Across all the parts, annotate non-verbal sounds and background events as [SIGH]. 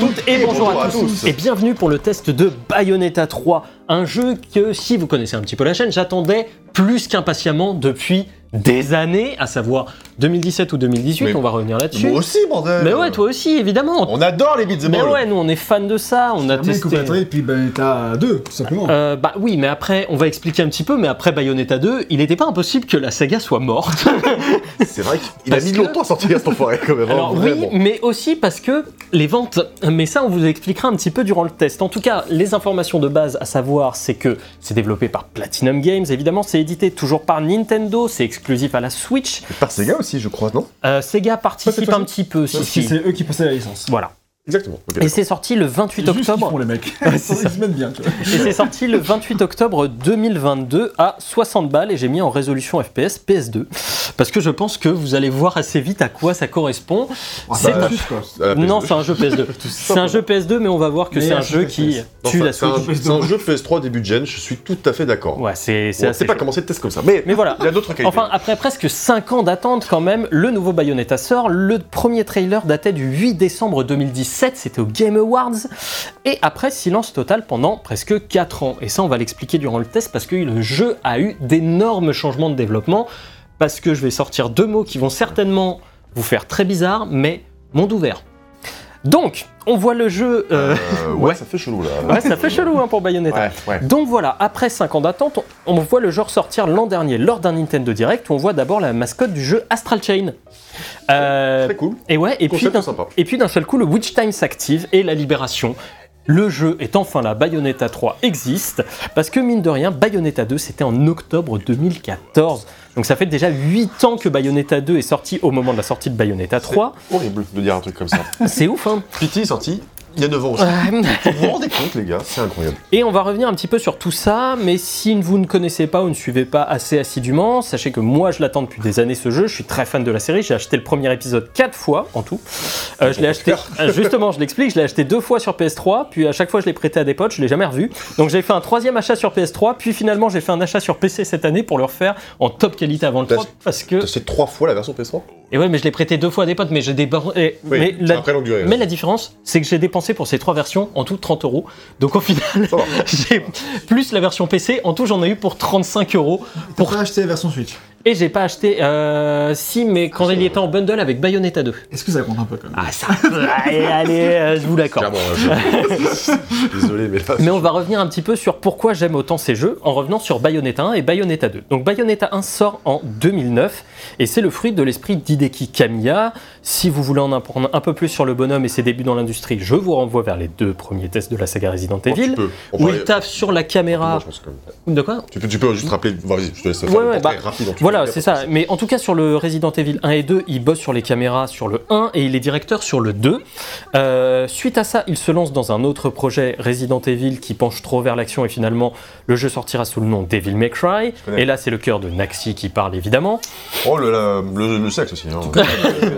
toutes et bonjour, à, tous. Et bienvenue pour le test de Bayonetta 3, un jeu que si vous connaissez un petit peu la chaîne, j'attendais plus qu'impatiemment depuis des années, à savoir 2017 ou 2018, Mais on va revenir là-dessus. Moi aussi, bordel Mais ouais, toi aussi, évidemment. On adore les beat'em Mais ouais, nous on est fans de ça, on a testé. et puis Bayonetta 2, tout simplement. Euh, bah oui, mais après, on va expliquer un petit peu, mais après Bayonetta 2, il n'était pas impossible que la saga soit morte. [LAUGHS] C'est vrai qu'il a mis que- longtemps à sortir cet enfoiré quand même. hein, Alors oui, mais aussi parce que les ventes, mais ça on vous expliquera un petit peu durant le test. En tout cas, les informations de base à savoir, c'est que c'est développé par Platinum Games, évidemment, c'est édité toujours par Nintendo, c'est exclusif à la Switch. Par Sega aussi, je crois, non? Euh, Sega participe un petit peu, si, Parce que si. c'est eux qui possèdent la licence. Voilà. Exactement. ok. Et c'est sorti le 28 C'est juste ce qu'ils octobre. font les mecs. [LAUGHS] c'est Ils ça. se mettent bien, tu vois. Et c'est sorti le 28 octobre 2022 à 60 balles et j'ai mis en résolution FPS PS2 parce que je pense que vous allez voir assez vite à quoi ça correspond. Ah, C'est bah, un- Non, PS2. c'est un jeu PS2. [LAUGHS] C'est un jeu PS2 mais on va voir que Mais c'est un jeu qui. Non, tue la Switch. c'est un jeu PS3 début de gen, je suis tout à fait d'accord. Ouais, c'est c'est On assez sait pas chaud. commencer le test comme ça. Mais, Mais voilà. il y a d'autres qualités. Enfin, après presque 5 ans d'attente quand même, le nouveau Bayonetta sort. Le premier trailer datait du 8 décembre 2017, c'était au Game Awards. Et après, silence total pendant presque 4 ans. Et ça, on va l'expliquer durant le test parce que le jeu a eu d'énormes changements de développement. Parce que je vais sortir deux mots qui vont certainement vous faire très bizarre, mais monde ouvert. Donc, on voit le jeu... euh, Euh, ouais, ouais. ça fait chelou là. ouais, ça fait chelou hein, pour Bayonetta. ouais. ouais. Donc voilà, après 5 ans d'attente, on, on voit le jeu sortir l'an dernier lors d'un Nintendo Direct où on voit d'abord la mascotte du jeu Astral Chain. Euh, Très cool. et ouais, et puis, d'un, et puis d'un seul coup, le Witch Time s'active et la libération. Le jeu est enfin là, Bayonetta 3 existe, parce que mine de rien, Bayonetta 2 c'était en octobre 2014. Donc ça fait déjà 8 ans que Bayonetta 2 est sorti au moment de la sortie de Bayonetta 3. Horrible de dire un truc comme ça. C'est ouf hein Pity est sorti il y a 9 ans aussi. Vous vous rendez compte, les gars C'est incroyable. Et on va revenir un petit peu sur tout ça, mais si vous ne connaissez pas ou ne suivez pas assez assidûment, sachez que moi je l'attends depuis des années ce jeu, je suis très fan de la série, j'ai acheté le premier épisode 4 fois en tout. Euh, je l'ai acheté, euh, justement je l'explique, je l'ai acheté deux fois sur PS3, puis à chaque fois je l'ai prêté à des potes, je l'ai jamais revu. Donc j'ai fait un troisième achat sur PS3, puis finalement j'ai fait un achat sur PC cette année pour le refaire en top qualité avant le T'as- 3, parce que... C'est trois fois la version PS3 Et ouais mais je l'ai prêté deux fois à des potes, mais j'ai Oui, mais la- après longue durée. mais la différence, c'est que j'ai dépensé pour ces trois versions en tout 30 euros. Donc au final, [LAUGHS] j'ai plus la version PC. En tout, j'en ai eu pour 35 euros. T'as Pour... pas acheté la version Switch. Et j'ai pas acheté. Euh... Si, mais quand il était en bundle avec Bayonetta 2. Est-ce que ça compte un peu quand même? Ah, ça. allez, allez, euh, je vous l'accorde. Clairement, je- [LAUGHS] Désolé, mais là. Mais on va revenir un petit peu sur pourquoi j'aime autant ces jeux en revenant sur Bayonetta 1 et Bayonetta 2. Donc Bayonetta 1 sort en 2009 et c'est le fruit de l'esprit d'Hideki Kamiya. Si vous voulez en apprendre un peu plus sur le bonhomme et ses débuts dans l'industrie, je vous renvoie vers les deux premiers tests de la saga Resident tu Evil où il taffe sur la caméra. Moi, je pense quand même. De quoi? Tu peux, tu peux juste rappeler. Vas-y, je te laisse faire Ouais, ouais, bah, rapide. en tout Voilà, c'est ça. Mais en tout cas, sur le Resident Evil 1 et 2, il bosse sur les caméras sur le 1 et il est directeur sur le 2. Euh, suite à ça, il se lance dans un autre projet Resident Evil qui penche trop vers l'action et finalement, le jeu sortira sous le nom Devil May Cry. Et là, c'est le cœur de Naxi qui parle évidemment. Oh, le, la- le, le sexe aussi. hein. [LAUGHS]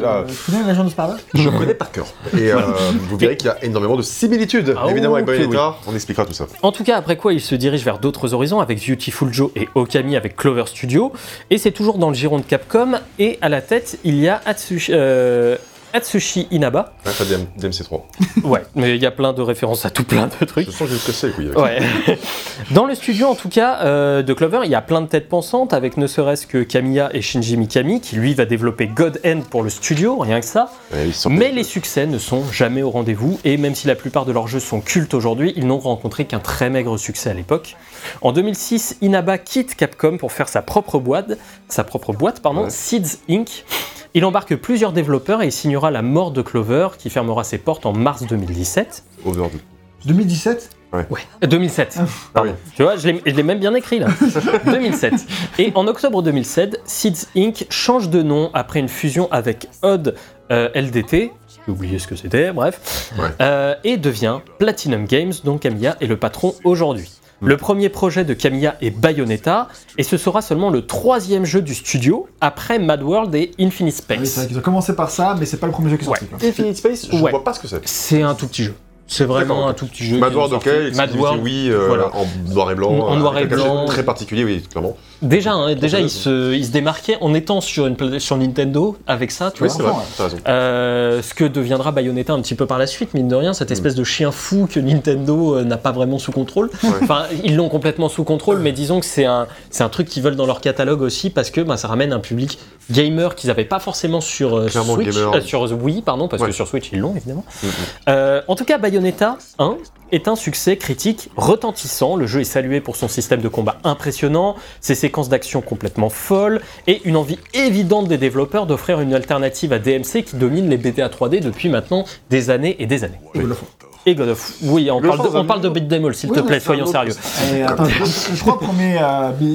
Là, Euh, Tu connais l'agent de Sparta? Je connais par cœur. Et euh, vous verrez qu'il y a énormément de similitudes, Ah, évidemment, avec Bayonetta. On expliquera tout ça. En tout cas, après quoi, il se dirige vers d'autres horizons avec Beautiful Joe et Okami avec Clover Studio. Et c'est toujours dans le giron de Capcom. Et à la tête, il y a Atsushi, euh, Atsushi Inaba. T'as DM, DMC3. Ouais, mais il y a plein de références à tout plein de trucs. Je sens que couilles. avec Ouais. [LAUGHS] Dans le studio, en tout cas, euh, de Clover, il y a plein de têtes pensantes, avec ne serait-ce que Kamiya et Shinji Mikami, qui lui va développer God End pour le studio, rien que ça. ça. Ouais, Mais les succès ne sont jamais au rendez-vous, et même si la plupart de leurs jeux sont cultes aujourd'hui, ils n'ont rencontré qu'un très maigre succès à l'époque. En 2006, Inaba quitte Capcom pour faire sa propre boîte, sa propre boîte, pardon, Ouais. Seeds Inc. Il embarque plusieurs développeurs et il signera la mort de Clover, qui fermera ses portes en mars 2017. Overdue. 2017 Ouais, 2007. Ah Pardon. Tu vois, je l'ai je l'ai même bien écrit là. [LAUGHS] 2007. Et en octobre 2007, Seeds Inc. change de nom après une fusion avec Odd euh, LDT. J'ai oublié ce que c'était, bref. Ouais. Euh, et devient Platinum Games, dont Camilla est le patron aujourd'hui. Le premier projet de Camilla est Bayonetta, et ce sera seulement le troisième jeu du studio, après Mad World et Infinite Ah oui, c'est vrai Space. qu'ils ont commencé par ça, mais c'est pas le premier jeu qui est sorti. Infinite Space, je Ouais. vois pas ce que c'est. C'est un tout petit jeu. C'est vraiment un tout petit jeu. Mad World, ok, Mad World, oui, euh, voilà. en noir et blanc. En noir et blanc. Très particulier, oui, clairement. Déjà, hein, déjà il, se, il se démarquait en étant sur, une, sur Nintendo avec ça, tu Oui, vois. c'est vrai, raison. Euh, ce que deviendra Bayonetta un petit peu par la suite, mine de rien, Mm. cette espèce de chien fou que Nintendo euh, n'a pas vraiment sous contrôle. Enfin, ils l'ont complètement sous contrôle, mais disons que c'est un, c'est un truc qu'ils veulent dans leur catalogue aussi parce que bah, ça ramène un public gamer qu'ils n'avaient pas forcément sur euh, Switch, euh, sur Wii, pardon, parce Ouais. que sur Switch ils l'ont évidemment. Mhm. Euh, en tout cas, Bayonetta 1 est un succès critique retentissant. Le jeu est salué pour son système de combat impressionnant, ses séquences d'action complètement folles et une envie évidente des développeurs d'offrir une alternative à DMC qui domine les BTA 3D depuis maintenant des années et des années. Et God of War. Et God of Oui, on parle de, on parle de beat them all, s'il Oui, te plaît, soyons sérieux. Et attends, les trois premiers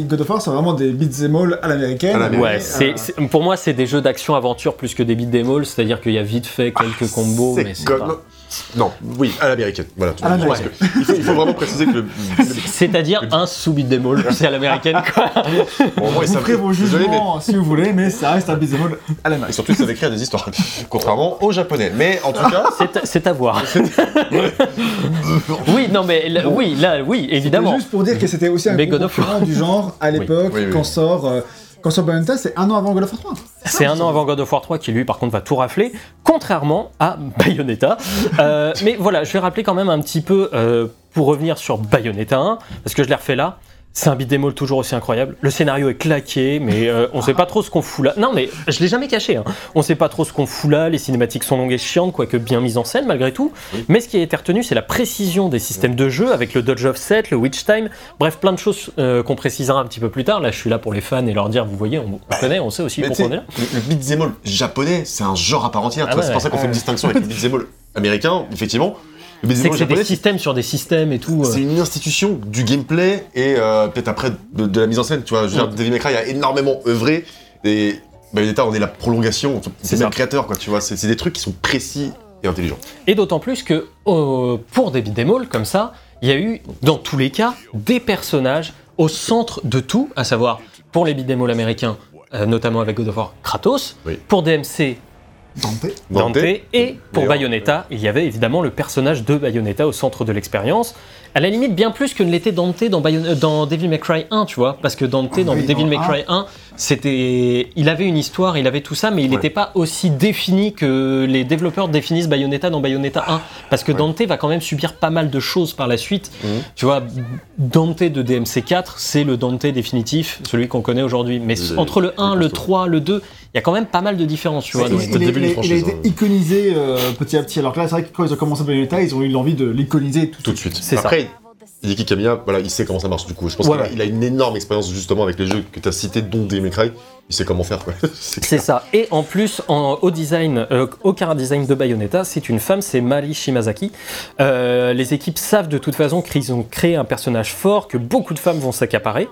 God of War, c'est vraiment des beats and all à l'américaine. Ouais, euh, c'est- pour moi, c'est des jeux d'action-aventure plus que des beat them all, c'est-à-dire qu'il y a vite fait quelques combos, mais c'est pas... Non, oui, à l'américaine. Voilà. À l'américaine. Parce que Il faut, il faut vraiment préciser que le. C'est-à-dire un sous beat them all, c'est à l'américaine, quoi. Bon, moi, Vous ferez vos jugements si vous voulez, mais ça reste un beats and all à Et l'américaine. surtout, ça écrire des histoires. [LAUGHS] Contrairement aux japonais. Mais en tout cas. C'est, c'est à voir. [LAUGHS] [LAUGHS] oui, non, mais là, oui, là, oui, évidemment. C'était Juste pour dire que c'était aussi un Mais gros God of War. concurrent du genre à l'époque Oui, oui, quand oui. sort euh, sort Bayonetta, c'est un an avant God of War 3. C'est un an avant God of War 3 qui lui par contre va tout rafler, contrairement à [LAUGHS] Bayonetta. Euh, mais voilà, je vais rappeler quand même un petit peu euh, pour revenir sur Bayonetta 1, parce que je l'ai refait là. C'est un all toujours aussi incroyable. Le scénario est claqué, mais euh, on sait pas trop ce qu'on fout là. Non, mais je l'ai jamais caché. Hein. On sait pas trop ce qu'on fout là. Les cinématiques sont longues et chiantes, quoique bien mises en scène malgré tout. Mais ce qui a été retenu, c'est la précision des systèmes de jeu avec le dodge offset, le witch time. Bref, plein de choses euh, qu'on précisera un petit peu plus tard. Là, je suis là pour les fans et leur dire, vous voyez, on, on connaît, on sait aussi pourquoi on est là. le, le beat'em japonais, c'est un genre à part entière. Ah c'est ouais. pour ça qu'on fait une distinction avec le [LAUGHS] beat'em américain, effectivement. Le beat'em C'est des systèmes sur des systèmes et tout. euh. c'est une institution du gameplay et euh, peut-être après de, de la mise en scène. Tu vois, je veux dire, Ouais. Devil May Cry a énormément œuvré et Bayonetta, on est la prolongation. C'est le créateur, quoi. Tu vois, c'est des trucs qui sont précis et intelligents. Et d'autant plus que euh, pour des beat'em comme ça, il y a eu dans tous les cas des personnages au centre de tout, à savoir pour les beat'em américains, euh, notamment avec God of War, Kratos, Oui. pour DMC, Dante. Dante, et pour Bayonetta, il y avait évidemment le personnage de Bayonetta au centre de l'expérience. À la limite, bien plus que ne l'était Dante dans, Bayon- euh, dans Devil May Cry 1, tu vois. Parce que Dante, dans oui, Devil dans May Cry 1, c'était, il avait une histoire, il avait tout ça, mais il Ouais. n'était pas aussi défini que les développeurs définissent Bayonetta dans Bayonetta 1. Parce que Ouais. Dante va quand même subir pas mal de choses par la suite. Mhm. Tu vois, Dante de DMC4, c'est le Dante définitif, celui qu'on connaît aujourd'hui. Mais Le- entre le 1, le le costaud. 3, le 2, il y a quand même pas mal de différences, tu vois. il, donc- il- le début il- a été hein. iconisé euh, petit à petit. Alors que là, c'est vrai que quand ils ont commencé Bayonetta, ils ont eu l'envie de l'iconiser tout, Tout de suite. C'est ça. Après, Hideki Kamiya, voilà, il sait comment ça marche du coup. Je pense qu'il a- ouais. il a une énorme expérience justement avec les jeux que tu as cités, dont May Cry. Il sait comment faire, quoi. [LAUGHS] C'est C'est ça. Et en plus, en, au design, euh, au car design de Bayonetta, c'est une femme, c'est Mari Shimazaki. Euh, les équipes savent de toute façon qu'ils ont créé un personnage fort que beaucoup de femmes vont s'accaparer.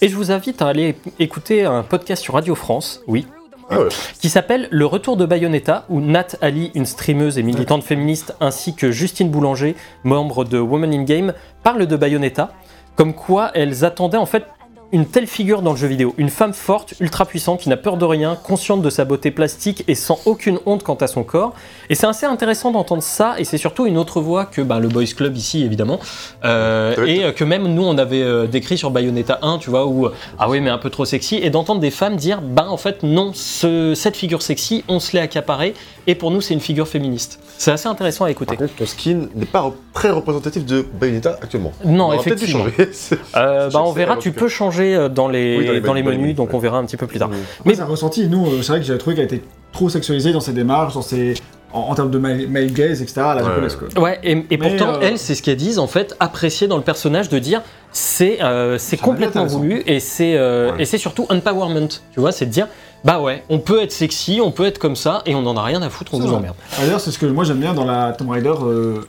Et je vous invite à aller écouter un podcast sur Radio France, oui, Ah qui s'appelle Le Retour de Bayonetta, où Nat Ali, une streameuse et militante féministe, ainsi que Justine Boulanger, membre de Women in Game, parlent de Bayonetta, comme quoi elles attendaient en fait une telle figure dans le jeu vidéo, une femme forte, ultra puissante, qui n'a peur de rien, consciente de sa beauté plastique et sans aucune honte quant à son corps. Et c'est assez intéressant d'entendre ça, et c'est surtout une autre voix que bah, le Boys Club ici, évidemment, Euh, et euh, que même nous on avait euh, décrit sur Bayonetta 1, tu vois, où ah oui mais un peu trop sexy, et d'entendre des femmes dire bah en fait non, ce- cette figure sexy, on se l'est accaparée, et pour nous c'est une figure féministe. C'est assez intéressant à écouter. Par contre, ton skin n'est pas re- très représentatif de Bayonetta actuellement. Non, On dû effectivement. changer. [LAUGHS] C'est- Euh, bah, on verra, tu que- peux changer euh, dans les, Oui, dans les dans les menus, menus, donc ouais. on verra un petit peu plus tard. Mais ça a ressenti, nous, euh, c'est vrai que j'ai trouvé qu'elle était trop sexualisée dans ses démarches, dans ses... en, en termes de male, male gaze, etc. à la Ouais. japonaise, quoi. Ouais, et, pourtant, euh, elles, c'est ce qu'elles disent, en fait, apprécier dans le personnage de dire c'est euh, c'est complètement voulu et c'est euh, Ouais. et c'est surtout empowerment, tu vois, c'est de dire bah ouais, on peut être sexy, on peut être comme ça et on en a rien à foutre, on C'est vous vrai. emmerde. D'ailleurs, c'est ce que moi j'aime bien dans la Tomb Raider euh,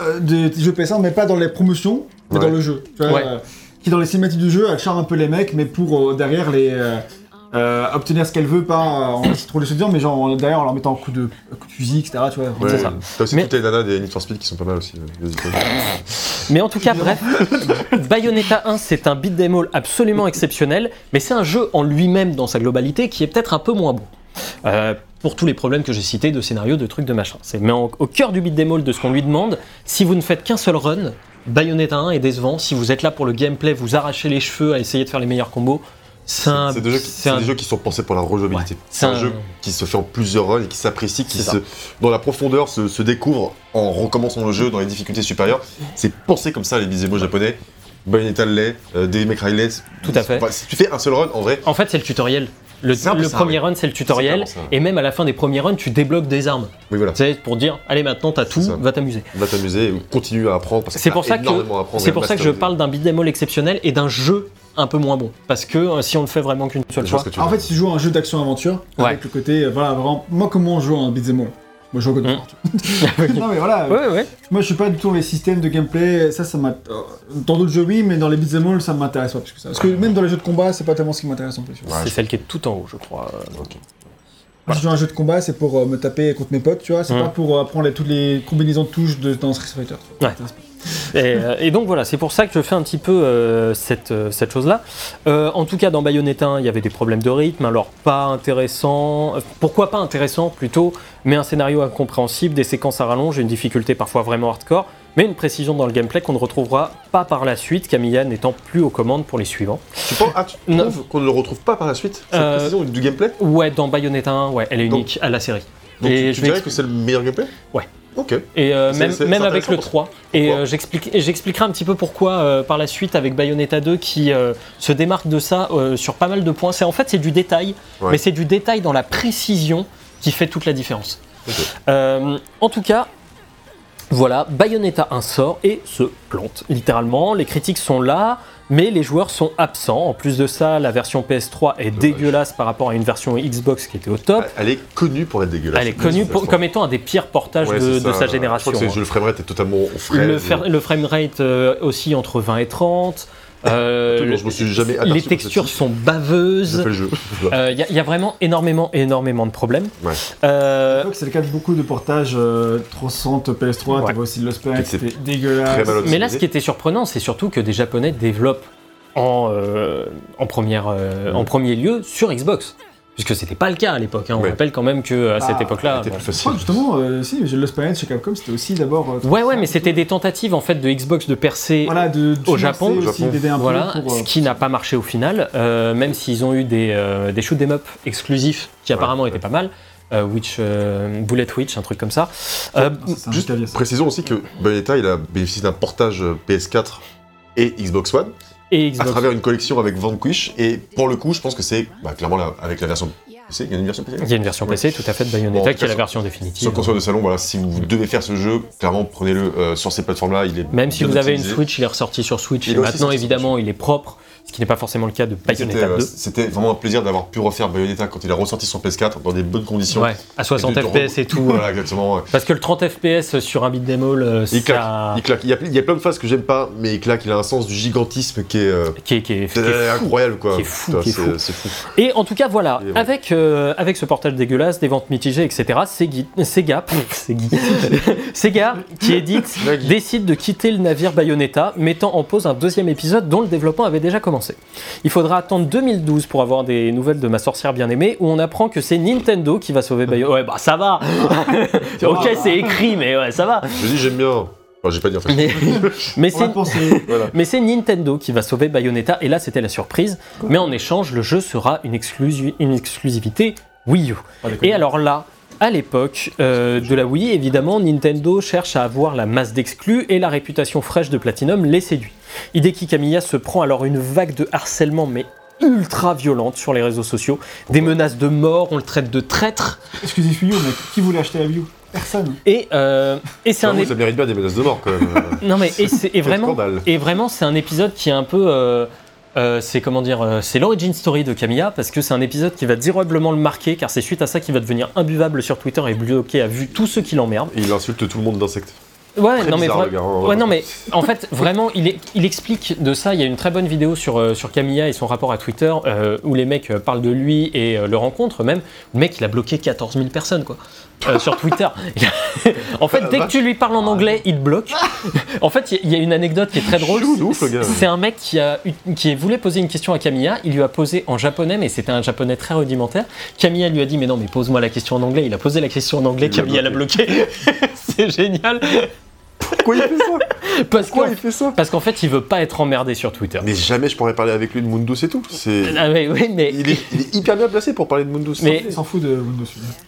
euh, des jeux PS1, mais pas dans les promotions, mais Ouais. dans le jeu. Tu vois, Ouais. euh, qui dans les cinématiques du jeu, elle charme un peu les mecs, mais pour euh, derrière les euh, obtenir ce qu'elle veut, pas en trop les dire, mais genre en- derrière en leur mettant un coup de, un coup de fusil, etc. Tu vois, Ouais, C'est ça. T'as aussi Mais- toutes les nanas des Need for Speed qui sont pas mal aussi. euh, icônes. Mais en tout cas, bref, Bayonetta 1, c'est un beat'em all absolument exceptionnel, mais c'est un jeu en lui-même dans sa globalité qui est peut-être un peu moins bon. Euh, pour tous les problèmes que j'ai cités de scénario, de trucs, de machin. C'est mais en- au cœur du beat des de ce qu'on lui demande. Si vous ne faites qu'un seul run, Bayonetta 1 est décevant. Si vous êtes là pour le gameplay, vous arrachez les cheveux à essayer de faire les meilleurs combos. C'est un, C'est des, jeux qui- c'est c'est un- des jeux qui sont pensés pour la rejouabilité. Ouais. C'est un C'est un- jeu qui se fait en plusieurs runs et qui s'apprécie, qui C'est se, dans la profondeur se, se découvre en recommençant le jeu dans les difficultés supérieures. C'est pensé comme ça les beat'em japonais. Bayonetta l'est, euh, des May Cry l'est. Tout à fait. Enfin, si tu fais un seul run, en vrai, En fait, c'est le tutoriel. Le, C'est ça, premier ouais. run, c'est le tutoriel. C'est. Et même à la fin des premiers runs, tu débloques des armes. oui voilà, sais, pour dire, allez, maintenant, t'as tout, ça. va t'amuser. va t'amuser, continue à apprendre. parce que C'est pour ça que c'est pour ça que je parle d'un beat'em all exceptionnel et d'un jeu un peu moins bon. Parce que euh, si on le fait vraiment qu'une seule fois, En fait, si tu joues à un jeu d'action-aventure, Ouais. avec le côté, euh, voilà, vraiment, moi comment on joue à un beat'em all Moi je joue God of War. [LAUGHS] [LAUGHS] non mais voilà, ouais, ouais. moi je suis pas du tout dans les systèmes de gameplay, ça ça m'a... euh, Dans d'autres jeux oui, mais dans les beat'em all ça m'intéresse pas plus que ça. Parce que même dans les jeux de combat, c'est pas tellement ce qui m'intéresse en plus. Ouais, c'est je- celle qui est tout en haut, je crois. Euh, ok. Moi, Si je joue à un jeu de combat, c'est pour euh, me taper contre mes potes, tu vois, c'est Mm. pas pour euh, apprendre les- toutes les combinaisons de touches de, dans Street Fighter. tu vois. Ouais. Ça m'intéresse pas. [LAUGHS] Et, euh, et donc voilà, c'est pour ça que je fais un petit peu euh, cette, euh, cette chose-là. Euh, en tout cas, dans Bayonetta 1, il y avait des problèmes de rythme, alors pas intéressant. Pourquoi pas intéressant plutôt, mais un scénario incompréhensible, des séquences à rallonge, une difficulté parfois vraiment hardcore, mais une précision dans le gameplay qu'on ne retrouvera pas par la suite, Camilla n'étant plus aux commandes pour les suivants. Tu penses ah, qu'on ne le retrouve pas par la suite Cette Euh, précision du gameplay? Ouais, dans Bayonetta 1, ouais, elle est Donc- unique à la série. Donc et tu, je tu dirais que c'est le meilleur gameplay? Ouais. Ok. Et euh, même, avec le intéressant 3. Et euh, j'expliquerai un petit peu pourquoi euh, par la suite avec Bayonetta 2 qui euh, se démarque de ça sur pas mal de points. C'est en fait c'est du détail, Ouais. mais c'est du détail dans la précision qui fait toute la différence. En tout cas, voilà, Bayonetta 1 sort et se plante littéralement. Les critiques sont là, mais les joueurs sont absents. En plus de ça, la version PS3 est Dommage. dégueulasse par rapport à une version Xbox qui était au top. Elle est connue pour être dégueulasse. Elle est connue pour- comme étant un des pires portages Ouais, de, sa Je génération. crois que c'est- hein. le framerate est totalement frais. Le, le framerate euh, aussi entre 20 et 30. Euh, je me suis jamais aperçu les textures sont baveuses. Il y, a vraiment énormément, énormément de problèmes. Ouais. Euh, Je crois que c'est le cas de beaucoup de portages euh, 360 PS3, Ouais. t'avais aussi le spec, c'était dégueulasse. mais là, ce qui était surprenant, c'est surtout que des Japonais développent en, euh, en, première, euh, en premier lieu sur Xbox. Puisque c'était pas le cas à l'époque. hein. On Ouais. rappelle quand même qu'à cette Ah, époque-là. C'était bon. plus facile. que justement, euh, si, le Spanish chez Capcom, c'était aussi d'abord. euh, Ouais, ouais, mais c'était des tentatives en fait de Xbox de percer Voilà, de, de au Japon. aussi, Japon. d'aider un peu Voilà, pour, euh, ce qui n'a pas marché au final, euh, même s'ils ont eu des, euh, des shoot 'em up exclusifs qui apparemment ouais. étaient pas mal. Euh, Witch, Bullet Witch, un truc comme ça. Euh, Juste. Précisons aussi que Bayonetta, il a bénéficié d'un portage PS4 et Xbox One et à travers une collection avec Vanquish. Et pour le coup, je pense que c'est bah, clairement là, avec la version PC. Il y a une version PC Il y a une version PC tout à fait de Bayonetta Bon, qui est la version définitive. Sur console de salon, voilà, si vous devez faire ce jeu, clairement prenez-le euh, sur ces plateformes-là. Il est Même si vous avez une. Switch, il est ressorti sur Switch. Il Et maintenant, évidemment, il est propre, ce qui n'est pas forcément le cas de Bayonetta euh, 2. c'était vraiment un plaisir d'avoir pu refaire Bayonetta quand il a ressorti sur PS4 dans des bonnes conditions. Ouais, à 60 Et de- de FPS et tout. [LAUGHS] Voilà, exactement. ouais. Parce que le 30 FPS sur un beat'em all, euh, Il claque, ça... il claque. Il y, a, il y a plein de phases que j'aime pas, mais il claque. Il a un sens du gigantisme qui est, euh, qui est, qui est- qui est fou. incroyable, quoi. Qui est fou, c'est- fou. Et en tout cas, voilà, Et ouais. avec, euh, avec ce portage dégueulasse, des ventes mitigées, etc., Sega, [LAUGHS] [LAUGHS] Sega, qui édite, décide de quitter le navire Bayonetta, mettant en pause un deuxième épisode dont le développement avait déjà commencé. Il faudra attendre 2012 pour avoir des nouvelles de ma sorcière bien-aimée, où on apprend que c'est Nintendo qui va sauver Bayonetta. Ouais, bah ça va [LAUGHS] Ok, c'est écrit, mais ouais, ça va Je dis, j'aime bien. Enfin, j'ai pas dit en fait. [LAUGHS] Mais, mais c'est penser. Voilà. mais c'est Nintendo qui va sauver Bayonetta, et là c'était la surprise. Mais en échange, le jeu sera une, exclusi- une exclusivité Wii U. Et alors là, à l'époque euh, de la Wii, évidemment, Nintendo cherche à avoir la masse d'exclus et la réputation fraîche de Platinum les séduit. Hideki Kamiya se prend alors une vague de harcèlement, mais ultra violente sur les réseaux sociaux. Des menaces de mort, on le traite de traître. U, mec. Qui voulait acheter la U? Personne. Et, euh, et c'est un, ép- ça mérite bien des menaces de mort quand même. euh. [LAUGHS] Non mais et, c'est- et vraiment, scandale. et vraiment c'est un épisode qui est un peu, euh, euh, c'est comment dire, euh, c'est l'origin story de Camilla parce que c'est un épisode qui va durablement le marquer car c'est suite à ça qu'il va devenir imbuvable sur Twitter et bloquer à vue tous ceux qui l'emmerdent. Et il insulte tout le monde d'insectes. Ouais, Très non mais, bizarre, vra- le gars, hein, ouais, non mais en fait vraiment il, est- il explique de ça. Il y a une très bonne vidéo sur, euh, sur Camilla et son rapport à Twitter euh, où les mecs euh, parlent de lui et euh, le rencontrent même. Le mec il a bloqué 14 000 personnes quoi euh, sur Twitter. En fait dès que tu lui parles en anglais il te bloque. En fait il y a- il y a une anecdote qui est très drôle. C'est un mec qui a eu- qui voulait poser une question à Camilla. Il lui a posé en japonais mais c'était un japonais très rudimentaire. Camilla lui a dit mais non mais pose-moi la question en anglais. Il a posé la question en anglais. Il l'a Camilla l'a bloqué. [LAUGHS] C'est génial. Pourquoi il fait ça Parce Pourquoi qu'en il fait ça parce qu'en fait, il veut pas être emmerdé sur Twitter. Mais jamais je pourrais parler avec lui de Mundus et tout. C'est... Ah oui, oui, mais Il est, il est hyper bien placé pour parler de Mundus. Mais- Il s'en fout de lui.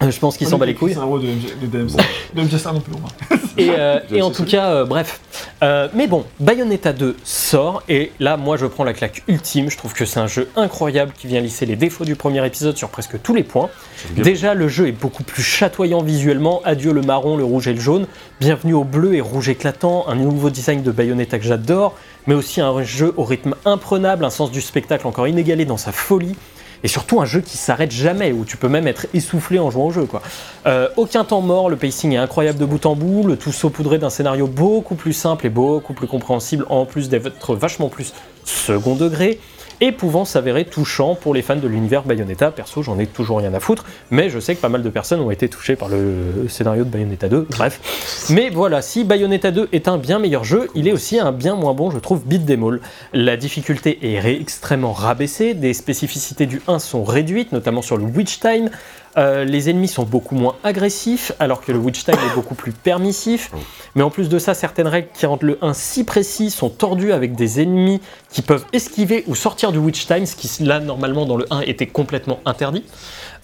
euh, je pense qu'il s'en bat les couilles. C'est un héros de de DMC. De non plus. [LAUGHS] Et, euh, et en tout cas, euh, bref. Euh, mais bon, Bayonetta 2 sort et là, moi, je prends la claque ultime. Je trouve que c'est un jeu incroyable qui vient lisser les défauts du premier épisode sur presque tous les points. Déjà, le jeu est beaucoup plus chatoyant visuellement. Adieu le marron, le rouge et le jaune. Bienvenue au bleu et rouge éclatant. Un nouveau design de Bayonetta que j'adore. Mais aussi un jeu au rythme imprenable, un sens du spectacle encore inégalé dans sa folie. Et surtout un jeu qui s'arrête jamais, où tu peux même être essoufflé en jouant au jeu. Quoi. Euh, aucun temps mort, le pacing est incroyable de bout en bout, le tout saupoudré d'un scénario beaucoup plus simple et beaucoup plus compréhensible, en plus d'être vachement plus second degré, et pouvant s'avérer touchant pour les fans de l'univers Bayonetta. Perso, j'en ai toujours rien à foutre, mais je sais que pas mal de personnes ont été touchées par le scénario de Bayonetta 2. Bref. Mais voilà, si Bayonetta 2 est un bien meilleur jeu, il est aussi un bien moins bon, je trouve, beat them. La difficulté est extrêmement rabaissée, des spécificités du 1 sont réduites, notamment sur le Witch Time. Euh, les ennemis sont beaucoup moins agressifs, alors que le Witch Time est beaucoup plus permissif. Mais en plus de ça, certaines règles qui rendent le 1 si précis sont tordues avec des ennemis qui peuvent esquiver ou sortir du Witch Time, ce qui là, normalement, dans le 1 était complètement interdit.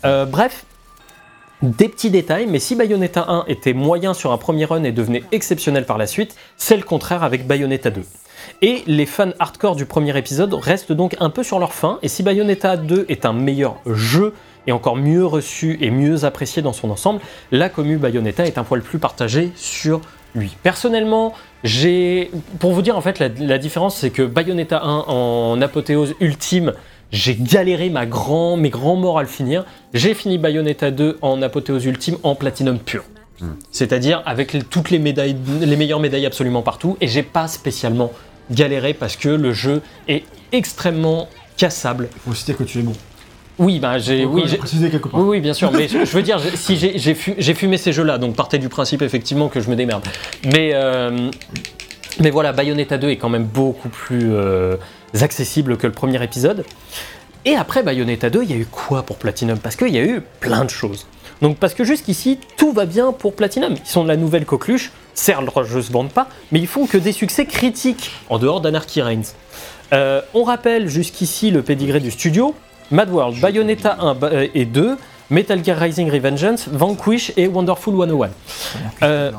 Euh, bref, des petits détails, mais si Bayonetta 1 était moyen sur un premier run et devenait exceptionnel par la suite, c'est le contraire avec Bayonetta 2. Et les fans hardcore du premier épisode restent donc un peu sur leur faim, et si Bayonetta 2 est un meilleur jeu et encore mieux reçu et mieux apprécié dans son ensemble, la commu Bayonetta est un poil plus partagée sur lui. Personnellement, j'ai. Pour vous dire, en fait, la, la différence, c'est que Bayonetta 1 en apothéose ultime, j'ai galéré ma grand, mes grands morts à le finir. J'ai fini Bayonetta 2 en apothéose ultime en platinum pur. C'est-à-dire avec les- toutes les médailles, les meilleures médailles absolument partout, et j'ai pas spécialement galéré parce que le jeu est extrêmement cassable. Il faut dire que tu es bon. Oui, bah j'ai, oui, quelque part. oui, oui, bien sûr. Mais je, je veux dire, j'ai- si j'ai, j'ai fu- j'ai fumé ces jeux-là, donc partez du principe effectivement que je me démerde. Mais, euh, mais voilà, Bayonetta 2 est quand même beaucoup plus euh, accessible que le premier épisode. Et après Bayonetta 2, il y a eu quoi pour Platinum? Parce qu'il y a eu plein de choses. Donc parce que jusqu'ici, tout va bien pour Platinum. Ils sont de la nouvelle coqueluche, certes jeu se vende pas, mais ils font que des succès critiques, en dehors d'Anarchy Reigns. Euh, on rappelle jusqu'ici le pédigré du studio, Mad World, Bayonetta 1 ba- euh, et 2, Metal Gear Rising Revengeance, Vanquish et Wonderful 101. Euh,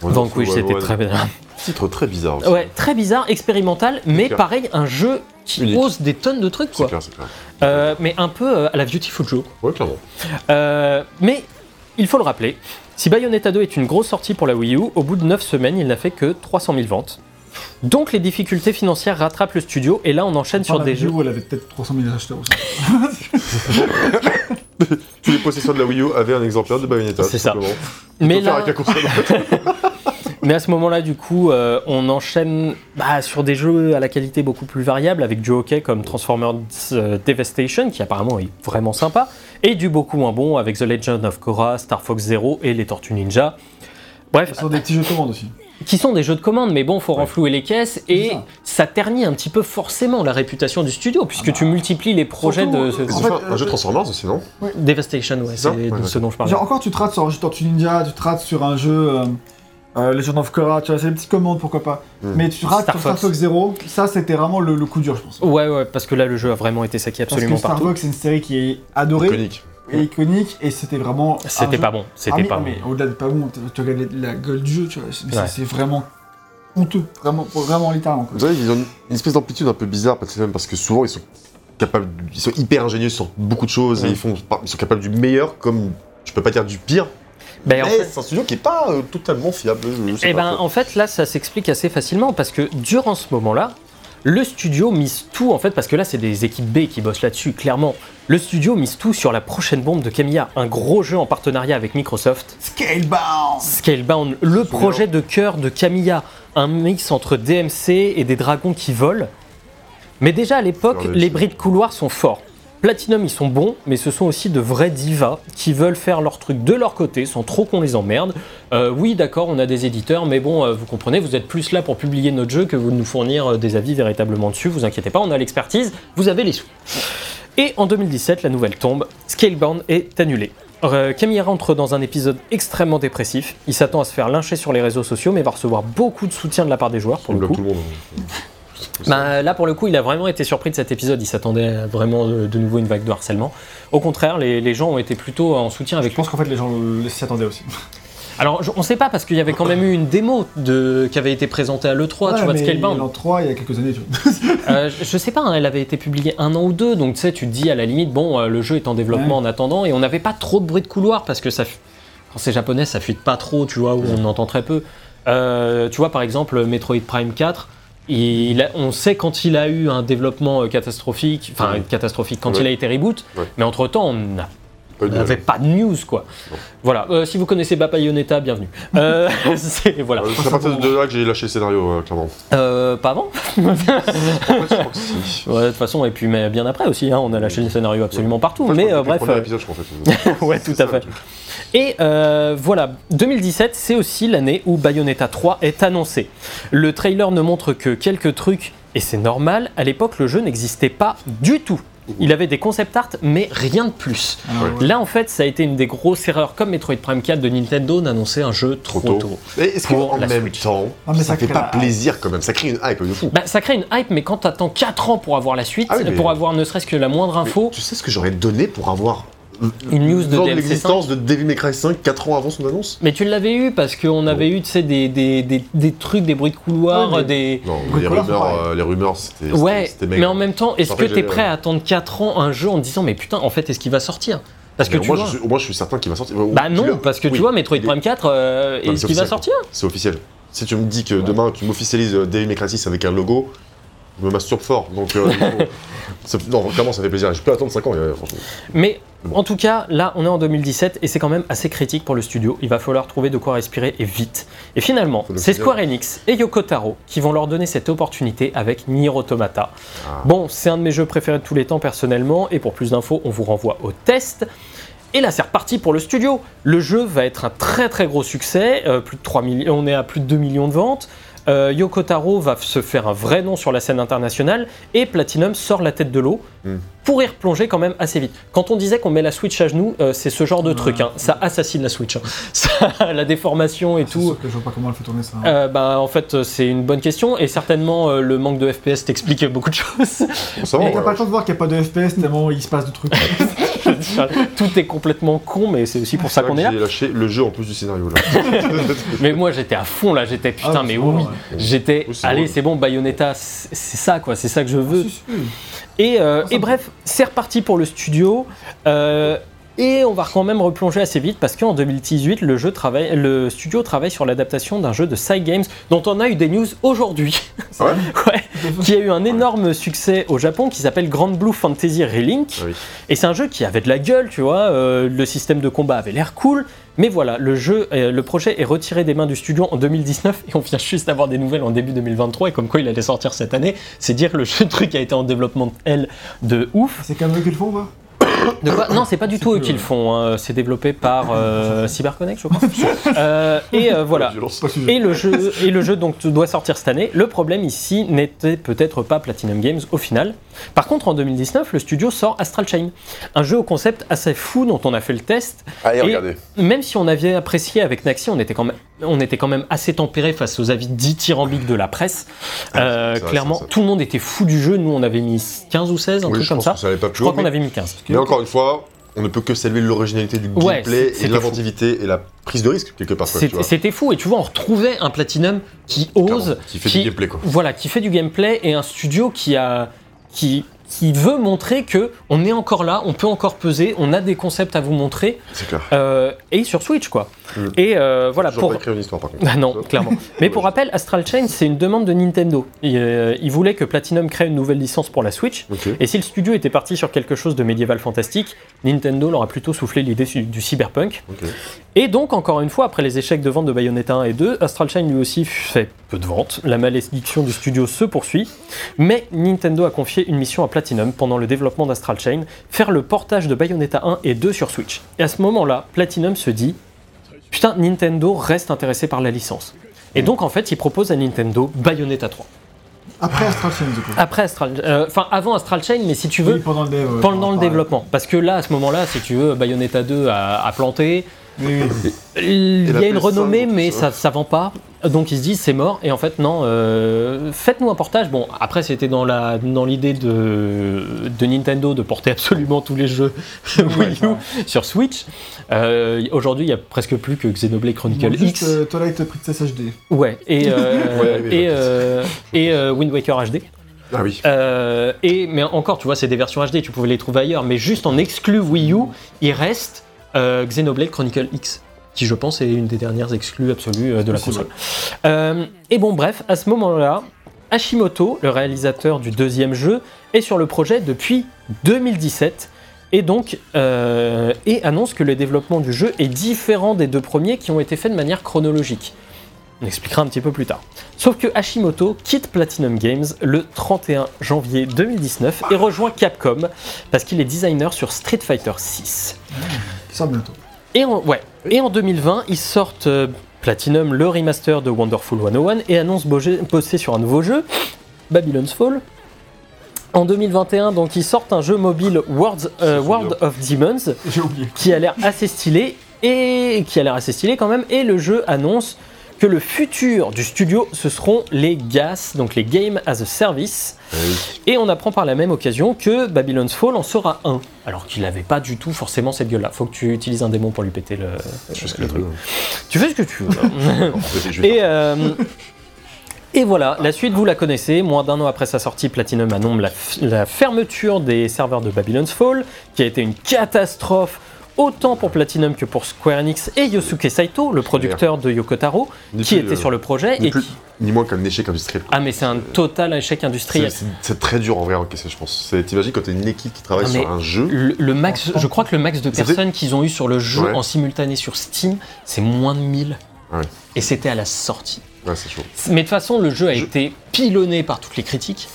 Vanquish, c'était très bien. Titre très bizarre aussi. Ouais, très bizarre, expérimental, mais clair. pareil, un jeu qui Unique. ose des tonnes de trucs, C'est quoi. clair, c'est clair. Euh, mais un peu euh, à la Beautiful Joe. Ouais, clairement. Euh, mais il faut le rappeler, si Bayonetta 2 est une grosse sortie pour la Wii U, au bout de 9 semaines, il n'a fait que 300 000 ventes. Donc les difficultés financières rattrapent le studio, et là on enchaîne sur Sur des jeux. Elle avait peut-être 300 000 acheteurs aussi. Tous les possesseurs de la Wii U avaient un exemplaire de Bayonetta. C'est ça. simplement. [LAUGHS] Mais là, la. [LAUGHS] Mais à ce moment-là, du coup, euh, on enchaîne bah, sur des jeux à la qualité beaucoup plus variable, avec du hockey comme Transformers euh, Devastation, qui apparemment est vraiment sympa, et du beaucoup moins bon avec The Legend of Korra, Star Fox Zero et les Tortues Ninja. Bref, Sur des petits jeux de commande aussi. Qui sont des jeux de commande, mais bon, faut renflouer les caisses, et ça. ça. ternit un petit peu forcément la réputation du studio, puisque tu multiplies les projets Surtout, de... ont En fait un jeu euh, Transformers aussi, non Devastation, ouais, C'est Ouais, ce dont je parlais. Genre, encore, tu te rates sur un jeu Tortue Ninja, tu te rates sur un jeu euh, euh, Legend of Korra, tu vois, c'est des petites commandes, pourquoi pas. Mm. Mais tu te rates Star sur Star Fox. Zero, ça c'était vraiment le, le coup dur, je pense. Ouais, ouais, parce que là, le jeu a vraiment été saqué Parce absolument que Star partout. Fox, c'est une série qui est adorée Iconique. Et iconique, et c'était vraiment. C'était pas bon, Ah, c'était mais- pas bon. Au-delà de pas bon, tu- regardes la gueule du jeu, tu vois, c'est- Ouais. vraiment honteux, vraiment, vraiment littéralement. quoi. Vous savez, ils ont une espèce d'amplitude un peu bizarre, parce que même parce que souvent ils sont capables, ils sont hyper ingénieux sur beaucoup de choses et ils font, ils sont capables du meilleur comme je peux pas dire du pire. Ben, en mais fait- c'est un studio qui est pas euh, totalement fiable. je sais Eh pas ben, en fait, là, ça s'explique assez facilement parce que durant ce moment-là, le studio mise tout en fait, parce que là c'est des équipes B qui bossent là-dessus, clairement. Le studio mise tout sur la prochaine bombe de Camilla, un gros jeu en partenariat avec Microsoft. Scalebound Scalebound, le projet de cœur de Camilla, un mix entre DMC et des dragons qui volent. Mais déjà à l'époque, les bris de couloir sont forts. Platinum, ils sont bons, mais ce sont aussi de vrais divas qui veulent faire leur truc de leur côté sans trop qu'on les emmerde. Euh, oui, d'accord, on a des éditeurs, mais bon, euh, vous comprenez, vous êtes plus là pour publier notre jeu que vous nous fournir euh, des avis véritablement dessus. Vous inquiétez pas, on a l'expertise, vous avez les sous. Et en 2017, la nouvelle tombe, Scalebound est annulé. Camille rentre dans un épisode extrêmement dépressif. Il s'attend à se faire lyncher sur les réseaux sociaux, mais va recevoir beaucoup de soutien de la part des joueurs pour le coup. tout le monde. Bah, là, pour le coup, il a vraiment été surpris de cet épisode. Il s'attendait à vraiment de, de nouveau une vague de harcèlement. Au contraire, les, les gens ont été plutôt en soutien avec Je pense qu'en fait les gens s'y attendaient aussi. [LAUGHS] Alors, on sait pas parce qu'il y avait quand même eu une démo de, qui avait été présentée à l'E3, Ouais, tu vois, de Scalebound. En 3 il y a quelques années, tu vois. [LAUGHS] Euh, je, sais pas, hein, elle avait été publiée un an ou deux, donc tu sais, tu te dis à la limite, bon, euh, le jeu est en développement en attendant, et on n'avait pas trop de bruit de couloir parce que ça, quand c'est japonais, ça fuite pas trop, tu vois, ou on entend très peu. Euh, tu vois, par exemple, Metroid Prime 4. Il a- on sait quand il a eu un développement euh, catastrophique, enfin Ouais. catastrophique, quand Ouais. il a été reboot, Ouais. mais entre temps on n'a On de- n'avait pas de news quoi. Voilà, Euh, si vous connaissez Bayonetta, bienvenue. Euh, [LAUGHS] c'est- voilà. Euh, à partir de là que j'ai lâché le scénario, euh, clairement. Euh, pas avant. [LAUGHS] Ouais, de toute façon, et puis mais bien après aussi, hein, on a lâché le scénario absolument partout. En fait, je mais bref, épisode, je crois, en fait. [LAUGHS] ouais, tout à fait. Et voilà, 2017, c'est aussi l'année où Bayonetta 3 est annoncé. Le trailer ne montre que quelques trucs, et c'est normal, à l'époque le jeu n'existait pas du tout. Il avait des concept art, mais rien de plus. Ouais. Là, en fait, ça a été une des grosses erreurs, comme Metroid Prime 4 de Nintendo, d'annoncer un jeu trop, Trop tôt. est-ce Pour qu'en la même Switch. temps, Ah, mais ça, ça fait crée pas la- plaisir quand même Ça crée une hype de fou. Bah, ça crée une hype, mais quand t'attends 4 ans pour avoir la suite, Ah oui, mais- pour avoir ne serait-ce que la moindre info, Tu sais ce que j'aurais donné pour avoir une news de 5 l'existence de Devil May Cry 5 4 ans avant son annonce Mais tu l'avais eu parce qu'on avait eu tu sais, des, des, des, des trucs, des bruits de couloir, Ouais, mais- des. Non, les de rumeurs, euh, les rumeurs, c'était. Ouais, mais en même temps, est-ce que t'es j'ai- prêt à attendre 4 ans un jeu en te disant, mais putain, en fait, est-ce qu'il va sortir? Parce que Mais tu moi, vois. je suis, moi, je suis certain qu'il va sortir. Bah Tu non, parce que oui, tu vois, Metroid Prime 4, euh, est-ce qu'il va sortir? C'est officiel. Si tu me dis que demain tu m'officialises euh, Devil May Cry 6 avec un logo, je me masturbe fort. Donc, euh, [LAUGHS] non, clairement, ça fait plaisir. Je peux attendre 5 ans, franchement. Mais. En tout cas, là, on est en 2017 et c'est quand même assez critique pour le studio. Il va falloir trouver de quoi respirer et vite. Et finalement, c'est. Square Enix et Yoko Taro qui vont leur donner cette opportunité avec Nier Automata. Ah. Bon, c'est un de mes jeux préférés de tous les temps personnellement, et pour plus d'infos, on vous renvoie au test. Et là, c'est reparti pour le studio. Le jeu va être un très très gros succès. euh, plus de 3 millions, on est à plus de 2 millions de ventes. Euh, Yoko Taro va se faire un vrai nom sur la scène internationale et Platinum sort la tête de l'eau Mm. pour y replonger quand même assez vite. Quand on disait qu'on met la Switch à genoux, euh, c'est ce genre de truc. hein. Ça assassine la Switch. hein. [LAUGHS] Ça, la déformation et C'est tout. sûr que je vois pas comment elle fait tourner ça. Euh, bah, en fait, c'est une bonne question et certainement euh, le manque de FPS t'explique beaucoup de [LAUGHS] choses. Va, Mais t'as ouais. pas le temps de voir qu'il n'y a pas de FPS tellement il se passe de trucs. [LAUGHS] Tout est complètement con, mais c'est aussi pour ça qu'on est que là. J'ai lâché le jeu en plus du scénario là. [LAUGHS] Mais moi j'étais à fond là, j'étais putain, Ah, mais c'est oui, ouais. J'étais, Oui, allez, c'est bon, Bayonetta, c'est c'est ça quoi, c'est ça que je veux. Ah, si, si. Et, euh, et me- bref, c'est reparti pour le studio. euh, et on va quand même replonger assez vite parce qu'en 2018, le, jeu travaille, le studio travaille sur l'adaptation d'un jeu de Side Games dont on a eu des news aujourd'hui. Ouais [LAUGHS] ouais, qui a eu un énorme succès au Japon qui s'appelle Grand Blue Fantasy Relink. Oui. Et c'est un jeu qui avait de la gueule, tu vois. euh, le système de combat avait l'air cool. Mais voilà, le jeu, euh, le projet est retiré des mains du studio en 2019 et on vient juste d'avoir des nouvelles en début 2023 et comme quoi il allait sortir cette année. C'est dire le [LAUGHS] jeu, truc a été en développement elle de ouf. C'est quand même eux qui le font, quoi De quoi Non, c'est pas du tout eux qui le font. hein. C'est développé par euh, CyberConnect, je crois. [LAUGHS] Euh, et euh, voilà. Et le jeu, et le jeu donc doit sortir cette année. Le problème ici n'était peut-être pas Platinum Games au final. Par contre, en 2019, le studio sort Astral Chain, un jeu au concept assez fou dont on a fait le test. Allez, Et- regardez. Même si on avait apprécié avec Naxi, on était quand même, on était quand même assez tempéré face aux avis dithyrambiques de la presse. Euh, clairement, ça. tout le monde était fou du jeu. Nous, on avait mis 15 ou 16, un Oui, truc comme ça. Je crois qu'on Mais, avait mis 15. mais encore une fois, on ne peut que saluer l'originalité du Ouais, gameplay et l'inventivité et la prise de risque quelque part. C'était fou et tu vois, on retrouvait un Platinum qui ose, Clairement, qui fait du gameplay quoi. Voilà, qui fait du gameplay et un studio qui a qui qui veut montrer que on est encore là, on peut encore peser, on a des concepts à vous montrer, C'est clair. euh, et sur Switch quoi. Mm. Et euh, voilà pour. pas écrit une histoire par contre. Ah non, clairement. [LAUGHS] Mais pour rappel, Astral Chain, c'est une demande de Nintendo. Il, euh, il voulait que Platinum crée une nouvelle licence pour la Switch. Et si le studio était parti sur quelque chose de médiéval fantastique, Nintendo leur a plutôt soufflé l'idée du cyberpunk. Et donc, encore une fois, après les échecs de vente de Bayonetta 1 et 2, Astral Chain lui aussi fait peu de ventes. La malédiction du studio se poursuit. Mais Nintendo a confié une mission à Platinum pendant le développement d'Astral Chain, faire le portage de Bayonetta 1 et 2 sur Switch. Et à ce moment-là, Platinum se dit Putain, Nintendo reste intéressé par la licence. Et donc, en fait, il propose à Nintendo Bayonetta 3. Après Astral Chain, du coup. Après Astral, euh, enfin avant Astral Chain, mais si tu veux, Oui, pendant le pendant pareil. développement. Parce que là, à ce moment-là, si tu veux, Bayonetta 2 a, a planté. Oui, oui. Il y a une PS5, renommée, mais ça. ça vend pas. Donc ils se disent c'est mort. Et en fait, non, euh, faites-nous un portage. Bon, après, c'était dans la dans l'idée de, de Nintendo de porter absolument tous les jeux [LAUGHS] Wii U sur Switch. Euh, Aujourd'hui, il y a presque plus que Xenoblade Chronicle Bon, juste, X. euh, Twilight Princess HD. Ouais, et, euh, [LAUGHS] Ouais, et, euh, euh, Wind Waker HD. Ah oui. Euh, et, mais encore, tu vois, c'est des versions HD, tu pouvais les trouver ailleurs, mais juste en exclu Wii U, il reste euh, Xenoblade Chronicle X, qui je pense est une des dernières exclus absolues euh, de la console. Euh, et bon, bref, à ce moment-là, Hashimoto, le réalisateur du deuxième jeu, est sur le projet depuis 2017. Et donc, euh, et annonce que le développement du jeu est différent des deux premiers qui ont été faits de manière chronologique. On expliquera un petit peu plus tard. Sauf que Hashimoto quitte Platinum Games le 31 janvier 2019 et rejoint Capcom parce qu'il est designer sur Street Fighter 6. Qui sort bientôt. Et en, ouais, et en 2020, ils sortent euh, Platinum le remaster de Wonderful 101 et annoncent bosser sur un nouveau jeu, Babylon's Fall. En 2021, donc ils sortent un jeu mobile euh, C'est World of Demons [LAUGHS] qui a l'air assez stylé et qui a l'air assez stylé quand même. Et le jeu annonce que le futur du studio ce seront les GAS, donc les Game as a Service. Oui. Et on apprend par la même occasion que Babylon's Fall en sera un, alors qu'il n'avait pas du tout forcément cette gueule-là. Faut que tu utilises un démon pour lui péter le. Je fais truc. Tu fais ce que tu veux. [LAUGHS] Et, euh, et voilà, la suite vous la connaissez. Moins d'un an après sa sortie, Platinum annonce la, la fermeture des serveurs de Babylon's Fall, qui a été une catastrophe autant pour Platinum que pour Square Enix et Yosuke Saito, le producteur de Yokotaro, qui était euh, sur le projet. ni Et plus- qui- Ni moins qu'un échec industriel. Ah mais c'est un total échec industriel. C'est très dur en vrai à encaisser, je pense. C'est- T'imagines quand t'as une équipe qui travaille Ah, sur un jeu. Le, le max, je crois que le max de personnes qu'ils ont eu sur le jeu Ouais. en simultané sur Steam, c'est moins de 1000. Ouais. Et c'était à la sortie. Ouais, c'est chaud. Mais de toute façon, le jeu a Je- été pilonné par toutes les critiques.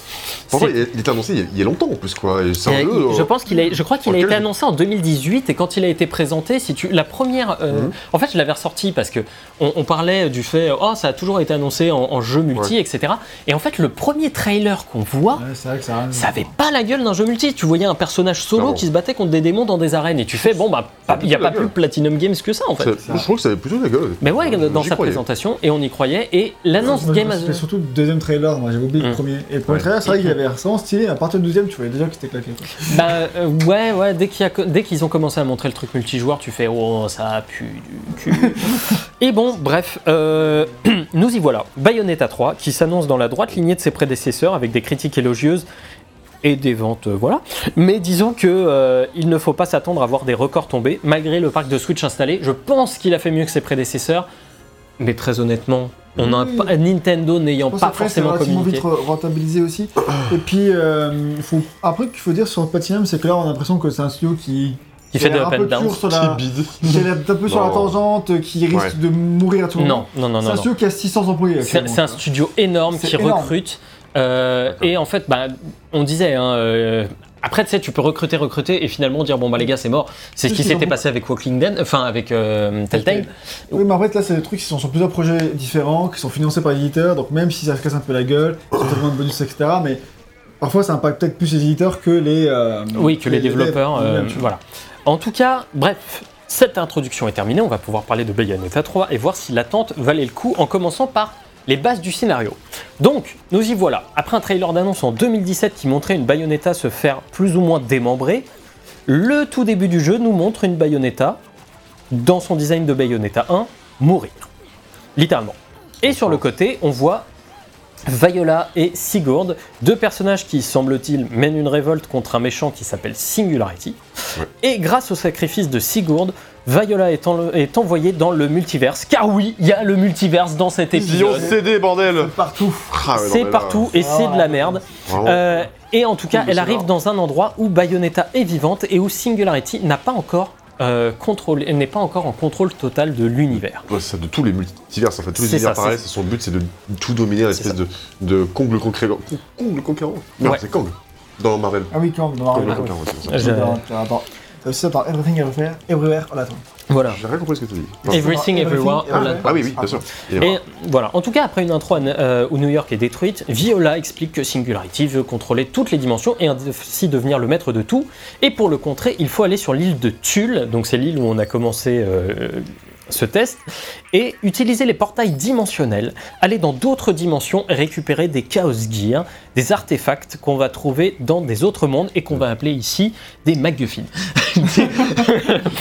Pourquoi C'est- il, était annoncé il y a, longtemps en plus, quoi. Et c'est un Euh, jeu, je euh, pense qu'il a, je crois qu'il a été annoncé en 2018 et quand il a été présenté, si tu, la première, euh, Mhm. en fait, je l'avais ressorti parce que on, on parlait du fait, oh, ça a toujours été annoncé en, en jeu multi, Ouais. etc. Et en fait, le premier trailer qu'on voit, Ouais, c'est vrai que ça a ça avait pas la gueule d'un jeu multi. Tu voyais un personnage solo Clairement. qui se battait contre des démons dans des arènes et tu fais, bon bah, il y a pas plus gueule. Platinum Games que ça en fait. c'est- Je trouve que ça avait plutôt la gueule. Mais ouais, dans sa croyais. présentation, et on y croyait, et l'annonce Game C'était surtout le deuxième trailer, moi j'avais oublié le premier. Et le premier Ouais. trailer, c'est vrai qu'il avait vraiment stylé. À partir du deuxième, tu voyais déjà que c'était claqué. quoi. Bah euh, ouais, ouais, dès qu'ils ont commencé à montrer le truc multijoueur, tu fais oh ça pue du cul. [LAUGHS] Et bon, bref, euh, [CLEARS THROAT] nous y voilà. Bayonetta 3 qui s'annonce dans la droite lignée de ses prédécesseurs avec des critiques élogieuses et des ventes, euh, voilà. Mais disons que euh, il ne faut pas s'attendre à voir des records tomber malgré le parc de Switch installé. Je pense qu'il a fait mieux que ses prédécesseurs, mais très honnêtement, on n'a Oui. pas Nintendo n'ayant pas après, forcément relativement communiqué. vite re- rentabilisé aussi. [CLEARS THROAT] Et puis, euh, faut... après, qu'il faut dire sur Platinum, c'est que là, on a l'impression que c'est un studio qui. Qui fait est de un up peu and down. [LAUGHS] Qui la... bide. qui est un peu sur la tangente, qui risque Ouais. de mourir à tout moment. Non, non, non, C'est un non. studio qui a 600 employés. C'est un studio énorme qui énorme. recrute. euh, et en fait, bah, on disait, hein, euh, après, tu sais, tu peux recruter, recruter, et finalement dire, bon, bah, les gars, c'est mort. C'est ce qui s'était passé avec Walking Dead, enfin, avec euh, Telltale. Oui, mais en fait, là, c'est des trucs qui sont sur plusieurs projets différents, qui sont financés par l'éditeur, donc même si ça se casse un peu la gueule, tellement de bonus, etc. Mais parfois, ça impacte peut-être plus les éditeurs que les. euh, Oui, que les développeurs. euh, voilà. En tout cas, bref, cette introduction est terminée. On va pouvoir parler de Bayonetta 3 et voir si l'attente valait le coup en commençant par les bases du scénario. Donc, nous y voilà. Après un trailer d'annonce en 2017 qui montrait une Bayonetta se faire plus ou moins démembrer, le tout début du jeu nous montre une Bayonetta, dans son design de Bayonetta 1, mourir. Littéralement. Et sur le côté, on voit Viola et Sigurd, deux personnages qui, semble-t-il, mènent une révolte contre un méchant qui s'appelle Singularity. Ouais. Et grâce au sacrifice de Sigurd, Viola est, en- est envoyée dans le multiverse. Car oui, il y a le multiverse dans cet Vision épisode. CD, bordel Partout. Ah, ouais, C'est partout et c'est de la merde. vraiment. Euh, et en tout cas, elle arrive dans un endroit où Bayonetta est vivante et où Singularity n'a pas encore euh, contrôlé, elle n'est pas encore en contrôle total de l'univers. Ouais, c'est ça, de tous les multivers, en fait, tous les C'est univers pareils, c'est- c'est son but, c'est de tout dominer, l'espèce de, de Kong le conquérant. Kong le conquérant Non, Ouais. c'est Kong, dans Marvel. Ah oui, quand dans Kong le Marvel. conquérant, T'as aussi ça dans Everything Everywhere. Everywhere. Voilà. J'ai rien compris ce que tu dis. Everything, Everywhere, Ah, All at ouais. Ah oui, oui, bien sûr. Et voilà, en tout cas, après une intro euh, où New York est détruite, Viola explique que Singularity veut contrôler toutes les dimensions et ainsi devenir le maître de tout. Et pour le contrer, il faut aller sur l'île de Tulle, donc c'est l'île où on a commencé euh, ce test, et utiliser les portails dimensionnels, aller dans d'autres dimensions et récupérer des Chaos Gear, des artefacts qu'on va trouver dans des autres mondes et qu'on va appeler ici des MacGuffin. [LAUGHS]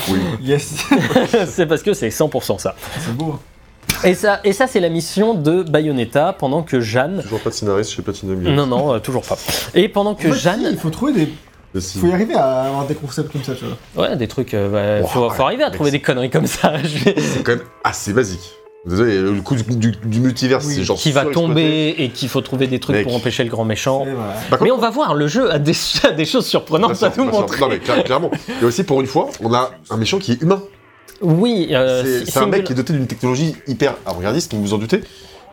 Oui. Yes. [LAUGHS] c'est parce que c'est 100% ça. c'est beau. Et ça, et ça c'est la mission de Bayonetta pendant que Jeanne Toujours pas de scénariste chez Platinum. Non, non, euh, toujours pas. Et pendant que En fait, si, Jeanne. Il faut trouver des. Si. faut y arriver à avoir des concepts comme ça, tu vois. Ouais, des trucs. euh, bah, Wow, faut, arriver à trouver des conneries comme ça. [LAUGHS] vais- C'est quand même assez basique. Désolé, le coup du, du, du multivers, Oui. c'est genre. qui va tomber et qu'il faut trouver des trucs Mec. pour empêcher le grand méchant. Mais on va voir, le jeu a des, [LAUGHS] a des choses surprenantes bien à nous montrer. Non, mais cla- clairement. Et aussi, pour une fois, on a un méchant qui est humain. Oui, euh, C'est un mec qui est doté d'une technologie hyper avant-gardiste, comme vous en doutez.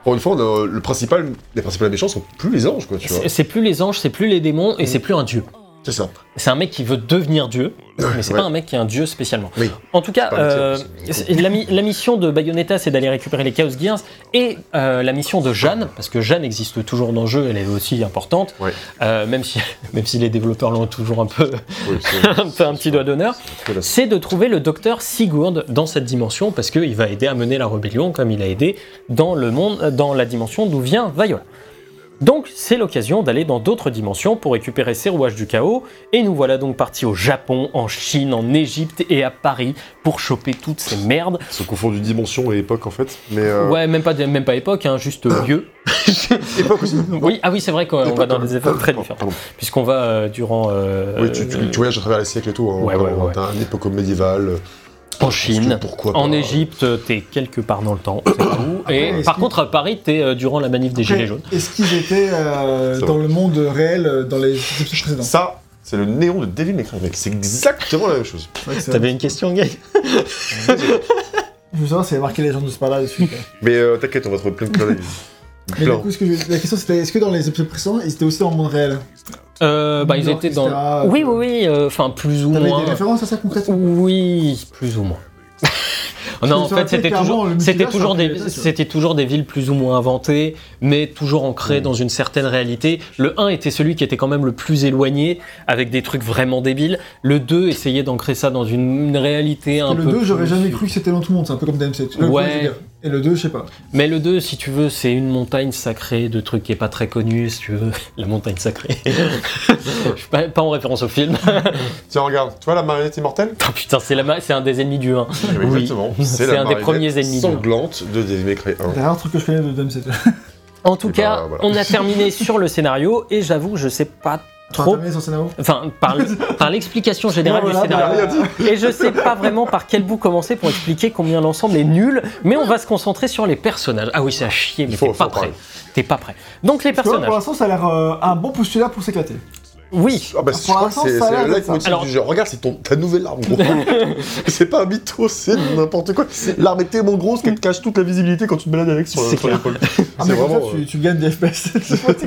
Pour une fois, on a le principal, les principaux méchants sont plus les anges, quoi, tu vois. c'est- C'est plus les anges, c'est plus les démons et c'est plus un dieu. C'est ça. C'est un mec qui veut devenir dieu, mais c'est Ouais. pas un mec qui est un dieu spécialement. Oui. En tout cas, euh, la, mi- la mission de Bayonetta, c'est d'aller récupérer les Chaos Gears, et euh, la mission de Jeanne, parce que Jeanne existe toujours dans le jeu, elle est aussi importante, euh, même, si, [LAUGHS] même si les développeurs l'ont toujours un peu, Oui, [LAUGHS] un, peu un petit doigt d'honneur, c'est de trouver le docteur Sigurd dans cette dimension, parce qu'il va aider à mener la rébellion, comme il a aidé dans le monde, dans la dimension d'où vient Viola. Donc c'est l'occasion d'aller dans d'autres dimensions pour récupérer ces rouages du chaos, et nous voilà donc partis au Japon, en Chine, en Égypte et à Paris pour choper toutes ces merdes. Se confondu dimension et époque, en fait. Mais. euh, Ouais, même pas, même pas époque, hein, juste [COUGHS] lieu. [LAUGHS] Époque aussi. Oui, ah oui, c'est vrai qu'on va dans des époques très différentes, puisqu'on va euh, durant... euh, Oui, tu, tu, tu voyages à travers les siècles et tout. Hein, Ouais, ouais, ouais. T'as une époque médiévale. En Chine. Pourquoi En pas. Égypte, t'es quelque part dans le temps, c'est [COUGHS] tout. Et par contre, à Paris, t'es euh, durant la manif des Après, Gilets jaunes. Est-ce qu'ils étaient euh, dans le monde réel euh, dans les épisodes précédents Ça, c'est le néon de Devil May Cry, mec. C'est exactement la même chose. C'est c'est- T'avais une question, Guy Je veux savoir a marqué les gens de ce là dessus. Mais euh, t'inquiète, on va trouver plein de d'œil. [LAUGHS] Mais du coup, ce que je- la question c'était est-ce que dans les épisodes précédents, ils étaient aussi dans le monde réel? Euh, Bah, ils étaient dans. etc., Oui, euh, oui, oui, euh, enfin, plus ou T'avais moins. des références à ça concrètement? Oui, plus ou moins. [LAUGHS] non, en fait, c'était toujours, le c'était toujours des, c'était toujours des villes plus ou moins inventées, mais toujours ancrées dans une certaine réalité. Le 1 était celui qui était quand même le plus éloigné, avec des trucs vraiment débiles. Le 2 essayait d'ancrer ça dans une, une réalité un le peu. 2, j'aurais jamais cru que c'était dans tout le monde, c'est un peu comme DMC. vois, Ouais. Et le 2, je sais pas. Mais le 2, si tu veux, c'est une montagne sacrée de trucs qui est pas très connu, si tu veux. [LAUGHS] La montagne sacrée. [LAUGHS] Je suis pas, pas en référence au film. [LAUGHS] Tiens, regarde, tu vois la marionnette immortelle? Oh, putain, c'est la ma- c'est un des ennemis du 1. Oui. Exactement. C'est un des premiers ennemis du sanglante de Devil May Cry 1. C'est un truc que je connais de DMC. En tout Et cas, bah, voilà. on a terminé sur le scénario et j'avoue, je sais pas trop. Terminé son scénario Enfin, par, par l'explication générale du voilà, scénario. Et je sais pas vraiment par quel bout commencer pour expliquer combien l'ensemble est nul, mais on va se concentrer sur les personnages. Ah oui, c'est à chier, mais t'es pas prêt. T'es pas prêt. Donc les vois, Pour personnages. l'instant, ça a l'air euh, un bon postulat pour s'éclater. Oui. Ah bah, Pour je crois que l'instant, c'est le leitmotiv. Alors- du jeu. Regarde, c'est ton- ta nouvelle arme, gros. [LAUGHS] c'est pas un mytho, c'est n'importe quoi. L'arme est tellement grosse qu'elle te cache toute la visibilité quand tu te balades avec sur, l'épaule. [LAUGHS] Ah, C'est mais comme vraiment. ça, tu, tu gagnes des FPS.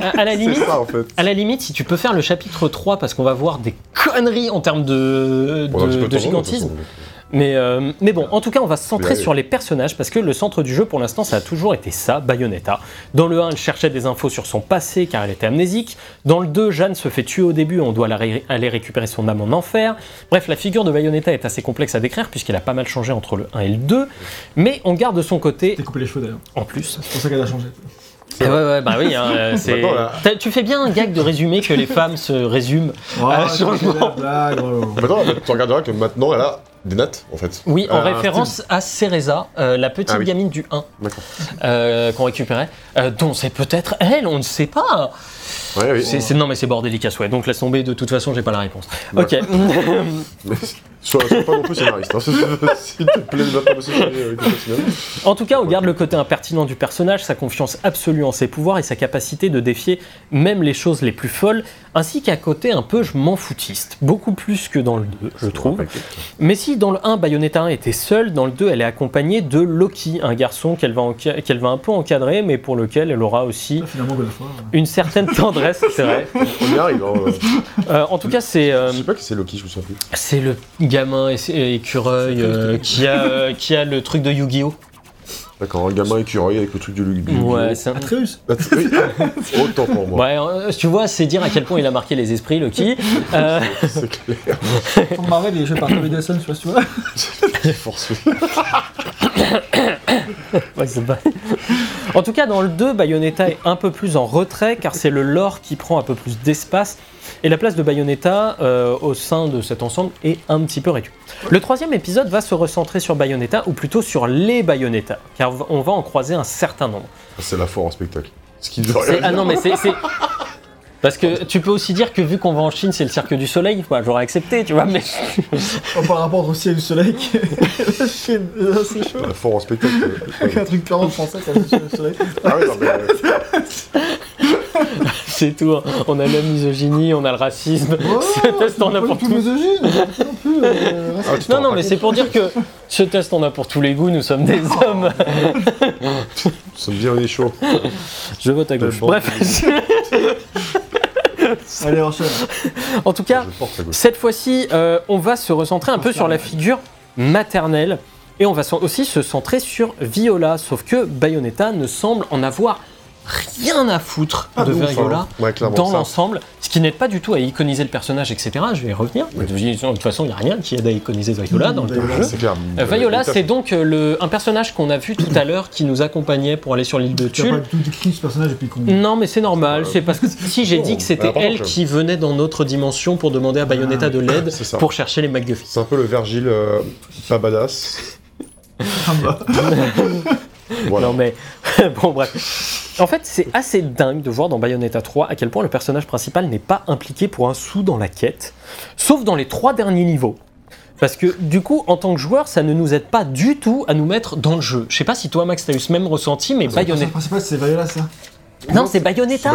[LAUGHS] À, à la limite, C'est ça en fait. À la limite, si tu peux faire le chapitre 3, parce qu'on va voir des conneries en termes de, gigantisme. Mais, euh, mais bon, en tout cas, on va se centrer sur les personnages, parce que le centre du jeu, pour l'instant, ça a toujours été ça, Bayonetta. Dans le 1, elle cherchait des infos sur son passé, car elle était amnésique. Dans le 2, Jeanne se fait tuer au début, on doit la ré- aller récupérer son âme en enfer. Bref, la figure de Bayonetta est assez complexe à décrire, puisqu'elle a pas mal changé entre le 1 et le 2. Mais on garde de son côté, T'es coupé les cheveux d'ailleurs. en plus, C'est pour ça qu'elle a changé. Et ouais, ouais, bah oui, hein, euh, c'est- tu fais bien un gag de résumer que les femmes se résument. Ah, changement. blague. Maintenant, tu regarderas que maintenant, elle a des nattes, en fait. Oui, en référence à Cereza, euh, la petite Ah oui. gamine du 1 D'accord. euh, qu'on récupérait, euh, dont c'est peut-être elle, on ne sait pas. Ouais, oui. C'est- c'est- non mais c'est bordélique à souhait, donc laisse tomber, de toute façon j'ai pas la réponse. Ouais. [LAUGHS] Ok. Sois, sois pas non plus scénariste. Hein. [LAUGHS] S'il te plaît, ne va pas bosser euh. En tout cas, on garde le côté impertinent du personnage, sa confiance absolue en ses pouvoirs et sa capacité de défier même les choses les plus folles, ainsi qu'à côté un peu je m'en foutiste, beaucoup plus que dans le 2, je trouve. Mais si dans le 1, Bayonetta 1 était seule, dans le 2, elle est accompagnée de Loki, un garçon qu'elle va, enca- qu'elle va un peu encadrer, mais pour lequel elle aura aussi War. une certaine [LAUGHS] tendresse, c'est vrai. On y arrive. Hein. Euh, en tout cas, c'est euh, Je sais pas qui c'est Loki, je me souviens plus. c'est le gamin écureuil euh, qui, a, euh, qui a le truc de Yu-Gi-Oh! D'accord, un gamin écureuil avec le truc du Lugi. Ouais, c'est un- Atreus oui. [LAUGHS] Autant pour moi. Ouais, euh, tu vois, c'est dire à quel point il a marqué les esprits, Loki. [LAUGHS] Euh, C'est clair. [LAUGHS] Pour Marvel, il est joué par Tommy Dawson, je sais pas si tu vois. Forcé. [COUGHS] ouais, c'est pas- en tout cas, dans le 2, Bayonetta est un peu plus en retrait car c'est le lore qui prend un peu plus d'espace et la place de Bayonetta euh, au sein de cet ensemble est un petit peu réduite. Le troisième épisode va se recentrer sur Bayonetta ou plutôt sur les Bayonetta car on va en croiser un certain nombre. C'est la foire en spectacle. Ce qui Ah non, mais c'est. [LAUGHS] Parce que tu peux aussi dire que vu qu'on va en Chine, c'est le cirque du soleil, quoi. J'aurais accepté, tu vois, mais. Oh, par rapport au ciel et du soleil, [LAUGHS] la Chine, c'est chaud. La foire en spectacle. [LAUGHS] Avec un truc purement français, c'est le soleil. Ah oui, non, mais. [LAUGHS] C'est tout. hein. On a la misogynie, on a le racisme. [LAUGHS] Ce test en a pour tout tout. misogyne, pas non plus. euh, ah, Non, non, mais c'est pour dire que ce test en a pour tous les goûts, nous sommes des [LAUGHS] hommes. Nous sommes bien on est chaud. Je vote à gauche. Bon. Bref. Allez, enchaîne. En tout cas. Cette fois-ci, euh, on va se recentrer un peu sur la figure maternelle et on va aussi se centrer sur Viola, sauf que Bayonetta ne semble en avoir rien à foutre Ah, de ouf, Viola hein. Ouais, dans l'ensemble, ce qui n'aide pas du tout à iconiser le personnage, etc. Je vais y revenir. Oui. De toute façon, il n'y a rien qui aide à iconiser Viola dans le Viola, jeu. Clair. Euh, Viola, c'est fait. donc euh, le, un personnage qu'on a vu tout à l'heure qui nous accompagnait pour aller sur l'île de Tu as pas Tulle. du tout décrit ce personnage. Non, mais c'est normal. Euh, C'est parce que si j'ai dit que c'était par elle qui venait dans notre dimension pour demander à Bayonetta de l'aide pour chercher les McGuffin. C'est un peu le Virgile euh, pas badass. [LAUGHS] Voilà. Non mais [LAUGHS] bon bref. En fait, c'est assez dingue de voir dans Bayonetta 3 à quel point le personnage principal n'est pas impliqué pour un sou dans la quête, sauf dans les trois derniers niveaux. Parce que du coup, en tant que joueur, ça ne nous aide pas du tout à nous mettre dans le jeu. Je sais pas si toi, Max, t'as eu ce même ressenti, mais Le personnage Bayonetta. principal, c'est Viola, ça. Non, c'est Bayonetta.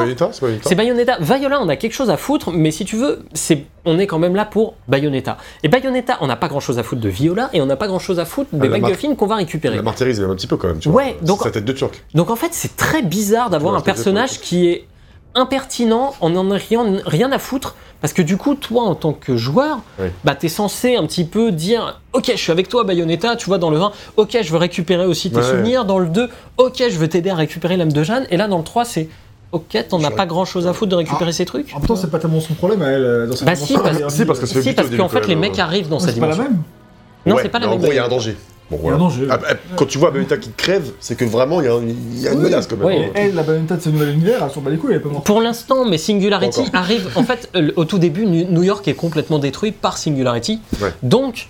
C'est Bayonetta. Viola, on a quelque chose à foutre, mais si tu veux, c'est, on est quand même là pour Bayonetta. Et Bayonetta, on n'a pas grand chose à foutre de Viola, et on n'a pas grand chose à foutre des Ah, la McGuffin qu'on va récupérer. La martyrise, un petit peu quand même, tu Ouais, vois. donc- Sa tête de turc. Donc en fait, c'est très bizarre d'avoir un personnage qui est impertinent, on en a rien, rien à foutre, parce que du coup, toi, en tant que joueur, Ouais. bah, t'es censé un petit peu dire « Ok, je suis avec toi, Bayonetta, tu vois, dans le 1, ok, je veux récupérer aussi tes Ouais. souvenirs, dans le 2, ok, je veux t'aider à récupérer l'âme de Jeanne, et là, dans le 3, c'est « Ok, t'en as pas grand-chose à foutre de récupérer Ah. ces trucs En même temps, c'est pas tellement son problème à elle. euh, Dans Bah si, dimension, parce- si, parce que Si, parce qu'en fait, les mecs arrivent dans euh, sa C'est pas la dimension. même. Non, Ouais, c'est pas la même. En gros, il y a un danger. Bon, voilà. Il y a un danger. Ah, bah, quand tu vois Bayonetta qui crève, c'est que vraiment, il y a, il y a une Oui. menace quand même. Oui. hein. Elle, la Bayonetta de ce nouvel univers, elle s'en bat les couilles, elle est pas morte. Pour l'instant, mais Singularity Encore. arrive. En fait, au tout début, New York est complètement détruit par Singularity. Ouais. Donc,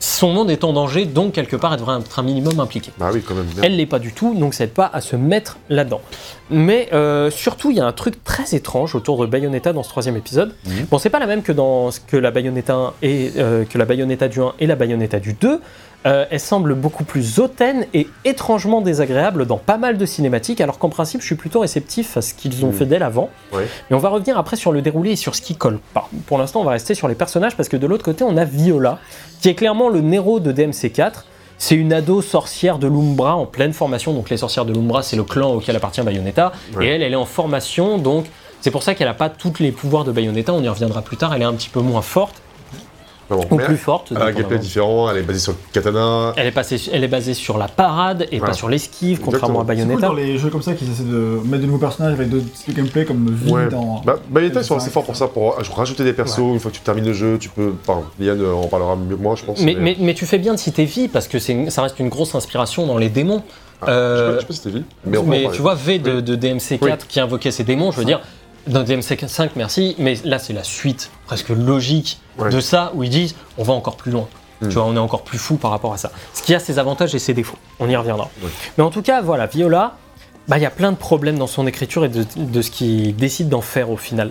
son monde est en danger, donc quelque part, elle devrait être un minimum impliquée. Bah oui, quand même. merde. Elle l'est pas du tout, donc ça aide pas à se mettre là-dedans. Mais euh, surtout, il y a un truc très étrange autour de Bayonetta dans ce troisième épisode. Mhm. Bon, c'est pas la même que dans que la Bayonetta 1 et euh, que la Bayonetta du 1 et la Bayonetta du 2. Euh, elle semble beaucoup plus hautaine et étrangement désagréable dans pas mal de cinématiques, alors qu'en principe, je suis plutôt réceptif à ce qu'ils ont Mhm. fait d'elle avant. Ouais. Et on va revenir après sur le déroulé et sur ce qui colle pas. Pour l'instant, on va rester sur les personnages parce que de l'autre côté, on a Viola, qui est clairement le Nero de DMC4. C'est une ado sorcière de l'Umbra en pleine formation. Donc les sorcières de l'Umbra, c'est le clan auquel appartient Bayonetta. Ouais. Et elle, elle est en formation. Donc c'est pour ça qu'elle n'a pas tous les pouvoirs de Bayonetta. On y reviendra plus tard. Elle est un petit peu moins forte Bon. ou Mais plus forte. Un dépendamment. gameplay différent, elle est basée sur le katana. Elle est, passée- elle est basée sur la parade et Voilà. pas sur l'esquive, contrairement à Exactement. C'est cool Bayonetta. dans les jeux comme ça qu'ils essaient de mettre de nouveaux personnages avec d'autres styles de gameplay comme vie Ouais. dans. Bah, Bayonetta, ils sont assez forts pour ça, pour rajouter des persos. Une fois que tu termines le jeu, tu peux. Enfin, Liane euh, en parlera mieux que moi, je pense. Mais, mais, mais tu fais bien de citer V parce que c'est une- ça reste une grosse inspiration dans les démons. Ah, Euh, je sais pas- je sais pas si c'était vie. Mais, tu vois, V de, de DMC4 qui invoquait ses démons, je veux dire, dans DMC5, merci, mais là c'est la suite presque logique Ouais. de ça où ils disent on va encore plus loin. Mm. Tu vois, on est encore plus fou par rapport à ça. Ce qui a ses avantages et ses défauts. On y reviendra. Ouais. Mais en tout cas, voilà, Viola, bah, il y a plein de problèmes dans son écriture et de, de ce qu'ils décident d'en faire au final.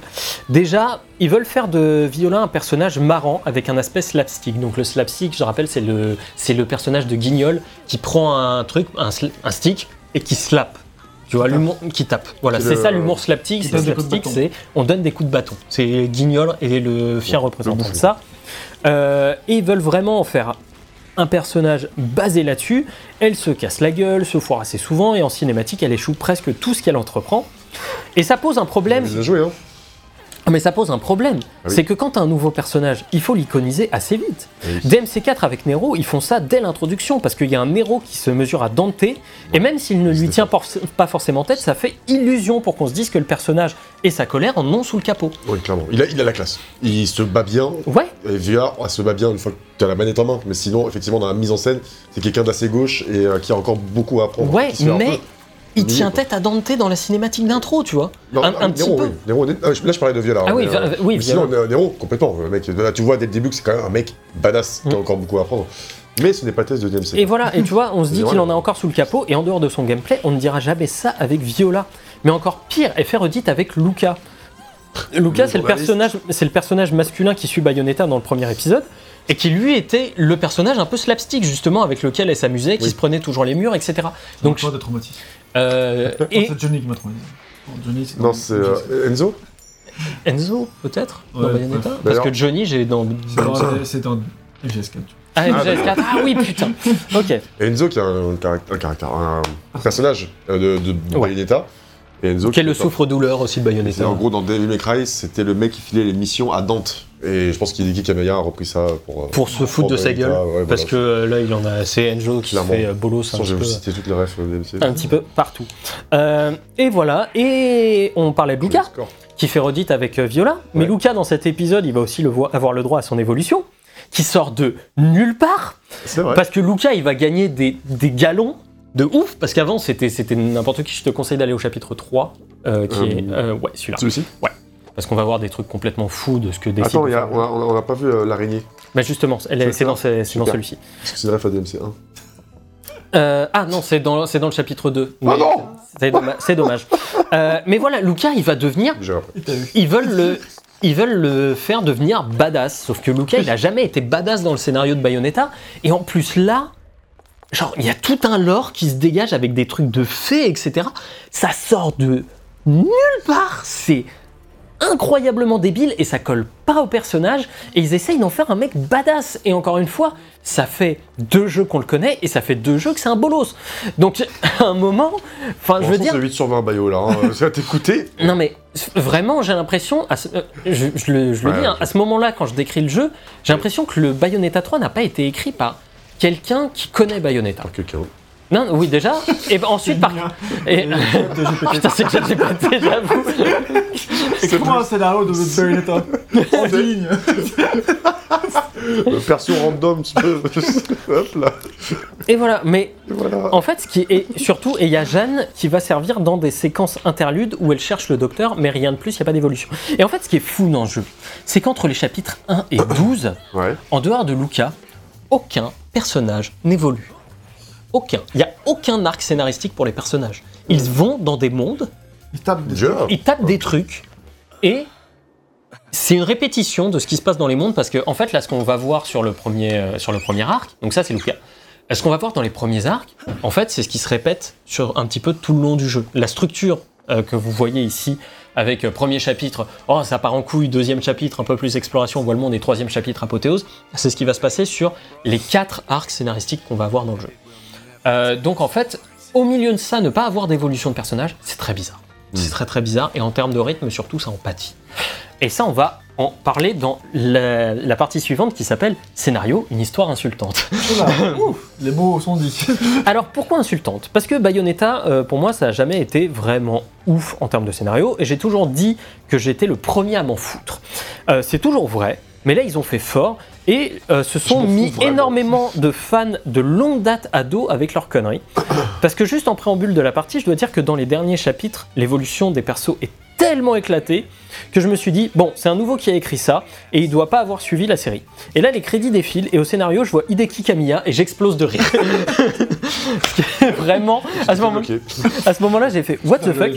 Déjà, ils veulent faire de Viola un personnage marrant avec un aspect slapstick. Donc le slapstick, je rappelle, c'est le, c'est le personnage de Guignol qui prend un truc, un, stick et qui slap. Tu vois, l'humour qui tape. Voilà, C'est le- ça l'humour slapstick. Slapstick, c'est on donne des coups de bâton. C'est Guignol et le chien Ouais, représentant de ça. Euh, et ils veulent vraiment en faire un personnage basé là-dessus. Elle se casse la gueule, se foire assez souvent, et en cinématique, elle échoue presque tout ce qu'elle entreprend. Et ça pose un problème. Bien joué, hein. Ah, Mais ça pose un problème. Ah oui. C'est que quand t'as un nouveau personnage, il faut l'iconiser assez vite. Oui. DMC4 avec Nero, ils font ça dès l'introduction parce qu'il y a un Nero qui se mesure à Dante et même s'il ne lui tient pas forcément tête, ça fait illusion pour qu'on se dise que le personnage et sa colère en ont sous le capot. Oui, clairement. Il a, il a la classe. Il se bat bien. Ouais, Et Via, elle se bat bien une fois que tu as la manette en main. Mais sinon, effectivement, dans la mise en scène, c'est quelqu'un d'assez gauche et euh, qui a encore beaucoup à apprendre. ouais, mais il tient tête à Dante dans la cinématique d'intro, tu vois. Non, un- ah, un petit peu. oui. Nero, ah, je- là, je parlais de Viola. Ah hein, oui, mais, vi- oui, mais Sinon, Viola. euh, Nero, complètement. Le mec, là, tu vois dès le début que c'est quand même un mec badass qui a Mm. encore beaucoup à apprendre. Mais ce n'est pas test de DMC. Et voilà, et tu vois, on se [LAUGHS] dit qu'il en a encore sous le capot, et en dehors de son gameplay, on ne dira jamais ça avec Viola. Mais encore pire, effet redite avec Luca. Luca, c'est le, personnage, c'est le personnage masculin qui suit Bayonetta dans le premier épisode, et qui lui était le personnage un peu slapstick, justement, avec lequel elle s'amusait, qui Oui. se prenait toujours les murs, etc. Donc, Donc, de traumatisme. Euh, Et... C'est Johnny qui m'a traumatisé. Non, Johnny, c'est Non, c'est euh, Enzo Enzo, peut-être, dans Bayonetta ouais. Parce que Johnny, j'ai dans. C'est dans- C'est dans FGS4. Ah, MGS4, ah oui, putain [LAUGHS] Ok. Enzo qui a un caractère, un, caractère, un personnage euh, de, de Ouais. Bayonetta. Et Enzo Qui est le souffre-douleur aussi de Bayonetta. en gros dans Devil May Cry, c'était le mec qui filait les missions à Dante. Et je pense qu'Hideki Kamiya a repris ça pour. euh, Pour se foutre de sa gueule. ouais, Parce voilà. que euh, là, il en a. C'est Enjo qui Clairement. fait euh, bolos un petit peu. citer toutes les refs DMC. un petit peu partout. Euh, et voilà, et on parlait de Luca, qui fait redite avec Viola, mais Ouais. Luca dans cet épisode, il va aussi le avoir le droit à son évolution, qui sort de nulle part, vrai. parce que Luca, il va gagner des, des galons de ouf, parce qu'avant, c'était c'était n'importe qui, je te conseille d'aller au chapitre 3, euh, qui Euh, est... ouais, celui-là. Celui-ci? Parce qu'on va voir des trucs complètement fous de ce que décide... Attends, de il y a- on n'a pas vu euh, l'araignée. Bah justement, elle est- C'est dans, ce- celui-ci. C'est une ref à DMC 1. Euh, ah non, c'est dans, le chapitre 2. Ah non C'est dommage. Euh, mais voilà, Luca, il va devenir ils veulent le ils veulent le faire devenir badass sauf que Luca il a jamais été badass dans le scénario de Bayonetta et en plus là genre il y a tout un lore qui se dégage avec des trucs de fées etc ça sort de nulle part c'est incroyablement débile et ça colle pas au personnage et ils essayent d'en faire un mec badass et encore une fois ça fait deux jeux qu'on le connaît et ça fait deux jeux que c'est un bolos donc à un moment enfin je veux dire C'est 8 sur 20 Bayo là. Hein. [LAUGHS] Ça t'écouter. non mais vraiment j'ai l'impression, à ce- euh, je, je le, je le Ouais, dis, hein, à ce moment-là quand je décris le jeu, j'ai l'impression que le Bayonetta 3 n'a pas été écrit par quelqu'un qui connaît Bayonetta. Par quelqu'un. Non, oui déjà, et ben ensuite par... Et... Putain c'est que j'ai pété, j'avoue. C'est comment un scénario de Bayonetta En ligne Le perso random, tu peux. Hop là. Et voilà, mais voilà. en fait ce qui est surtout, et il y a Jeanne qui va servir dans des séquences interludes où elle cherche le docteur, mais rien de plus, il n'y a pas d'évolution. Et en fait ce qui est fou dans le jeu, c'est qu'entre les chapitres 1 et 12, Ouais. En dehors de Luca, aucun personnage n'évolue. Aucun. Il n'y a aucun arc scénaristique pour les personnages. Ils vont dans des mondes, Il tape des ils tapent des trucs, et c'est une répétition de ce qui se passe dans les mondes, parce que en fait, là, ce qu'on va voir sur le premier, euh, sur le premier arc, donc ça, c'est Luca. Ce qu'on va voir dans les premiers arcs, en fait, c'est ce qui se répète sur un petit peu tout le long du jeu. La structure euh, que vous voyez ici, avec euh, premier chapitre, oh ça part en couille, deuxième chapitre, un peu plus exploration, on voit le monde, et troisième chapitre, apothéose, c'est ce qui va se passer sur les quatre arcs scénaristiques qu'on va avoir dans le jeu. Euh, donc en fait, au milieu de ça, ne pas avoir d'évolution de personnage, c'est très bizarre. C'est très très bizarre, et en termes de rythme, surtout, ça en pâtit. Et ça, on va en parler dans la, la partie suivante qui s'appelle Scénario, une histoire insultante. Oula, [LAUGHS] ouf, Les mots sont dits. [LAUGHS] Alors pourquoi insultante? Parce que Bayonetta, euh, pour moi, ça n'a jamais été vraiment ouf en termes de scénario, et j'ai toujours dit que j'étais le premier à m'en foutre. Euh, c'est toujours vrai, mais là ils ont fait fort, et euh, se sont mis vraiment. énormément de fans de longue date à dos avec leurs conneries. [COUGHS] Parce que juste en préambule de la partie, je dois dire que dans les derniers chapitres, l'évolution des persos est tellement éclatée que je me suis dit, bon, c'est un nouveau qui a écrit ça, et il doit pas avoir suivi la série. Et là, les crédits défilent, et au scénario, je vois Hideki Kamiya, et j'explose de rire. [LAUGHS] Ce qui est Vraiment, à ce moment- à ce moment-là, j'ai fait, what the fuck?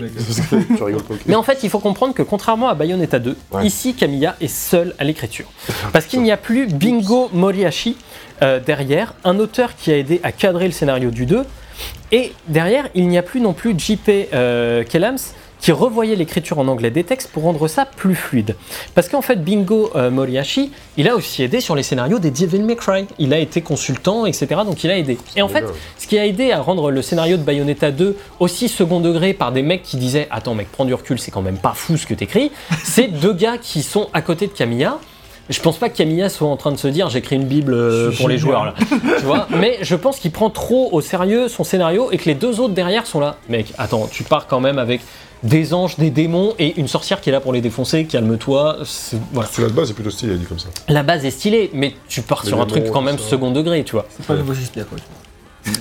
mais en fait, il faut comprendre que contrairement à Bayonetta 2, Ouais. ici Kamiya est seul à l'écriture. Parce qu'il n'y a plus Bingo Moriashi euh, derrière, un auteur qui a aidé à cadrer le scénario du 2. Et derrière, il n'y a plus non plus JP euh, Kellams qui revoyait l'écriture en anglais des textes pour rendre ça plus fluide. Parce qu'en fait, Bingo euh, Moriashi, il a aussi aidé sur les scénarios des Devil May Cry. Il a été consultant, etc. Donc il a aidé. Et en fait, ce qui a aidé à rendre le scénario de Bayonetta 2 aussi second degré par des mecs qui disaient Attends, mec, prends du recul, c'est quand même pas fou ce que t'écris, [LAUGHS] c'est deux gars qui sont à côté de Camilla. Je pense pas que Camilla soit en train de se dire j'écris une bible euh, pour les joueurs là, [LAUGHS] tu vois. Mais je pense qu'il prend trop au sérieux son scénario et que les deux autres derrière sont là. Mec, attends, tu pars quand même avec des anges, des démons et une sorcière qui est là pour les défoncer. Calme-toi. c'est- Voilà. De base est plutôt stylé, dit comme ça. La base est stylée, mais tu pars Les sur un truc quand même ça. second degré, tu vois. C'est pas le nouveau Shakespeare, quoi.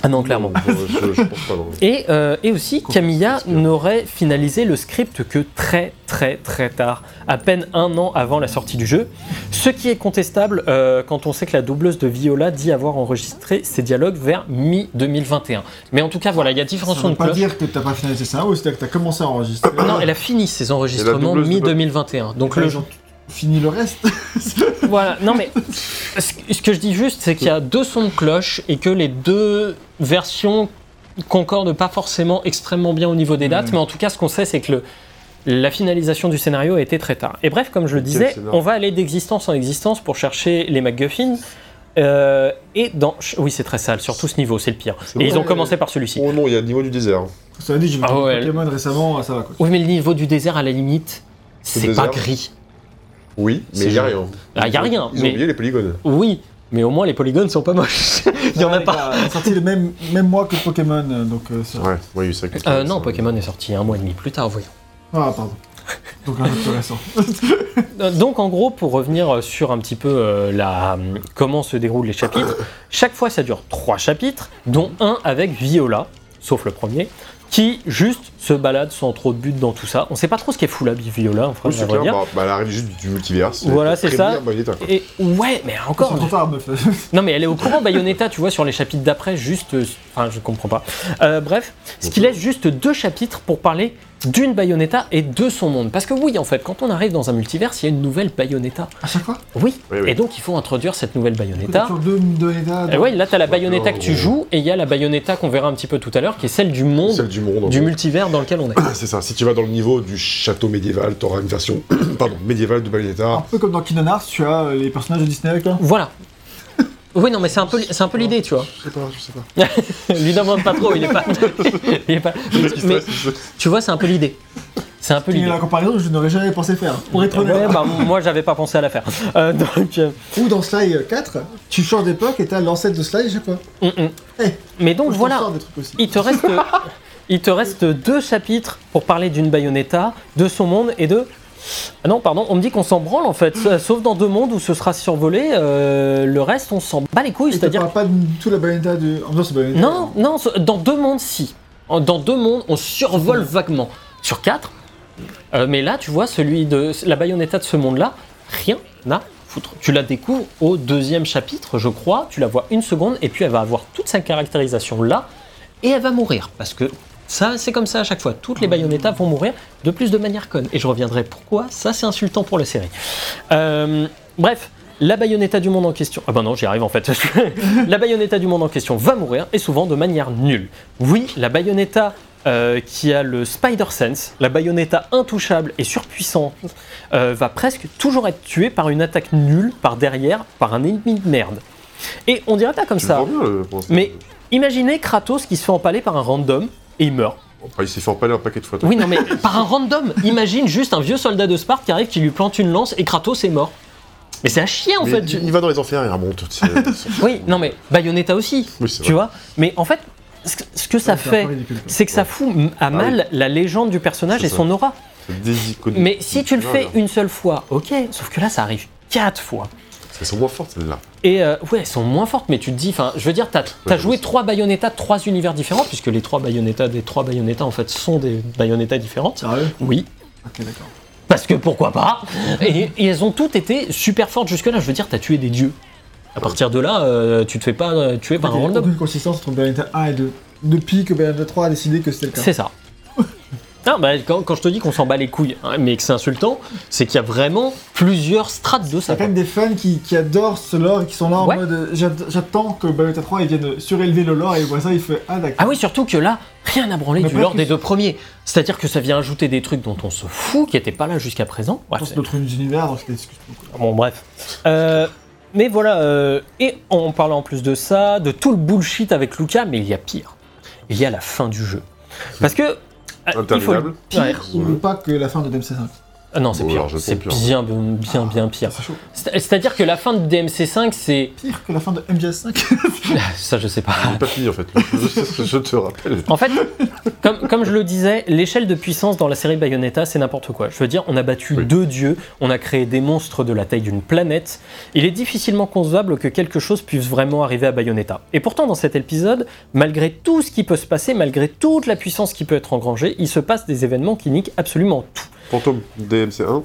Ah non, clairement. Non, [LAUGHS] je, je pense pas, non. Et, euh, et aussi, Camilla n'aurait finalisé le script que très très très tard, à peine un an avant la sortie du jeu. Ce qui est contestable euh, quand on sait que la doubleuse de Viola dit avoir enregistré ses dialogues vers mi-2021. Mais en tout cas, voilà, il y a différents Ça sons veut de pas cloche. dire que t'as pas finalisé ça, ou c'est-à-dire que t'as commencé à enregistrer. Non, elle a fini ses enregistrements doubleuse de- mi-2021. Donc Ouais, le fini le reste. [LAUGHS] Voilà, non mais ce que je dis juste, c'est qu'il y a deux sons de cloche et que les deux versions concordent pas forcément extrêmement bien au niveau des dates, Mhm. mais en tout cas, ce qu'on sait, c'est que le, la finalisation du scénario a été très tard. Et bref, comme je le disais, on va aller d'existence en existence pour chercher les MacGuffin. euh, et dans. Oui, c'est très sale, surtout ce niveau, c'est le pire. Et ils ont commencé par celui-ci. Oh non, il y a le niveau du désert. Ça veut dire, j'ai vu Ah ouais. Pokémon récemment, ça va quoi. Oui, mais le niveau du désert, à la limite, c'est désert pas gris. Oui, mais il y a rien. Ah, y a rien, Ils ont mais- oublié les polygones. Oui, mais au moins les polygones sont pas moches. [LAUGHS] Il y en a pas. Il est sorti le même, même mois que Pokémon, euh, donc euh, ça- Ouais, oui, c'est vrai que- Euh, non, ça- Pokémon est sorti un mois et demi plus tard, voyons. Ah, pardon. Donc un peu plus récent. [LAUGHS] Donc en gros, pour revenir sur un petit peu euh, la, comment se déroulent les chapitres, chaque fois ça dure trois chapitres, dont un avec Viola, sauf le premier, qui juste se balade sans trop de but dans tout ça. On sait pas trop ce qu'est fou la Viola, Oui, c'est vrai clair, dire. bah, bah, elle arrive juste du multiverse. Voilà, c'est ça. Bayonetta, quoi. Et ouais, mais encore. Trop tard. [LAUGHS] Non mais elle est au courant Bayonetta, tu vois, sur les chapitres d'après, juste... euh, Enfin, je comprends pas. Euh, bref, ce qui laisse juste deux chapitres pour parler d'une Bayonetta et de son monde. Parce que oui, en fait, quand on arrive dans un multiverse, il y a une nouvelle Bayonetta. À chaque fois Oui, Oui, oui. et donc il faut introduire cette nouvelle Bayonetta. Toujours deux Bayonetta. Et ouais, là, t'as la Bayonetta que tu joues, et il y a la Bayonetta qu'on verra un petit peu tout à l'heure, qui est celle du monde, Celle du monde. du multivers dans lequel on est. [COUGHS] C'est ça, si tu vas dans le niveau du château médiéval, t'auras une version [COUGHS] pardon, médiévale de Un Bayonetta. peu comme dans Kingdom Hearts, tu as les personnages de Disney avec toi? Voilà. Oui, non, mais c'est un peu, c'est un peu l'idée, tu vois. Je sais pas, je sais pas. [LAUGHS] Lui demande pas trop, il est pas. [LAUGHS] [LAUGHS] il est pas- Mais tu vois, c'est un peu l'idée. C'est un peu l'idée. la comparaison, je n'aurais jamais pensé faire. Pour être honnête. Ouais, bah, moi, j'avais pas pensé à la faire. Euh, donc, euh, Ou dans Sly 4, tu changes d'époque et t'as l'ancêtre de Sly hum, hum. Eh, Mais donc je voilà, sors des trucs aussi. il te reste, il te reste deux chapitres pour parler d'une Bayonetta, de son monde et de. Ah non, pardon, on me dit qu'on s'en branle en fait, sauf dans deux mondes où ce sera survolé. euh, le reste, on s'en bat les couilles, c'est-à-dire. pas du tout la Bayonetta de. En Bayonetta. Non, non, dans deux mondes, si. Dans deux mondes, on survole vaguement. Sur quatre. Euh, mais là, tu vois, celui de la Bayonetta de ce monde-là, rien à foutre. Tu la découvres au deuxième chapitre, je crois. Tu la vois une seconde, et puis elle va avoir toute sa caractérisation là, et elle va mourir. Parce que ça, c'est comme ça à chaque fois. Toutes les Bayonetta vont mourir de plus de manière conne. Et je reviendrai pourquoi. Ça, c'est insultant pour la série. Euh, bref. La Bayonetta du monde en question. Ah ben non, j'y arrive en fait. [LAUGHS] la Bayonetta du monde en question va mourir et souvent de manière nulle. Oui, la Bayonetta euh, qui a le Spider Sense, la Bayonetta intouchable et surpuissante, euh, va presque toujours être tuée par une attaque nulle, par derrière, par un ennemi de merde. Et on dirait pas comme ça. bien. Mais imaginez Kratos qui se fait empaler par un random et il meurt. Enfin, il s'est fait empaler un paquet de fois. toi. Oui, non mais [LAUGHS] par un random, imagine juste un vieux soldat de Sparte qui arrive, qui lui plante une lance et Kratos est mort. Mais c'est à chier en Mais fait. il, il va dans les enfers et il remonte. c'est- [LAUGHS] Oui, non mais Bayonetta aussi, Oui, c'est tu vrai. vois. Mais en fait, ce que- ce que ça fait, c'est que ça fout m- à oui. mal la légende du personnage C'est et ça. son aura. Mais si tu le fais une seule fois, ok, sauf que là ça arrive quatre fois. Elles sont moins fortes, celles-là. Et euh, ouais, elles sont moins fortes, mais tu te dis, enfin, je veux dire, t'as as Ouais, joué trois Bayonetta de trois univers différents, puisque les trois Bayonetta des trois Bayonetta en fait sont des Bayonetta différentes. Sérieux? Oui. Ok, d'accord. Parce que pourquoi pas? Et, et elles ont toutes été super fortes jusque-là. Je veux dire, t'as tué des dieux. À partir de là, euh, tu te fais pas euh, tuer par un Il y a random. aucune consistance entre Bayonetta 1 et 2. Depuis que Bayonetta 3 a décidé que c'était le cas. C'est ça. [LAUGHS] Non, bah, quand, quand je te dis qu'on s'en bat les couilles, hein, mais que c'est insultant, c'est qu'il y a vraiment plusieurs strates de Il y ça. a quand même des fans qui, qui adorent ce lore et qui sont là en Ouais. mode euh, j'att- j'attends que Bayonetta 3 ils viennent surélever le lore et voient ça, ils font Ah d'accord. Ah oui, surtout que là, rien à branler Mais du lore plus. des deux premiers. C'est-à-dire que ça vient ajouter des trucs dont on se fout, qui n'étaient pas là jusqu'à présent. C'est d'autres univers, donc Bon, bref. Euh, mais voilà, euh, et en parlant en plus de ça, de tout le bullshit avec Luca, mais il y a pire. Il y a la fin du jeu. Parce que. Euh, il faut le- Interminable. Ouais. Pire ou pas que la fin de DMC5 Ah non, c'est Bon, pire. C'est bien, bien, bien pire. C'est chaud. C'est- C'est-à-dire que la fin de DMC5, c'est. Pire que la fin de MGS5 [LAUGHS] Ça, je sais pas. Pas fini en fait. [LAUGHS] je, je te rappelle. En fait, comme, comme je le disais, l'échelle de puissance dans la série Bayonetta, c'est n'importe quoi. Je veux dire, on a battu Oui. deux dieux, on a créé des monstres de la taille d'une planète. Il est difficilement concevable que quelque chose puisse vraiment arriver à Bayonetta. Et pourtant, dans cet épisode, malgré tout ce qui peut se passer, malgré toute la puissance qui peut être engrangée, il se passe des événements qui niquent absolument tout. Fantôme DMC1.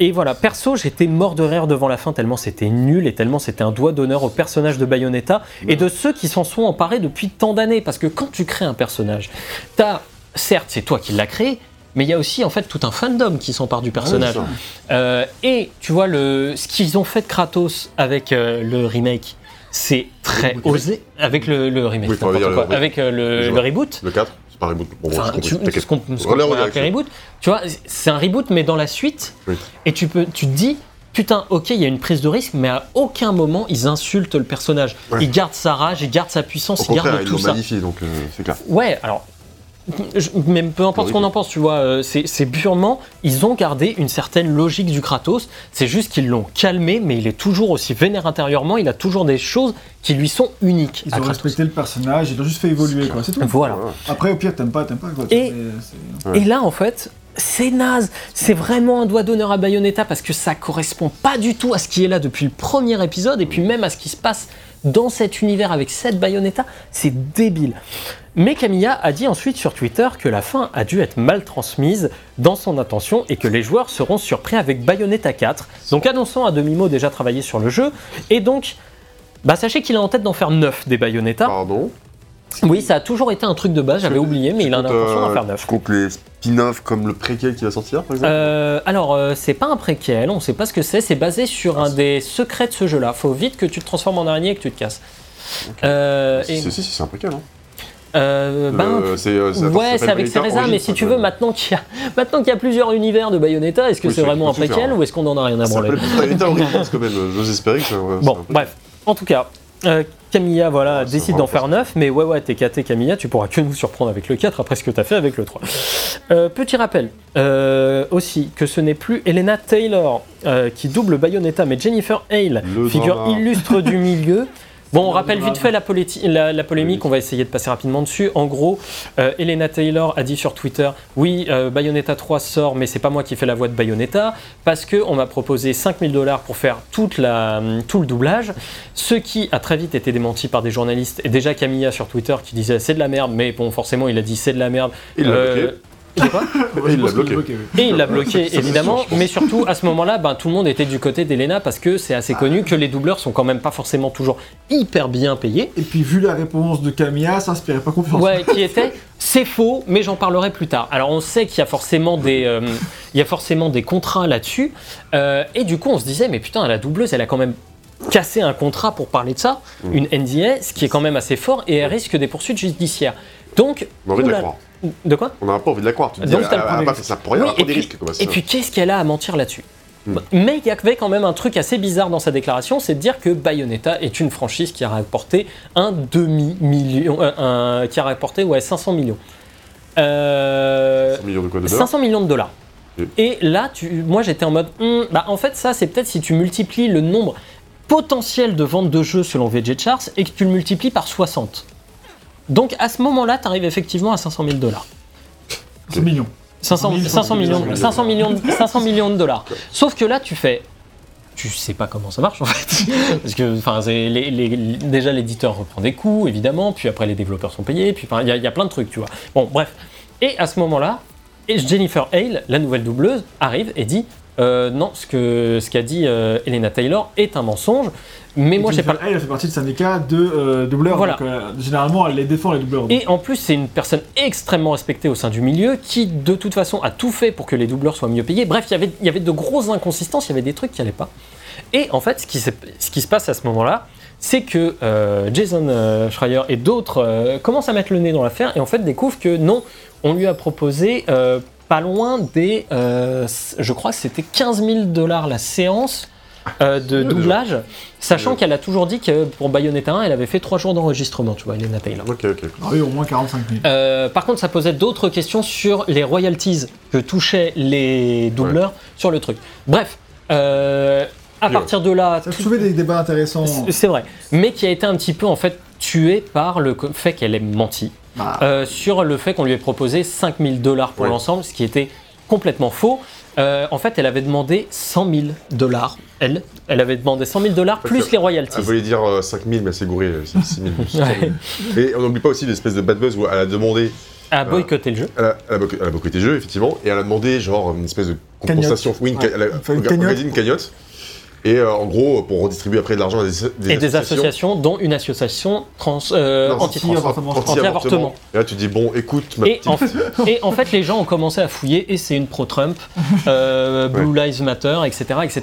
Et voilà, perso, j'étais mort de rire devant la fin tellement c'était nul et tellement c'était un doigt d'honneur au personnage de Bayonetta et de ceux qui s'en sont emparés depuis tant d'années. Parce que quand tu crées un personnage, t'as, certes, c'est toi qui l'as créé, mais il y a aussi en fait tout un fandom qui s'empare du personnage. Ah oui, Euh, et tu vois, le, ce qu'ils ont fait de Kratos avec euh, le remake, c'est très Oui, osé. Avec le, le remake, Oui, dire le-. Avec euh, le, le reboot. Le 4, c'est pas un reboot. Bon, Enfin, tu- ce qu'on reboot, tu vois, c'est un reboot mais dans la suite, Oui. et tu peux, tu te dis, putain, ok, il y a une prise de risque, mais à aucun moment ils insultent le personnage. Ouais. Ils gardent sa rage, ils gardent sa puissance, Au ils gardent ils tout ça. magnifié, donc euh, c'est clair. Ouais, alors. Je- même peu importe ce qu'on en pense, tu vois, euh, c'est purement, ils ont gardé une certaine logique du Kratos, c'est juste qu'ils l'ont calmé, mais il est toujours aussi vénère intérieurement, il a toujours des choses qui lui sont uniques. Ils à ont Kratos. respecté le personnage, ils l'ont juste fait évoluer quoi, c'est tout. Voilà. Après au pire t'aimes pas, t'aimes pas quoi. Et- Mais Et là, en fait, c'est naze. C'est vraiment un doigt d'honneur à Bayonetta parce que ça correspond pas du tout à ce qui est là depuis le premier épisode et puis même à ce qui se passe dans cet univers avec cette Bayonetta. C'est débile. Mais Camilla a dit ensuite sur Twitter que la fin a dû être mal transmise dans son intention et que les joueurs seront surpris avec Bayonetta 4. Donc annonçant à demi-mot déjà travaillé sur le jeu. Et donc, bah, sachez qu'il a en tête d'en faire 9 des Bayonetta. Pardon? Oui, ça a toujours été un truc de base, j'avais oublié, mais il a l'intention d'en euh, faire 9. Tu comptes les spin-offs comme le préquel qui va sortir, par exemple Euh, alors, euh, c'est pas un préquel, on sait pas ce que c'est, c'est basé sur un des secrets de ce jeu-là. Faut vite que tu te transformes en araignée et que tu te casses. Euh, et- Si, si, si, c'est un préquel. Hein. Euh, ben, Le- euh, ça ouais, c'est avec Cereza, mais si tu veux, maintenant qu'il y, a- maintenant qu'il y a plusieurs univers de Bayonetta, est-ce que Oui, c'est vraiment un préquel ou est-ce qu'on en a rien à branler Bayonetta Origins quand même. J'ose espérer que ouais, Bon, bref. En tout cas, euh, Camilla voilà, Ouais, décide d'en faire 9, mais ouais, ouais, t'es caté Camilla, tu pourras que nous surprendre avec le 4 après ce que t'as fait avec le 3. Euh, petit rappel euh, aussi que ce n'est plus Elena Taylor euh, qui double Bayonetta, mais Jennifer Hale, Le figure drama. illustre du milieu. [LAUGHS] Bon, on Le rappelle vite fait la, poléti- la- la polémique, on va essayer de passer rapidement dessus. En gros, euh, Elena Taylor a dit sur Twitter Oui, euh, Bayonetta 3 sort, mais c'est pas moi qui fais la voix de Bayonetta, parce que on m'a proposé 5000 dollars pour faire toute la, tout le doublage, ce qui a très vite été démenti par des journalistes, et déjà Camilla sur Twitter qui disait c'est de la merde, mais bon, forcément, il a dit c'est de la merde. Il l'a Euh, quoi Ouais, il l'a bloqué. oui. et il l'a bloqué évidemment, mais surtout à ce moment-là, ben, tout le monde était du côté d'Elena parce que c'est assez connu que les doubleurs sont quand même pas forcément toujours hyper bien payés. Et puis vu la réponse de Camilla, ça inspirait pas confiance. Ouais, qui était c'est faux, mais j'en parlerai plus tard. Alors on sait qu'il y a forcément des, euh, il y a forcément des contrats là-dessus, Euh, et du coup on se disait mais putain la doubleuse elle a quand même cassé un contrat pour parler de ça, Mm. une NDA, ce qui est quand même assez fort, et elle risque des poursuites judiciaires. Donc, On a envie de quoi On n'a pas envie de la croire. Tu te dis, Donc, ah, t'as le elle pas fait ça pour rien, Oui, elle prend et des puis- risques. quoi, Et ça. puis qu'est-ce qu'elle a à mentir là-dessus Mm. Mais il y avait quand même un truc assez bizarre dans sa déclaration, c'est de dire que Bayonetta est une franchise qui a rapporté un demi-million, euh, un- qui a rapporté ouais, 500 millions. Euh, 100 millions de quoi de dollars 500 millions de dollars. Oui. Et là, tu, moi j'étais en mode, Hmm, bah, en fait ça c'est peut-être si tu multiplies le nombre potentiel de ventes de jeux selon VG Charts et que tu le multiplies par 60. Donc à ce moment-là, tu arrives effectivement à 500 000 dollars. C'est mignon. 500, 1000, 500 millions, 500 500 millions, de- 500 millions de dollars. Sauf que là, tu fais. Tu sais pas comment ça marche en fait. [LAUGHS] Parce que enfin, c'est les- les- déjà l'éditeur reprend des coûts, évidemment, puis après les développeurs sont payés, puis il y, a- il y a plein de trucs, tu vois. Bon, bref. Et à ce moment-là, Jennifer Hale, la nouvelle doubleuse, arrive et dit euh, non, ce que ce qu'a dit euh, Elena Taylor est un mensonge. Mais moi, j'ai pas. Elle fait partie du syndicat de euh, doubleurs. Voilà. donc, euh, généralement, elle les défend les doubleurs. Et en plus, c'est une personne extrêmement respectée au sein du milieu qui, de toute façon, a tout fait pour que les doubleurs soient mieux payés. Bref, il y avait, il y avait de grosses inconsistances, il y avait des trucs qui n'allaient pas. Et en fait, ce qui, s'est- ce qui se passe à ce moment-là, c'est que euh, Jason euh, Schreier et d'autres commencent à mettre le nez dans l'affaire et en fait découvrent que non, on lui a proposé pas loin des, je crois que c'était 15 000 dollars la séance euh, de doublage, sachant qu'elle a toujours dit que pour Bayonetta 1, elle avait fait 3 jours d'enregistrement, tu vois, Elena Taylor. Ok, ok. Ah oui, au moins 45 000. Euh, par contre, ça posait d'autres questions sur les royalties que touchaient les doubleurs sur le truc. Bref, euh, à partir de là, Ça a soulevé des débats intéressants. c'est c'est vrai, mais qui a été un petit peu en fait tué par le co- fait qu'elle ait menti Bah, euh, sur le fait qu'on lui ait proposé 5000 dollars pour Ouais. l'ensemble, ce qui était complètement faux. Euh, en fait, elle avait demandé 100 000 dollars. Elle, elle avait demandé 100 000 dollars plus que- les royalties. Elle voulait dire euh, 5000, mais elle s'est gourée, euh, c'est 6000. Ouais. [LAUGHS] Et on n'oublie pas aussi l'espèce de bad buzz où elle a demandé, À boycotter le jeu. elle a, elle a boycotté- elle a boycotté le jeu, effectivement, et elle a demandé genre une espèce de compensation. Oui, une, Ouais. elle a une cagnotte. une cagnotte. Et euh, en gros, pour redistribuer après de l'argent à des, des Et des associations, dont une association trans, euh, Non, anti-avortement. Anti-avortement. Et là, tu dis, bon, écoute, ma Et petite- en, [LAUGHS] et en fait, les gens ont commencé à fouiller et c'est une pro-Trump, euh, Blue Lives Matter, etc., etc.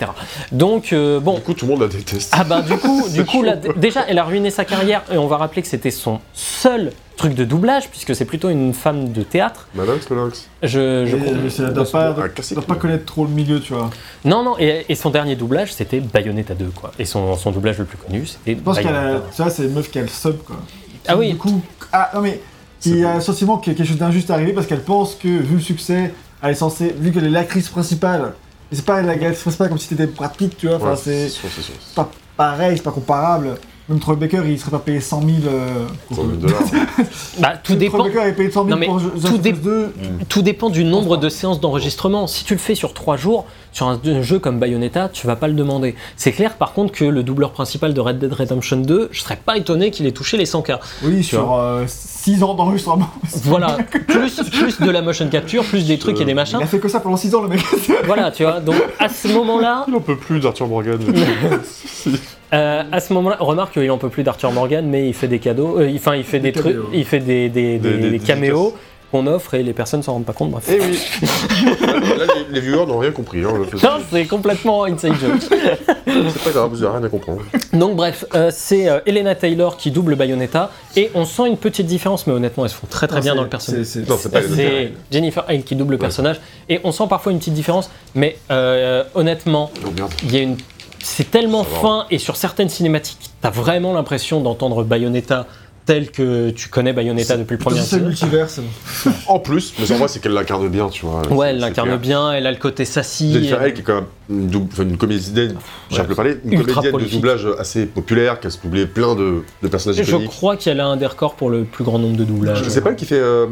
Donc, euh, bon. Du coup, tout le monde la déteste. Ah ben du coup, du coup là, [LAUGHS] déjà, elle a ruiné sa carrière et on va rappeler que c'était son seul truc de doublage puisque c'est plutôt une femme de théâtre. Malox, Malox. Je, je mais ça doit pas, Ah, doit, cassé, doit pas connaître trop le milieu, tu vois. Non, non, et, et son dernier doublage, c'était Bayonetta 2, quoi. Et son, son doublage le plus connu, c'était Je pense qu'elle a. Bayonetta. Tu vois, c'est une meuf qui a le sub, quoi. Ah Qui, oui. Du coup. Ah, non, mais. Qui bon. a le sentiment que quelque chose d'injuste est arrivé parce qu'elle pense que, vu le succès, elle est censée. Vu qu'elle est l'actrice principale. Et c'est pas l'actrice principale comme si Brad Pitt, tu vois. Enfin, Ouais, c'est sûr, c'est sûr. pas pareil, c'est pas comparable. Même Troy Baker, il serait pas payé 100 000. Euh... 100 000 dollars. [LAUGHS] Bah, tout Troy dépend. Baker est payé 100 000 Non, mais pour tout dé- 2. Tout dépend du nombre de séances d'enregistrement. Si tu le fais sur 3 jours, sur un jeu comme Bayonetta, tu vas pas le demander. C'est clair par contre que le doubleur principal de Red Dead Redemption 2, je serais pas étonné qu'il ait touché les 100K. Oui, Tu sur 6 ans d'enregistrement. [LAUGHS] Voilà, plus, plus de la motion capture, plus des trucs et des machins. Il a fait que ça pendant 6 ans, le mec. [LAUGHS] Voilà, tu vois. Donc à ce moment-là, Il en peut plus d'Arthur Morgan. [LAUGHS] euh, à ce moment-là, remarque qu'il en peut plus d'Arthur Morgan, mais il fait des cadeaux, euh, il- enfin il fait des, Des trucs, il fait des, des, Des- des- des des caméos qu'on offre et les personnes s'en rendent pas compte. Bref. Eh oui. [LAUGHS] Là, les, les viewers n'ont rien compris. Hein, le- Non, c'est complètement inside joke. c'est pas grave, vous n'avez rien à comprendre. Donc bref, euh, c'est euh, Elena Taylor qui double Bayonetta et on sent une petite différence, mais honnêtement, elles se font très très Non, bien dans le personnage. c'est- c'est- Non, c'est pas les C'est Jennifer Hale qui double le personnage et on sent parfois une petite différence, mais euh, honnêtement, Oh il y a une, c'est tellement Ça va. fin et sur certaines cinématiques, t'as vraiment l'impression d'entendre Bayonetta tel que tu connais Bayonetta depuis le premier C'est le épisode. multivers. [LAUGHS] En plus, mais en vrai, c'est qu'elle l'incarne bien, tu vois. Ouais, elle l'incarne bien, elle a le côté sassy. Jennifer Hale, qui est quand même une, enfin, une comédienne, plus à parler, une comédienne de doublage assez populaire, qui a doublé plein de, de personnages Je iconiques. crois qu'elle a un des records pour le plus grand nombre de doublages. Je sais pas elle qui fait euh,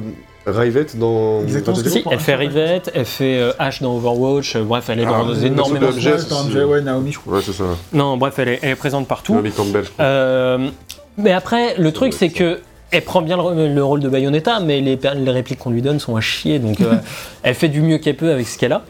Rivette dans. Exactement, Si, elle fait Rivette, elle fait euh, Ash dans Overwatch, euh, bref, elle est Ah, dans énormément le de ouais, Naomi, je crois. Ouais, c'est ça. Non, bref, elle est, elle est présente partout. Naomi Campbell, je crois. Euh, mais après, le truc, doit c'est que elle prend bien le, le rôle de Bayonetta, mais les, répliques qu'on lui donne sont à chier, donc euh, [LAUGHS] elle fait du mieux qu'elle peut avec ce qu'elle a.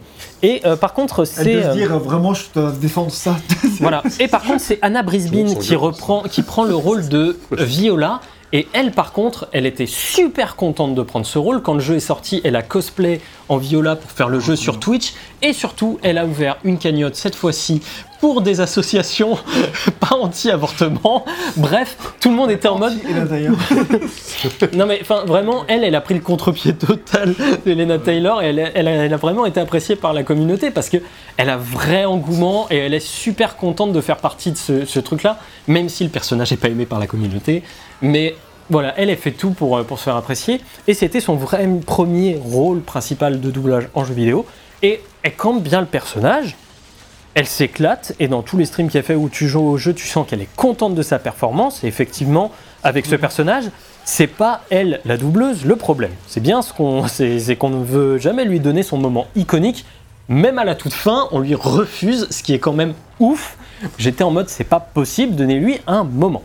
Et euh, par contre, Elle c'est peut se euh, dire, vraiment, je dois défendre ça. [LAUGHS] voilà. Et par contre, c'est Anna Brisbane qui reprend, qui prend le rôle de [LAUGHS] Viola. Et elle, par contre, elle était super contente de prendre ce rôle. Quand le jeu est sorti, elle a cosplay en Viola pour faire le jeu sur Twitch. Et surtout, elle a ouvert une cagnotte, cette fois-ci, pour des associations [LAUGHS] pas anti-avortement. Bref, tout le monde était en mode [LAUGHS] non mais enfin vraiment, elle, elle a pris le contre-pied total d'Elena Taylor et elle, a- elle a, elle a vraiment été appréciée par la communauté parce que elle a vrai engouement et elle est super contente de faire partie de ce, ce truc-là, même si le personnage n'est pas aimé par la communauté. Mais voilà, elle, elle fait tout pour, euh, pour se faire apprécier et c'était son vrai premier rôle principal de doublage en jeu vidéo et elle campe bien le personnage. Elle s'éclate et dans tous les streams qu'elle fait où tu joues au jeu, tu sens qu'elle est contente de sa performance. Et effectivement, avec ce personnage, c'est pas elle la doubleuse le problème. C'est bien ce qu'on, [LAUGHS] c'est qu'on ne veut jamais lui donner son moment iconique. Même à la toute fin, on lui refuse, ce qui est quand même ouf. J'étais en mode c'est pas possible, donnez-lui un moment.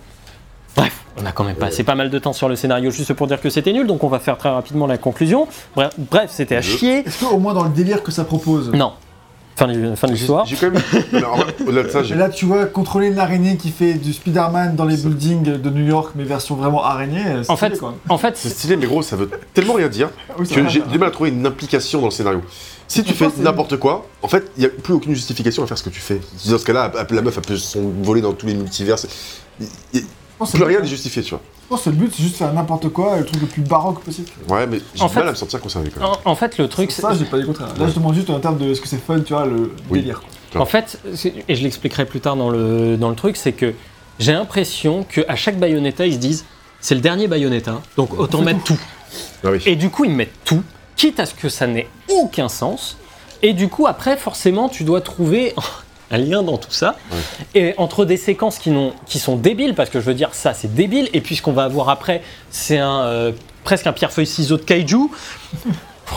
Bref, On a quand même passé pas mal de temps sur le scénario juste pour dire que c'était nul, donc on va faire très rapidement la conclusion. Bref, bref, c'était à chier. Est-ce qu'au moins dans le délire que ça propose Non. Fin de, fin de l'histoire. j'ai quand même. [LAUGHS] Au-delà de ça, j'ai. Et là, tu vois, contrôler une araignée qui fait du Spider-Man dans les buildings de New York, mais version vraiment araignée, c'est En stylé, fait, en fait, C'est stylé, mais gros, ça veut tellement rien dire Oui, c'est que j'ai du mal à trouver une implication dans le scénario. Si tu fais n'importe quoi, en fait, il n'y a plus aucune justification à faire ce que tu fais. Dans ce cas-là, la meuf, elle peut s'envoler dans tous les multivers. Pense que plus c'est- rien n'est justifié, tu vois. Je pense que le but, c'est juste de faire n'importe quoi, le truc le plus baroque possible. Ouais, mais j'ai En du fait- mal à me sentir concerné quand même. en, en fait, le truc, ça, j'ai pas dit le contraire. Là, je demande juste en termes de est-ce que c'est fun, tu vois, le Oui. délire. quoi. En fait, c'est- et je l'expliquerai plus tard dans le, dans le truc, c'est que j'ai l'impression qu'à chaque Bayonetta, ils se disent c'est le dernier Bayonetta, donc autant mettre tout. [LAUGHS] Ah oui. Et du coup, ils mettent tout, quitte à ce que ça n'ait aucun sens. Et du coup, après, forcément, tu dois trouver un lien dans tout ça. Et entre des séquences qui, sont débiles, parce que je veux dire, ça, c'est débile. Et puis, ce qu'on va avoir après, c'est un, euh, presque un pierre-feuille-ciseau de kaiju.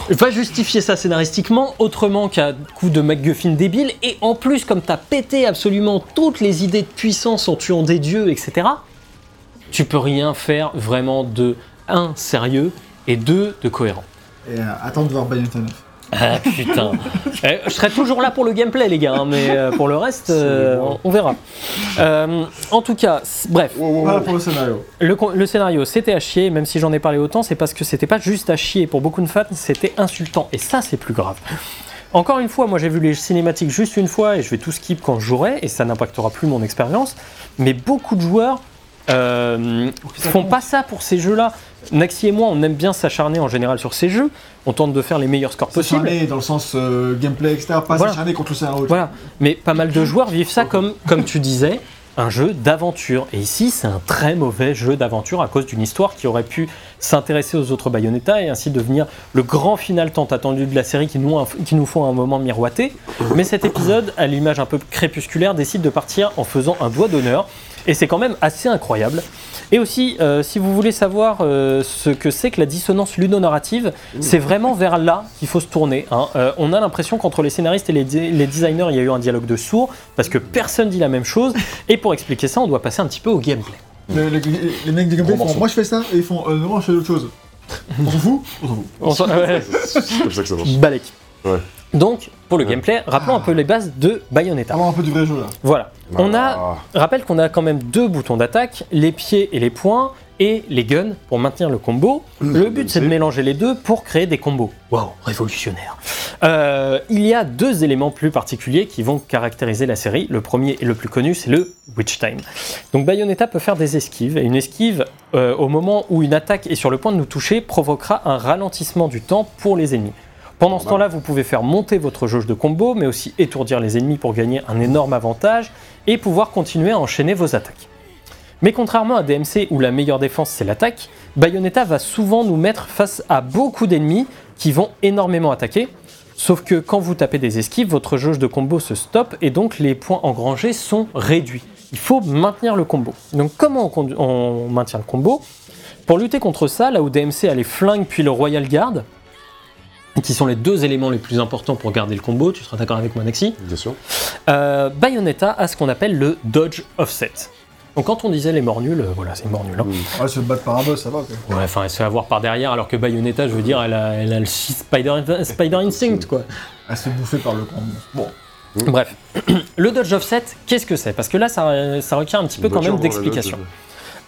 Va justifier ça scénaristiquement autrement qu'à coup de MacGuffin débile. Et en plus, comme t'as pété absolument toutes les idées de puissance en tuant des dieux, etc., tu peux rien faire vraiment de un sérieux et deux de cohérent. Et euh, attends de voir Bayonetta 9. Ah putain. Eh, je serai toujours là pour le gameplay les gars, hein, mais euh, pour le reste, euh, on, on verra. Euh, en tout cas, bref, Wow, wow, wow. Voilà pour le scénario. le scénario c'était à chier, même si j'en ai parlé autant, c'est parce que c'était pas juste à chier pour beaucoup de fans, c'était insultant. Et ça c'est plus grave. Encore une fois, moi j'ai vu les cinématiques juste une fois et je vais tout skip quand je jouerai et ça n'impactera plus mon expérience. Mais beaucoup de joueurs euh, font pas ça pour ces jeux-là. Naxi et moi, on aime bien s'acharner en général sur ces jeux. On tente de faire les meilleurs scores possibles. S'acharner dans le sens euh, gameplay, etc. Pas Voilà. s'acharner contre le. Voilà. Mais pas mal de joueurs vivent ça comme, comme tu disais, un jeu d'aventure. Et ici, c'est un très mauvais jeu d'aventure à cause d'une histoire qui aurait pu s'intéresser aux autres Bayonetta et ainsi devenir le grand final tant attendu de la série qui nous, qui nous font un moment miroiter. Mais cet épisode, à l'image un peu crépusculaire, décide de partir en faisant un doigt d'honneur. Et c'est quand même assez incroyable. Et aussi, euh, si vous voulez savoir euh, ce que c'est que la dissonance ludonarrative, c'est vraiment vers là qu'il faut se tourner. hein. Euh, on a l'impression qu'entre les scénaristes et les, designers, il y a eu un dialogue de sourds, parce que personne dit la même chose. Et pour expliquer ça, on doit passer un petit peu au gameplay. Le- le- les mecs du gameplay font moi je fais ça et ils font euh, non, moi je fais autre chose. On s'en fout? On s'en fout. On s'en- ouais. C'est comme ça que ça marche. Balek. Ouais. Donc, pour le gameplay, rappelons un peu les bases de Bayonetta. Avoir un peu du vrai jeu là. Voilà. On a. Rappelle qu'on a quand même deux boutons d'attaque, les pieds et les poings, et les guns pour maintenir le combo. Le but c'est de mélanger les deux pour créer des combos. Waouh, révolutionnaire. Euh, il y a deux éléments plus particuliers qui vont caractériser la série. Le premier et le plus connu c'est le Witch Time. Donc Bayonetta peut faire des esquives, et une esquive euh, au moment où une attaque est sur le point de nous toucher provoquera un ralentissement du temps pour les ennemis. Pendant ce temps-là, vous pouvez faire monter votre jauge de combo, mais aussi étourdir les ennemis pour gagner un énorme avantage et pouvoir continuer à enchaîner vos attaques. Mais contrairement à DMC où la meilleure défense c'est l'attaque, Bayonetta va souvent nous mettre face à beaucoup d'ennemis qui vont énormément attaquer. Sauf que quand vous tapez des esquives, votre jauge de combo se stoppe et donc les points engrangés sont réduits. Il faut maintenir le combo. Donc comment on, on maintient le combo? Pour lutter contre ça, là où DMC a les flingues puis le Royal Guard, qui sont les deux éléments les plus importants pour garder le combo, tu seras d'accord avec moi Naxi? Bien sûr. euh, Bayonetta a ce qu'on appelle le dodge offset. Donc quand on disait les morts nuls, euh, voilà, c'est mort nul. hein. Ouais, se battre par un boss, ça va quoi. Ouais, enfin, elle se fait avoir par derrière, alors que Bayonetta, je veux dire, elle a, elle a le Spider, Spider Instinct, quoi. Elle se bouffer par le camp. Bon. Bref, [CLEARS THROAT] le dodge offset, qu'est-ce que c'est? Parce que là, ça, ça requiert un petit peu quand même d'explication.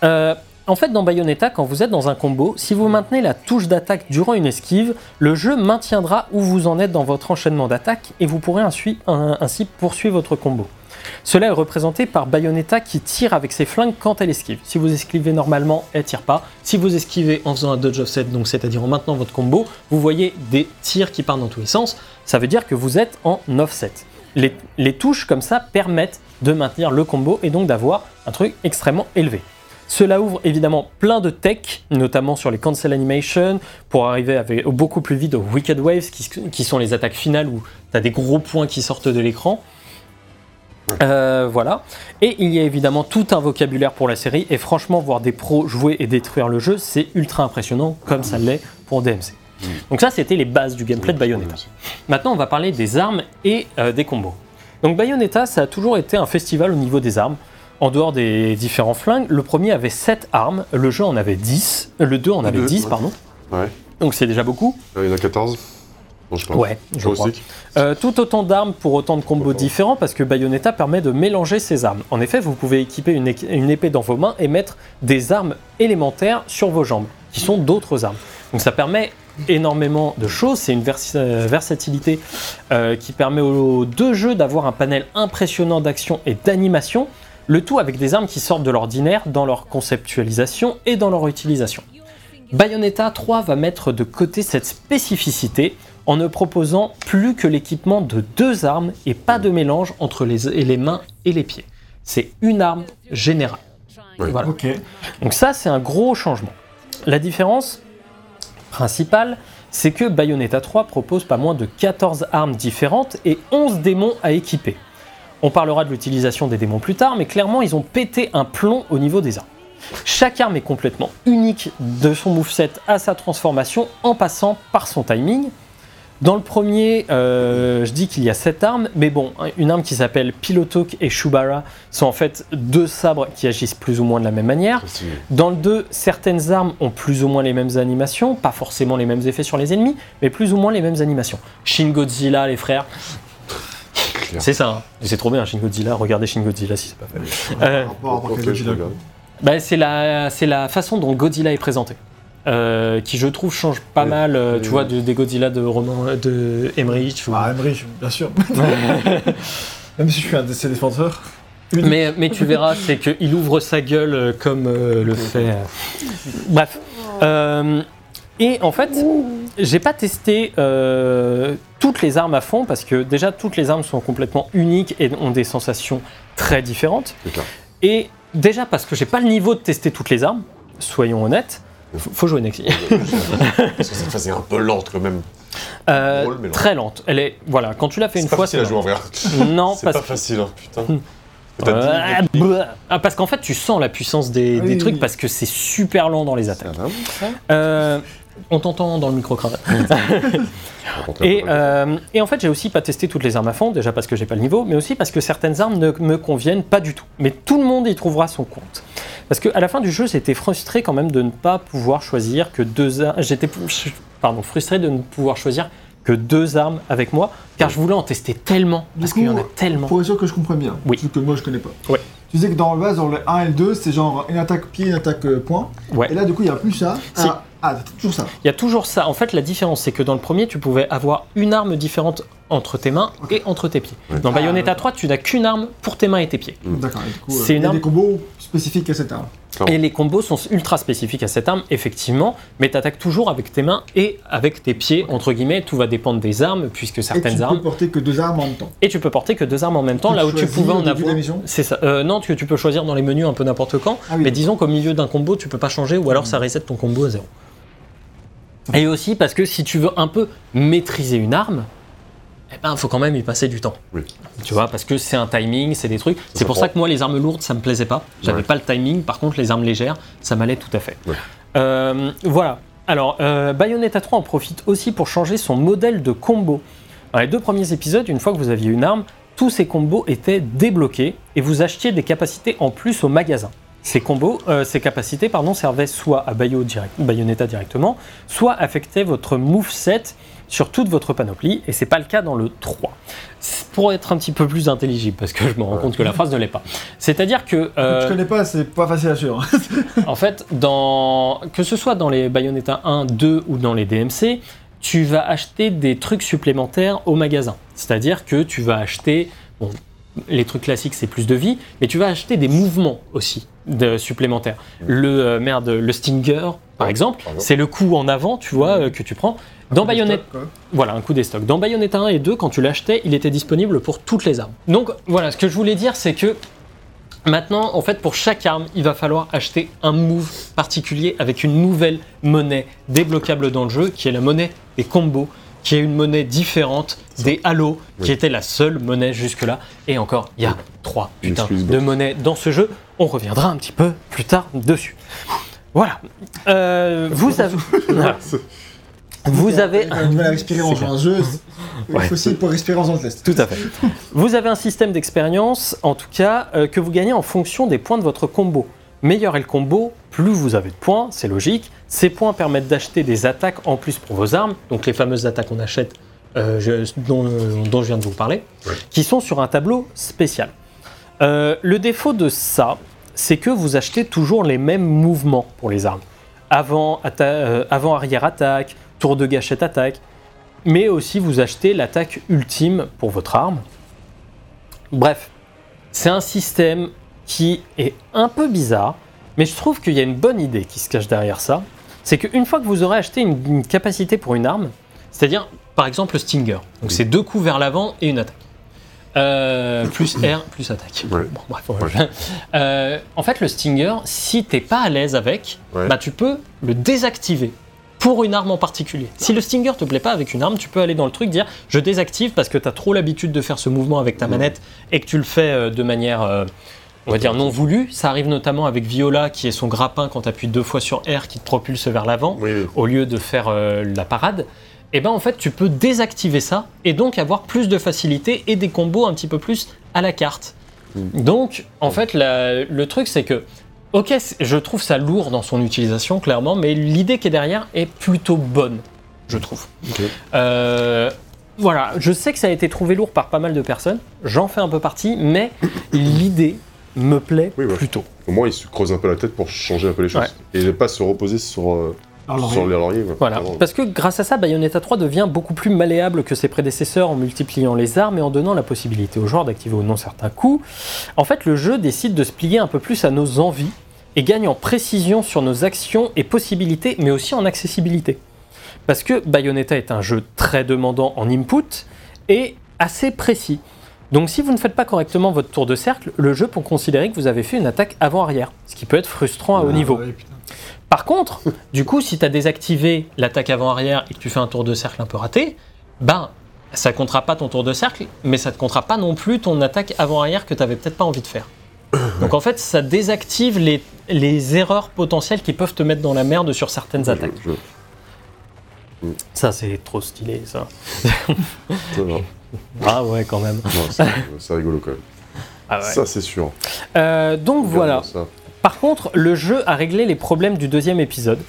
Euh, en fait, dans Bayonetta, quand vous êtes dans un combo, si vous maintenez la touche d'attaque durant une esquive, le jeu maintiendra où vous en êtes dans votre enchaînement d'attaque et vous pourrez ainsi, poursuivre votre combo. Cela est représenté par Bayonetta qui tire avec ses flingues quand elle esquive. Si vous esquivez normalement, elle tire pas. Si vous esquivez en faisant un dodge offset, donc c'est-à-dire en maintenant votre combo, vous voyez des tirs qui partent dans tous les sens. Ça veut dire que vous êtes en offset. Les touches comme ça permettent de maintenir le combo et donc d'avoir un truc extrêmement élevé. Cela ouvre évidemment plein de tech, notamment sur les cancel animation, pour arriver avec, beaucoup plus vite aux Wicked Waves, qui, qui sont les attaques finales où tu as des gros points qui sortent de l'écran. Euh, voilà. Et il y a évidemment tout un vocabulaire pour la série, et franchement, voir des pros jouer et détruire le jeu, c'est ultra impressionnant, comme ça l'est pour DMC. Donc ça, c'était les bases du gameplay de Bayonetta. Maintenant, on va parler des armes et euh, des combos. Donc Bayonetta, ça a toujours été un festival au niveau des armes. En dehors des différents flingues, le premier avait 7 armes, le jeu en avait 10, euh, le 2 en avait deux, 10, ouais. pardon. Ouais. Donc c'est déjà beaucoup. Euh, Il y en a 14 Non, je. Ouais, je crois. Euh, tout autant d'armes pour autant de combos différents parce que Bayonetta permet de mélanger ses armes. En effet, vous pouvez équiper une, épée dans vos mains et mettre des armes élémentaires sur vos jambes, qui sont d'autres armes. Donc ça permet énormément de choses, c'est une vers- euh, versatilité euh, qui permet aux deux jeux d'avoir un panel impressionnant d'action et d'animation, le tout avec des armes qui sortent de l'ordinaire dans leur conceptualisation et dans leur utilisation. Bayonetta 3 va mettre de côté cette spécificité en ne proposant plus que l'équipement de deux armes et pas de mélange entre les, et les mains et les pieds. C'est une arme générale. Voilà. Donc ça, c'est un gros changement. La différence principale, c'est que Bayonetta 3 propose pas moins de 14 armes différentes et 11 démons à équiper. On parlera de l'utilisation des démons plus tard, mais clairement, ils ont pété un plomb au niveau des armes. Chaque arme est complètement unique de son moveset à sa transformation en passant par son timing. Dans le premier, euh, je dis qu'il y a 7 armes, mais bon, une arme qui s'appelle Pilotok et Shubara sont en fait deux sabres qui agissent plus ou moins de la même manière. Dans le 2, certaines armes ont plus ou moins les mêmes animations, pas forcément les mêmes effets sur les ennemis, mais plus ou moins les mêmes animations. Shin Godzilla, les frères. C'est ça. hein. C'est trop bien, Shin Godzilla. Regardez Shin Godzilla si c'est pas fait. Euh, bah, c'est la, c'est la façon dont Godzilla est présenté. Euh, qui je trouve change pas Oui. mal, euh, Oui, tu oui. vois, de- des Godzilla de roman de Emmerich. ou- Ah, Emmerich, bien sûr. [LAUGHS] Même si je suis un de ses défenseurs. Une- Mais, mais tu verras, c'est qu'il ouvre sa gueule comme euh, le fait. euh, Bref. Euh, et en fait, j'ai pas testé euh, toutes les armes à fond parce que déjà toutes les armes sont complètement uniques et ont des sensations très différentes. C'est. Et déjà parce que j'ai pas le niveau de tester toutes les armes, soyons honnêtes. Faut faut jouer Nexi. Parce que cette phase est un peu lente quand même. Euh, Drôle, mais lent. très lente. Elle est voilà. Quand tu l'as fait une C'est pas fois, facile à c'est jouer en vrai. Non, [LAUGHS] C'est pas facile, hein, putain. Euh, bah, ah, parce qu'en fait, tu sens la puissance des, trucs oui. parce que c'est super lent dans les Ça attaques. Euh, on t'entend dans le micro cravate. [LAUGHS] Et, euh, et en fait, j'ai aussi pas testé toutes les armes à fond, déjà parce que j'ai pas le niveau, mais aussi parce que certaines armes ne me conviennent pas du tout. Mais tout le monde y trouvera son compte. Parce qu'à la fin du jeu, j'étais frustré quand même de ne pas pouvoir choisir que deux armes. J'étais pardon, frustré de ne pouvoir choisir que deux armes avec moi, car je voulais en tester tellement, Du parce qu'il y en a tellement. Pour être sûr que je comprends bien, Oui. ce que moi je connais pas. Ouais. Tu disais que dans le base, dans le 1 et le 2, c'est genre une attaque pied, une attaque euh, point. Ouais. Et là, du coup, il n'y a plus ça. Si. Ah, ah, t'as toujours ça. Il y a toujours ça. En fait, la différence, c'est que dans le premier, tu pouvais avoir une arme différente entre tes mains et entre tes pieds. Ouais. Dans Ah, Bayonetta d'accord. 3, tu n'as qu'une arme pour tes mains et tes pieds. D'accord. et Du coup, euh, C'est une il y a arme- des combos spécifiques à cette arme. Et les combos sont ultra spécifiques à cette arme, effectivement, mais tu attaques toujours avec tes mains et avec tes pieds, entre guillemets. Tout va dépendre des armes, puisque et certaines tu armes. peux porter que deux armes en même temps. Et tu peux porter que deux armes en même temps, Tu là où tu pouvais en avoir. C'est ça. Euh, non, tu, tu peux choisir dans les menus un peu n'importe quand, Ah oui. mais disons qu'au milieu d'un combo, tu peux pas changer, ou alors ça reset ton combo à zéro. Et aussi parce que si tu veux un peu maîtriser une arme, eh ben, faut quand même y passer du temps. Oui. Tu vois, parce que c'est un timing, c'est des trucs. C'est pour prend. ça que moi, les armes lourdes, ça me plaisait pas. J'avais Ouais. pas le timing. Par contre, les armes légères, ça m'allait tout à fait. Ouais. Euh, voilà. Alors, euh, Bayonetta 3 en profite aussi pour changer son modèle de combo. Dans les deux premiers épisodes, une fois que vous aviez une arme, tous ces combos étaient débloqués et vous achetiez des capacités en plus au magasin. Ces combos, euh, ces capacités, pardon, servaient soit à Bayo direct- Bayonetta directement, soit affectaient votre moveset sur toute votre panoplie, et c'est pas le cas dans le 3. C'est Pour être un petit peu plus intelligible, parce que je me rends compte que la phrase ne l'est pas. C'est-à-dire que, euh, Je connais pas, c'est pas facile à suivre. [LAUGHS] en fait, dans, que ce soit dans les Bayonetta 1, 2 ou dans les DMC, tu vas acheter des trucs supplémentaires au magasin. C'est-à-dire que tu vas acheter, bon, les trucs classiques c'est plus de vie, mais tu vas acheter des mouvements aussi de, supplémentaires. Le euh, merde, le Stinger par exemple, c'est le coup en avant, tu vois, euh, que tu prends. Dans Bayonetta, voilà, un coup des stocks. Dans Bayonetta 1 et 2, quand tu l'achetais, il était disponible pour toutes les armes. Donc voilà, ce que je voulais dire, c'est que maintenant, en fait, pour chaque arme, il va falloir acheter un move particulier avec une nouvelle monnaie débloquable dans le jeu, qui est la monnaie des combos, qui est une monnaie différente des Halo, qui était la seule monnaie jusque-là. Et encore, il y a trois putains de monnaies dans ce jeu. On reviendra un petit peu plus tard dessus. Voilà. Euh, vous avez. [LAUGHS] Vous avez du mal à respirer en jouant un jeu. Il Ouais. faut aussi pour respirer en test. Tout à fait. Vous avez un système d'expérience, en tout cas, euh, que vous gagnez en fonction des points de votre combo. Meilleur est le combo, plus vous avez de points, c'est logique. Ces points permettent d'acheter des attaques en plus pour vos armes, donc les fameuses attaques qu'on achète, euh, je- dont, dont je viens de vous parler, Ouais. qui sont sur un tableau spécial. Euh, le défaut de ça, c'est que vous achetez toujours les mêmes mouvements pour les armes. Avant, atta- euh, avant arrière attaque, tour de gâchette attaque, mais aussi vous achetez l'attaque ultime pour votre arme. Bref, c'est un système qui est un peu bizarre, mais je trouve qu'il y a une bonne idée qui se cache derrière ça. C'est qu'une fois que vous aurez acheté une, une capacité pour une arme, c'est-à-dire par exemple le Stinger, donc c'est deux coups vers l'avant et une attaque. Euh, plus R, plus attaque. Ouais. Bon, bref, on va- Euh, en fait, le Stinger, si t'es pas à l'aise avec, bah, tu peux le désactiver pour une arme en particulier. Si le Stinger te plaît pas avec une arme, tu peux aller dans le truc dire je désactive parce que tu as trop l'habitude de faire ce mouvement avec ta manette et que tu le fais euh, de manière euh, on va dire non voulue. Ça arrive notamment avec Viola qui est son grappin quand tu appuies deux fois sur R qui te propulse vers l'avant Oui, oui. au lieu de faire euh, la parade. Et ben en fait tu peux désactiver ça et donc avoir plus de facilité et des combos un petit peu plus à la carte. Mhm. Donc en fait la- le truc c'est que Ok, je trouve ça lourd dans son utilisation, clairement, mais l'idée qui est derrière est plutôt bonne, je trouve. Euh, voilà, je sais que ça a été trouvé lourd par pas mal de personnes, j'en fais un peu partie, mais [COUGHS] l'idée me plaît Oui, ouais. plutôt. Au moins, il se creuse un peu la tête pour changer un peu les choses. Ouais. Et ne pas se reposer sur, euh, sur les lauriers. Voilà, parce que grâce à ça, Bayonetta 3 devient beaucoup plus malléable que ses prédécesseurs en multipliant les armes et en donnant la possibilité aux joueurs d'activer ou non certains coups. En fait, le jeu décide de se plier un peu plus à nos envies et gagne en précision sur nos actions et possibilités, mais aussi en accessibilité. Parce que Bayonetta est un jeu très demandant en input et assez précis. Donc si vous ne faites pas correctement votre tour de cercle, le jeu peut considérer que vous avez fait une attaque avant-arrière, ce qui peut être frustrant à haut Ah, niveau. ouais. Par contre, [LAUGHS] du coup, si tu as désactivé l'attaque avant-arrière et que tu fais un tour de cercle un peu raté, ben, ça comptera pas ton tour de cercle, mais ça ne comptera pas non plus ton attaque avant-arrière que tu n'avais peut-être pas envie de faire. [COUGHS] Donc en fait, ça désactive les, les erreurs potentielles qui peuvent te mettre dans la merde sur certaines attaques. Ça, c'est trop stylé, ça. [LAUGHS] [LAUGHS] Ah ouais, quand même. Non, c'est rigolo quand même. Ah ouais. Ça, c'est sûr. Euh, donc voilà. Ça. Par contre, le jeu a réglé les problèmes du deuxième épisode.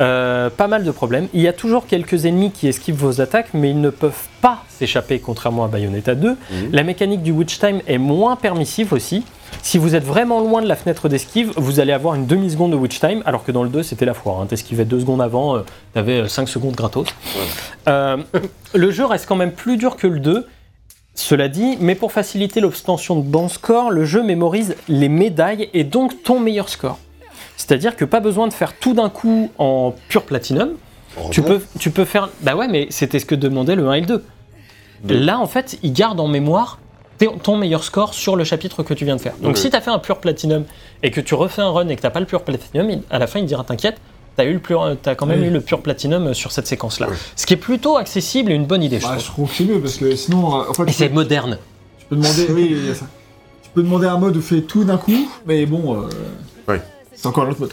Euh, pas mal de problèmes. Il y a toujours quelques ennemis qui esquivent vos attaques, mais ils ne peuvent pas s'échapper, contrairement à Bayonetta 2. Mhm. La mécanique du Witch Time est moins permissive aussi. Si vous êtes vraiment loin de la fenêtre d'esquive, vous allez avoir une demi-seconde de Witch Time, alors que dans le 2, c'était la foire. Hein. T'esquivais deux secondes avant, euh, t'avais 5 secondes gratos. Euh, le jeu reste quand même plus dur que le 2. Cela dit, mais pour faciliter l'obtention de bons scores, le jeu mémorise les médailles et donc ton meilleur score. C'est-à-dire que pas besoin de faire tout d'un coup en pur platinum. Tu peux, tu peux faire. Bah ouais, mais c'était ce que demandait le 1 et le 2. Deux. Là, en fait, il garde en mémoire ton meilleur score sur le chapitre que tu viens de faire. Donc, si tu as fait un pur platinum et que tu refais un run et que tu pas le pur platinum, il- à la fin, il dira T'inquiète, tu as, quand même Oui. eu le pur platinum sur cette séquence-là. Ce qui est plutôt accessible et une bonne idée, je Bah, trouve. je trouve que c'est mieux parce que sinon, euh, en fait, Et tu c'est peux, moderne. tu peux demander, oui, il y a ça. Tu peux demander un mode où fait tout d'un coup, mais bon, euh, c'est encore un autre mode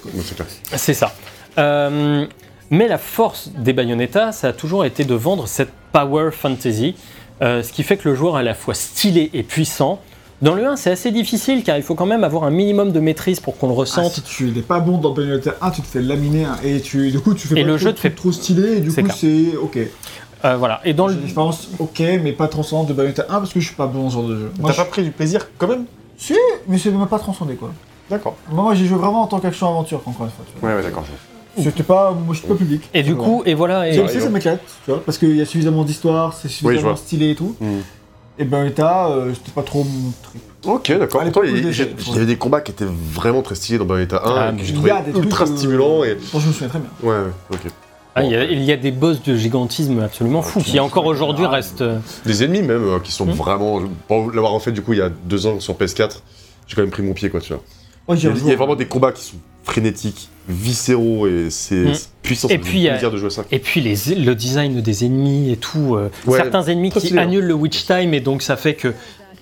c'est ça. Euh, mais la force des Bayonetta, ça a toujours été de vendre cette power fantasy, euh, ce qui fait que le joueur est à la fois stylé et puissant. Dans le 1, c'est assez difficile car il faut quand même avoir un minimum de maîtrise pour qu'on le Ah, ressente. si tu n'es pas bon dans Bayonetta 1, tu te fais laminer hein, et tu, du coup, tu fais Et pas le trop, jeu te fait- trop stylé et du coup, c'est ok. Euh, voilà. Et dans le une expérience ok, mais pas transcendante de Bayonetta 1 parce que je suis pas bon dans ce genre de jeu. T'as pas pris du plaisir quand même? Je- Si, mais c'est même pas transcendé quoi. D'accord. Moi, moi j'ai joué vraiment en tant qu'action-aventure, encore une fois. tu vois. Ouais, ouais, d'accord. C'était pas, moi, je suis pas public. et du coup, et voilà. Et, Ouais, ça, m'éclate, tu vois, parce qu'il y a suffisamment d'histoire, c'est suffisamment stylé et tout. Hmm. Et Bayonetta, euh, c'était pas trop mon trip. Ok, d'accord. Pourtant, il y, avait des combats qui étaient vraiment très stylés dans Bayonetta 1 Ah, et que j'ai Il trouvé y a des trucs, ultra euh, stimulants et. Bon, je me souviens très bien. Ouais, ouais, ok. Ah, il, y a, il y a des boss de gigantisme absolument fous qui encore aujourd'hui Ah, restent. euh, Des ennemis même euh, qui sont Hmm. vraiment. Pour l'avoir en fait du coup il y a deux ans sur PS4, j'ai quand même pris mon pied quoi, tu vois. Il y, a, il y a vraiment des combats qui sont frénétiques, viscéraux et c'est c'est puissant. Et puis, a- plaisir de jouer ça. Et puis les, le design des ennemis et tout. euh, Ouais, certains ennemis qui annulent le witch time et donc ça fait que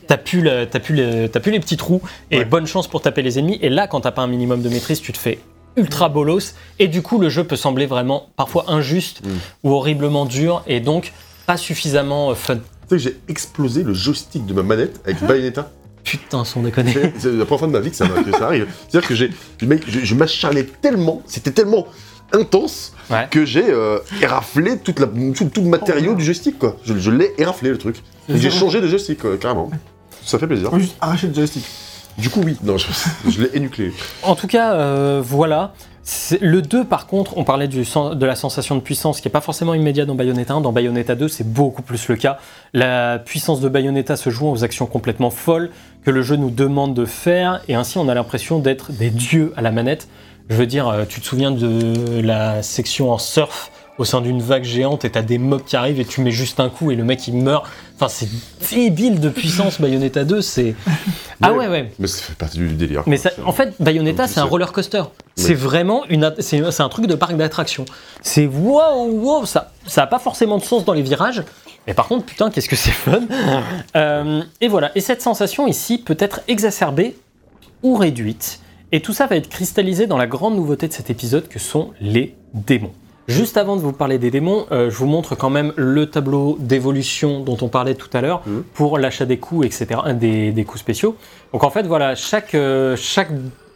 t'as plus, la- t'as plus, le- t'as plus les petits trous et Ouais. bonne chance pour taper les ennemis. Et là, quand t'as pas un minimum de maîtrise, tu te fais ultra bolos, et du coup le jeu peut sembler vraiment parfois injuste Mm. ou horriblement dur, et donc pas suffisamment euh, fun. Tu sais que j'ai explosé le joystick de ma manette avec Bayonetta. Putain, sans déconner. C'est c'est la première fois de ma vie que ça, m'a- que ça arrive. C'est-à-dire que j'ai, je, je m'acharnais tellement, c'était tellement intense Ouais. que j'ai euh, éraflé toute la, tout, tout le matériau du joystick quoi. Je, je l'ai éraflé le truc. J'ai changé de joystick quoi, carrément. Ça fait plaisir. Juste arracher le joystick. Du coup oui, non, je, je l'ai énuclé. En tout cas, euh, voilà. Le 2, par contre, on parlait de la sensation de puissance qui n'est pas forcément immédiate dans Bayonetta 1. Dans Bayonetta 2, c'est beaucoup plus le cas. La puissance de Bayonetta se joue aux actions complètement folles que le jeu nous demande de faire, et ainsi on a l'impression d'être des dieux à la manette. Je veux dire, euh, tu te souviens de la section en surf au sein d'une vague géante et t'as des mobs qui arrivent et tu mets juste un coup et le mec il meurt. Enfin, c'est débile de puissance Bayonetta 2, c'est. [LAUGHS] Ah ouais, ouais. Mais ça fait partie du délire. Mais ça, en fait, Bayonetta, c'est un roller coaster. C'est vraiment une, c'est un truc de parc d'attraction. C'est wow, wow, ça, ça a pas forcément de sens dans les virages. Mais par contre, putain, qu'est-ce que c'est fun. [LAUGHS] Euh, et voilà. Et cette sensation ici peut être exacerbée ou réduite. Et tout ça va être cristallisé dans la grande nouveauté de cet épisode que sont les démons. Juste avant de vous parler des démons, euh, je vous montre quand même le tableau d'évolution dont on parlait tout à l'heure Mhm. pour l'achat des coups, etc., des, des coups spéciaux. Donc en fait, voilà, chaque, euh, chaque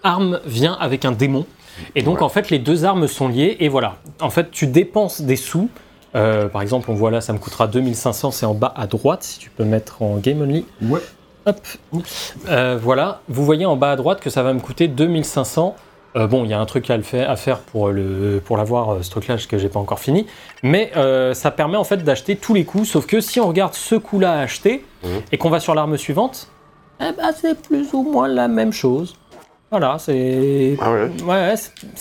arme vient avec un démon. Et donc Ouais. en fait, les deux armes sont liées. Et voilà, en fait, tu dépenses des sous. Euh, par exemple, on voit là, ça me coûtera 2500, c'est en bas à droite, si tu peux mettre en game only. Ouais. Hop. Voilà, vous voyez en bas à droite que ça va me coûter 2500. Euh, bon, il y a un truc à, le faire, à faire pour, le, pour l'avoir, euh, ce truc-là, que j'ai pas encore fini. Mais euh, ça permet en fait d'acheter tous les coups. Sauf que si on regarde ce coup-là à acheter Mhm. et qu'on va sur l'arme suivante, eh ben, c'est plus ou moins la même chose. Voilà, c'est. Ah ouais. Ouais,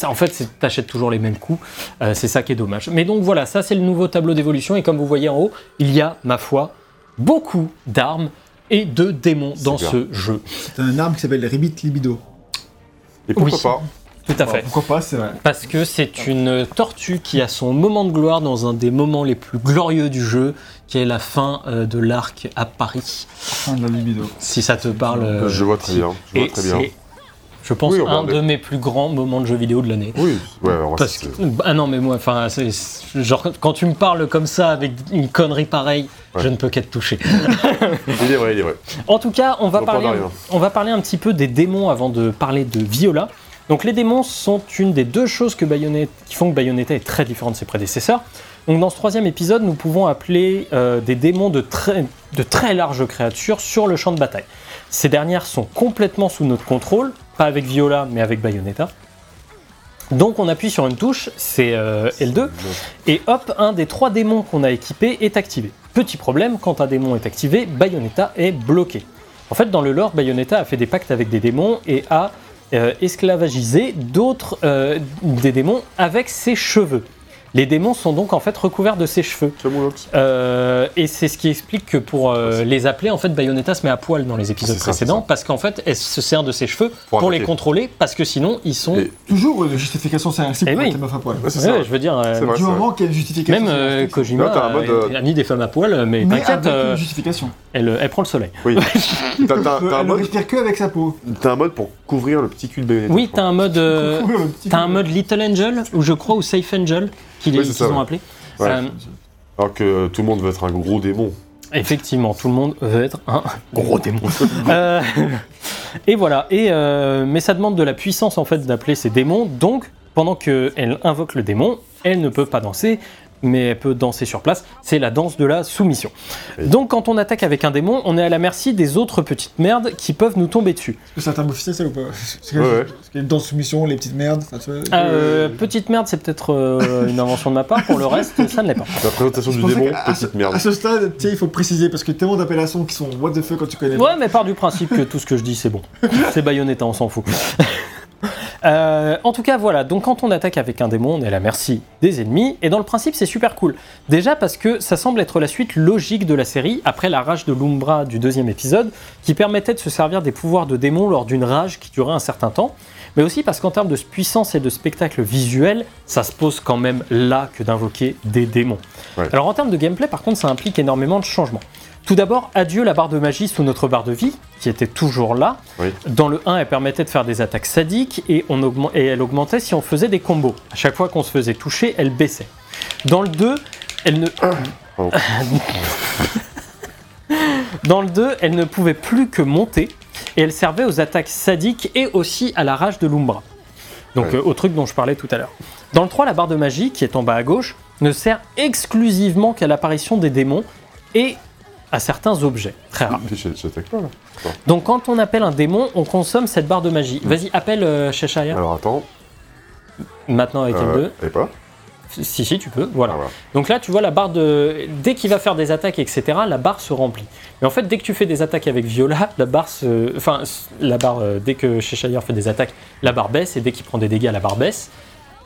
en fait, c'est- t'achètes toujours les mêmes coups. Euh, c'est ça qui est dommage. Mais donc voilà, ça c'est le nouveau tableau d'évolution. Et comme vous voyez en haut, il y a, ma foi, beaucoup d'armes et de démons dans ce jeu. C'est un arme qui s'appelle Ribbit Libido. Et pourquoi Oui. pas Tout à fait. Pourquoi pas, c'est vrai. Parce que c'est une tortue qui a son moment de gloire dans un des moments les plus glorieux du jeu, qui est la fin euh, de l'arc à Paris. Fin de la libido. Si ça te parle. euh, Je vois très bien. Je vois très bien. Je pense, Oui, un de mes plus grands moments de jeu vidéo de l'année. Oui, ouais, Parce que, ah non, mais moi, enfin, genre, quand tu me parles comme ça avec une connerie pareille, Ouais. je ne peux qu'être touché. [LAUGHS] il est vrai, il est vrai. En tout cas, on va, On parler, on va parler un petit peu des démons avant de parler de Viola. Donc les démons sont une des deux choses que Bayonetta, qui font que Bayonetta est très différent de ses prédécesseurs. Donc dans ce troisième épisode, nous pouvons appeler euh, des démons de très, de très larges créatures sur le champ de bataille. Ces dernières sont complètement sous notre contrôle, pas avec Viola, mais avec Bayonetta. Donc on appuie sur une touche, c'est euh, L2, et hop, un des trois démons qu'on a équipés est activé. Petit problème, quand un démon est activé, Bayonetta est bloqué. En fait, dans le lore, Bayonetta a fait des pactes avec des démons et a euh, esclavagisé d'autres euh, des démons avec ses cheveux. Les démons sont donc en fait recouverts de ses cheveux. C'est. Euh, et c'est ce qui explique que pour euh, les appeler, en fait, Bayonetta se met à poil dans les épisodes C'est précédents c'est ça. parce qu'en fait, elle se sert de ses cheveux Pour pour, les contrôler parce que sinon, ils sont. Et- Toujours une justification scénaristique Eh pour oui. meufs à poil. Ouais, c'est Ouais, je veux dire, euh, C'est vrai. Du moment qu'il y a une justification même euh, Kojima Là, un mode, euh, euh, a mis des femmes à poil, mais mais t'inquiète, euh, justification. elle, elle prend le soleil. Oui. [LAUGHS] T'as Euh, un elle ne mode- respire que avec sa peau. t'as un mode pour couvrir le petit cul de Bayonetta. Oui, t'as un mode, euh, t'as un mode Little Angel, ou je crois, ou Safe Angel, qu'ils Oui, ça, ont appelé. Ouais. Euh, Alors que tout le monde veut être un gros démon. Effectivement, tout le monde veut être un gros démon. [LAUGHS] Euh, [LAUGHS] et voilà. Et euh, mais ça demande de la puissance en fait d'appeler ces démons. Donc, pendant qu'elle invoque le démon, elle ne peut pas danser, mais elle peut danser sur place. C'est la danse de la soumission. Oui. Donc, quand on attaque avec un démon, on est à la merci des autres petites merdes qui peuvent nous tomber dessus. Est-ce que c'est un terme officiel ça ou pas Parce que, Ouais, dans soumission, les petites merdes. enfin, tu vois, Euh, petite merde, c'est peut-être euh, une invention de ma part. Pour le reste, [LAUGHS] ça ne l'est pas. La présentation je du démon, qu'à- à ce- petite merde. À ce stade, tu sais, il faut préciser parce que tellement d'appellations qui sont what the fuck quand tu connais. Ouais, mais part du principe que tout ce que je dis, c'est bon. [LAUGHS] C'est Bayonetta, on s'en fout. Euh, en tout cas, voilà. Donc, quand on attaque avec un démon, on est à la merci des ennemis. Et dans le principe, c'est super cool. Déjà parce que ça semble être la suite logique de la série, après la rage de l'Umbra du deuxième épisode, qui permettait de se servir des pouvoirs de démon lors d'une rage qui durait un certain temps. Mais aussi parce qu'en termes de puissance et de spectacle visuel, ça se pose quand même là que d'invoquer des démons. Ouais. Alors en termes de gameplay, par contre, ça implique énormément de changements. Tout d'abord, adieu la barre de magie sous notre barre de vie, qui était toujours là. Oui. Dans le 1, elle permettait de faire des attaques sadiques et, on augmen- et elle augmentait si on faisait des combos. À chaque fois qu'on se faisait toucher, elle baissait. Dans le 2, elle ne... Pardon. [LAUGHS] Dans le 2, elle ne pouvait plus que monter et elle servait aux attaques sadiques et aussi à la rage de l'Umbra. Donc Ouais. euh, au truc dont je parlais tout à l'heure. Dans le 3, la barre de magie, qui est en bas à gauche, ne sert exclusivement qu'à l'apparition des démons et à certains objets. Très rare. Mais j'ai- J'attaque pas là. Donc quand on appelle un démon, on consomme cette barre de magie. Vas-y, appelle euh, Cheshire. Alors attends. Maintenant avec Euh, L2. et pas Si, si, tu peux. Voilà. Ah, voilà. Donc là, tu vois la barre de. Dès qu'il va faire des attaques, etc., la barre se remplit. Mais en fait, dès que tu fais des attaques avec Viola, [LAUGHS] la barre se. Enfin, la barre. euh, dès que Cheshire fait des attaques, la barre baisse. Et dès qu'il prend des dégâts, la barre baisse.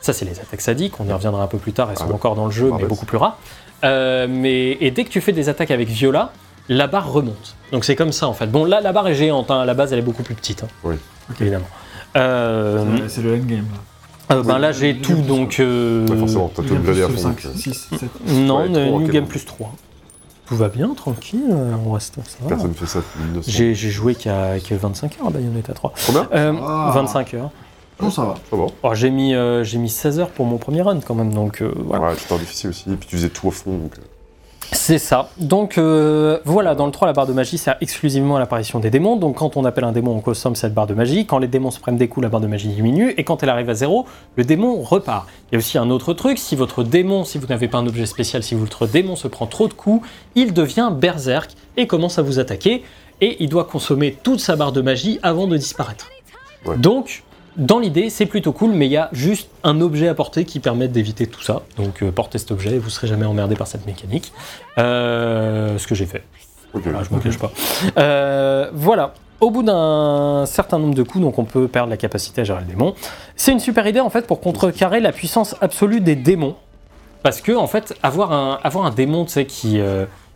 Ça, c'est les attaques sadiques. On y reviendra un peu plus tard. Elles sont Ah ouais. encore dans le jeu, Barre mais baisse. beaucoup plus rares. Euh, mais... Et dès que tu fais des attaques avec Viola, la barre remonte. Donc c'est comme ça, en fait. Bon, là, la barre est géante. hein. À la base, elle est beaucoup plus petite. hein. Oui. Évidemment. Euh, C'est- le endgame. euh, ben Oui, là, j'ai tout, Game plus, donc. euh, Ouais, forcément, t'as tout fond. 5, donc, euh, 6, 7. [LAUGHS] Non, Ouais, euh, trois, New ok, Game bon. plus 3. Tout va bien, tranquille, euh, on reste ça va. Personne fait ça depuis 1900. J'ai j'ai joué qu'à qu'à 25 heures à Bayonetta 3. Combien? Euh, Ah. 25 heures. Non, ça va. Ça va. Oh, j'ai mis, euh, j'ai mis 16 heures pour mon premier run quand même, donc euh, voilà. Ouais, c'était difficile aussi. Et puis tu faisais tout au fond. Donc, euh, C'est ça. Donc euh, voilà, dans le 3, la barre de magie sert exclusivement à l'apparition des démons. Donc quand on appelle un démon, on consomme cette barre de magie. Quand les démons se prennent des coups, la barre de magie diminue. Et quand elle arrive à zéro, le démon repart. Il y a aussi un autre truc, si votre démon, si vous n'avez pas un objet spécial, si votre démon se prend trop de coups, il devient berserk et commence à vous attaquer. Et il doit consommer toute sa barre de magie avant de disparaître. Ouais. Donc, dans l'idée, c'est plutôt cool, mais il y a juste un objet à porter qui permet d'éviter tout ça. Donc, euh, portez cet objet et vous serez jamais emmerdé par cette mécanique. Euh, ce que j'ai fait. ok. Voilà, je m'en cache pas. Euh, voilà. Au bout d'un certain nombre de coups, donc on peut perdre la capacité à gérer le démon. C'est une super idée en fait pour contrecarrer la puissance absolue des démons. Parce que en fait, avoir un, avoir un démon, tu sais, qui,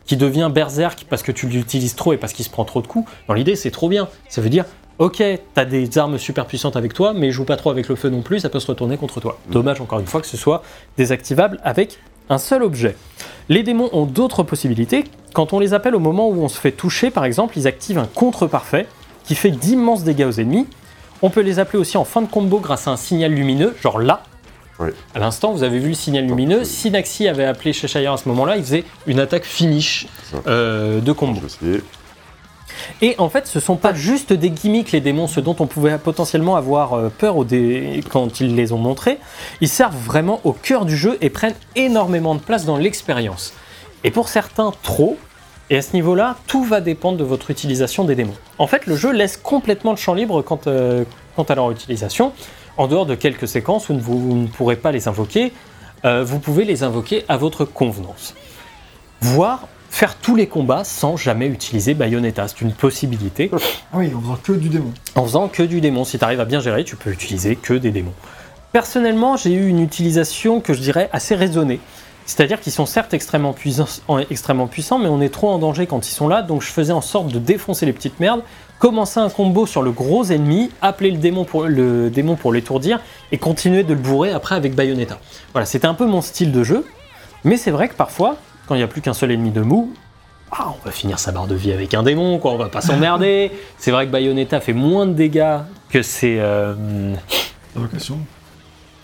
qui devient berserk parce que tu l'utilises trop et parce qu'il se prend trop de coups, dans l'idée c'est trop bien. Ça veut dire, ok, t'as des armes super puissantes avec toi, mais joue pas trop avec le feu non plus, ça peut se retourner contre toi. Dommage encore une fois que ce soit désactivable avec un seul objet. Les démons ont d'autres possibilités. Quand on les appelle au moment où on se fait toucher, par exemple, ils activent un contre parfait qui fait d'immenses dégâts aux ennemis. On peut les appeler aussi en fin de combo grâce à un signal lumineux, genre là. Oui. À l'instant, vous avez vu le signal lumineux. Si Naxi avait appelé Cheshire à ce moment-là, il faisait une attaque finish euh, de combo. Et en fait, ce sont pas juste des gimmicks, les démons, ce dont on pouvait potentiellement avoir euh, peur quand ils les ont montrés. Ils servent vraiment au cœur du jeu et prennent énormément de place dans l'expérience. Et pour certains, trop. Et à ce niveau-là, tout va dépendre de votre utilisation des démons. En fait, le jeu laisse complètement le champ libre quant, euh, quant à leur utilisation. En dehors de quelques séquences où vous, vous ne pourrez pas les invoquer, euh, vous pouvez les invoquer à votre convenance. Voire faire tous les combats sans jamais utiliser Bayonetta. C'est une possibilité. Ah oui, on faisant que du démon. En faisant que du démon. Si tu arrives à bien gérer, tu peux utiliser que des démons. Personnellement, j'ai eu une utilisation que je dirais assez raisonnée. C'est-à-dire qu'ils sont certes extrêmement puissants, en- extrêmement puissants, mais on est trop en danger quand ils sont là, donc je faisais en sorte de défoncer les petites merdes, commencer un combo sur le gros ennemi, appeler le démon pour, le démon pour l'étourdir, et continuer de le bourrer après avec Bayonetta. Voilà, c'était un peu mon style de jeu, mais c'est vrai que parfois, quand il n'y a plus qu'un seul ennemi de mou, ah, on va finir sa barre de vie avec un démon, quoi, on va pas s'emmerder. [LAUGHS] c'est vrai que Bayonetta fait moins de dégâts que ses, euh,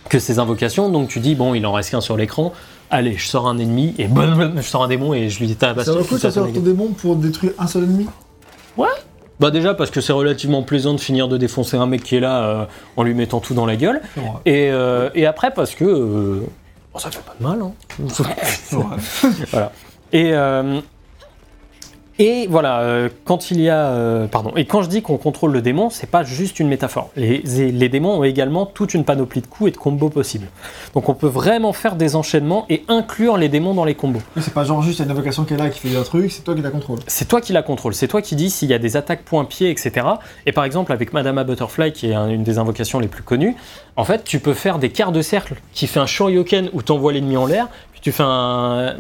que ses invocations, donc tu dis, bon, il en reste qu'un sur l'écran, allez, je sors un ennemi, et blablabla, je sors un démon, et je lui dis, t'as Ça va coûter ça sort ton démon pour détruire un seul ennemi? Bah déjà parce que c'est relativement plaisant de finir de défoncer un mec qui est là euh, en lui mettant tout dans la gueule, et, euh, et après parce que... euh, bon, ça fait pas de mal, hein. [LAUGHS] [LAUGHS] Voilà. Et, euh, et voilà, euh, quand il y a. euh, pardon. Et quand je dis qu'on contrôle le démon, c'est pas juste une métaphore. Les, les démons ont également toute une panoplie de coups et de combos possibles. Donc on peut vraiment faire des enchaînements et inclure les démons dans les combos. Oui, c'est pas genre juste une invocation qui est là qui fait un truc, c'est toi qui la contrôle. C'est toi qui la contrôle, c'est toi qui dis s'il y a des attaques point-pied, etc. Et par exemple, avec Madama Butterfly, qui est un- une des invocations les plus connues, en fait, tu peux faire des quarts de cercle qui fait un shoryuken où tu envoies l'ennemi en l'air, puis tu fais un,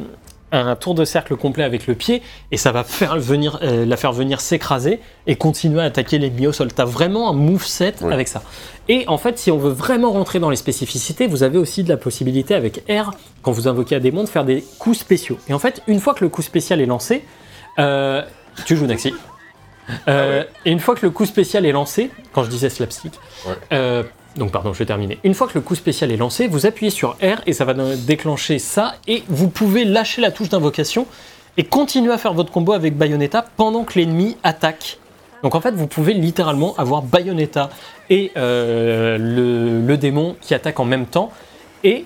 un tour de cercle complet avec le pied, et ça va faire venir, euh, la faire venir s'écraser et continuer à attaquer l'ennemi au sol. Tu as vraiment un moveset Ouais. avec ça. Et en fait, si on veut vraiment rentrer dans les spécificités, vous avez aussi de la possibilité avec R, quand vous invoquez un démon, de faire des coups spéciaux. Et en fait, une fois que le coup spécial est lancé, Euh, tu joues Naxi. Euh, Et une fois que le coup spécial est lancé, quand je disais slapstick, Ouais. Donc pardon, je vais terminer. Une fois que le coup spécial est lancé, vous appuyez sur R et ça va déclencher ça et vous pouvez lâcher la touche d'invocation et continuer à faire votre combo avec Bayonetta pendant que l'ennemi attaque. Donc en fait, vous pouvez littéralement avoir Bayonetta et euh, le, le démon qui attaquent en même temps et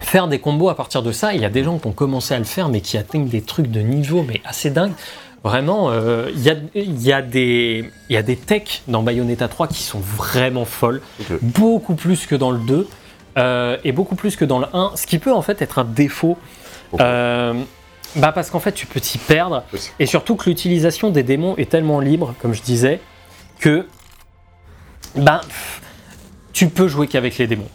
faire des combos à partir de ça. Il y a des gens qui ont commencé à le faire, mais qui atteignent des trucs de niveau mais assez dingues. Vraiment, euh, il y, a, il y, a des- il y a des techs dans Bayonetta 3 qui sont vraiment folles, beaucoup plus que dans le 2 euh, et beaucoup plus que dans le 1, ce qui peut en fait être un défaut. Euh, bah parce qu'en fait tu peux t'y perdre Oui. et surtout que l'utilisation des démons est tellement libre, comme je disais, que ben, pff, tu peux jouer qu'avec les démons.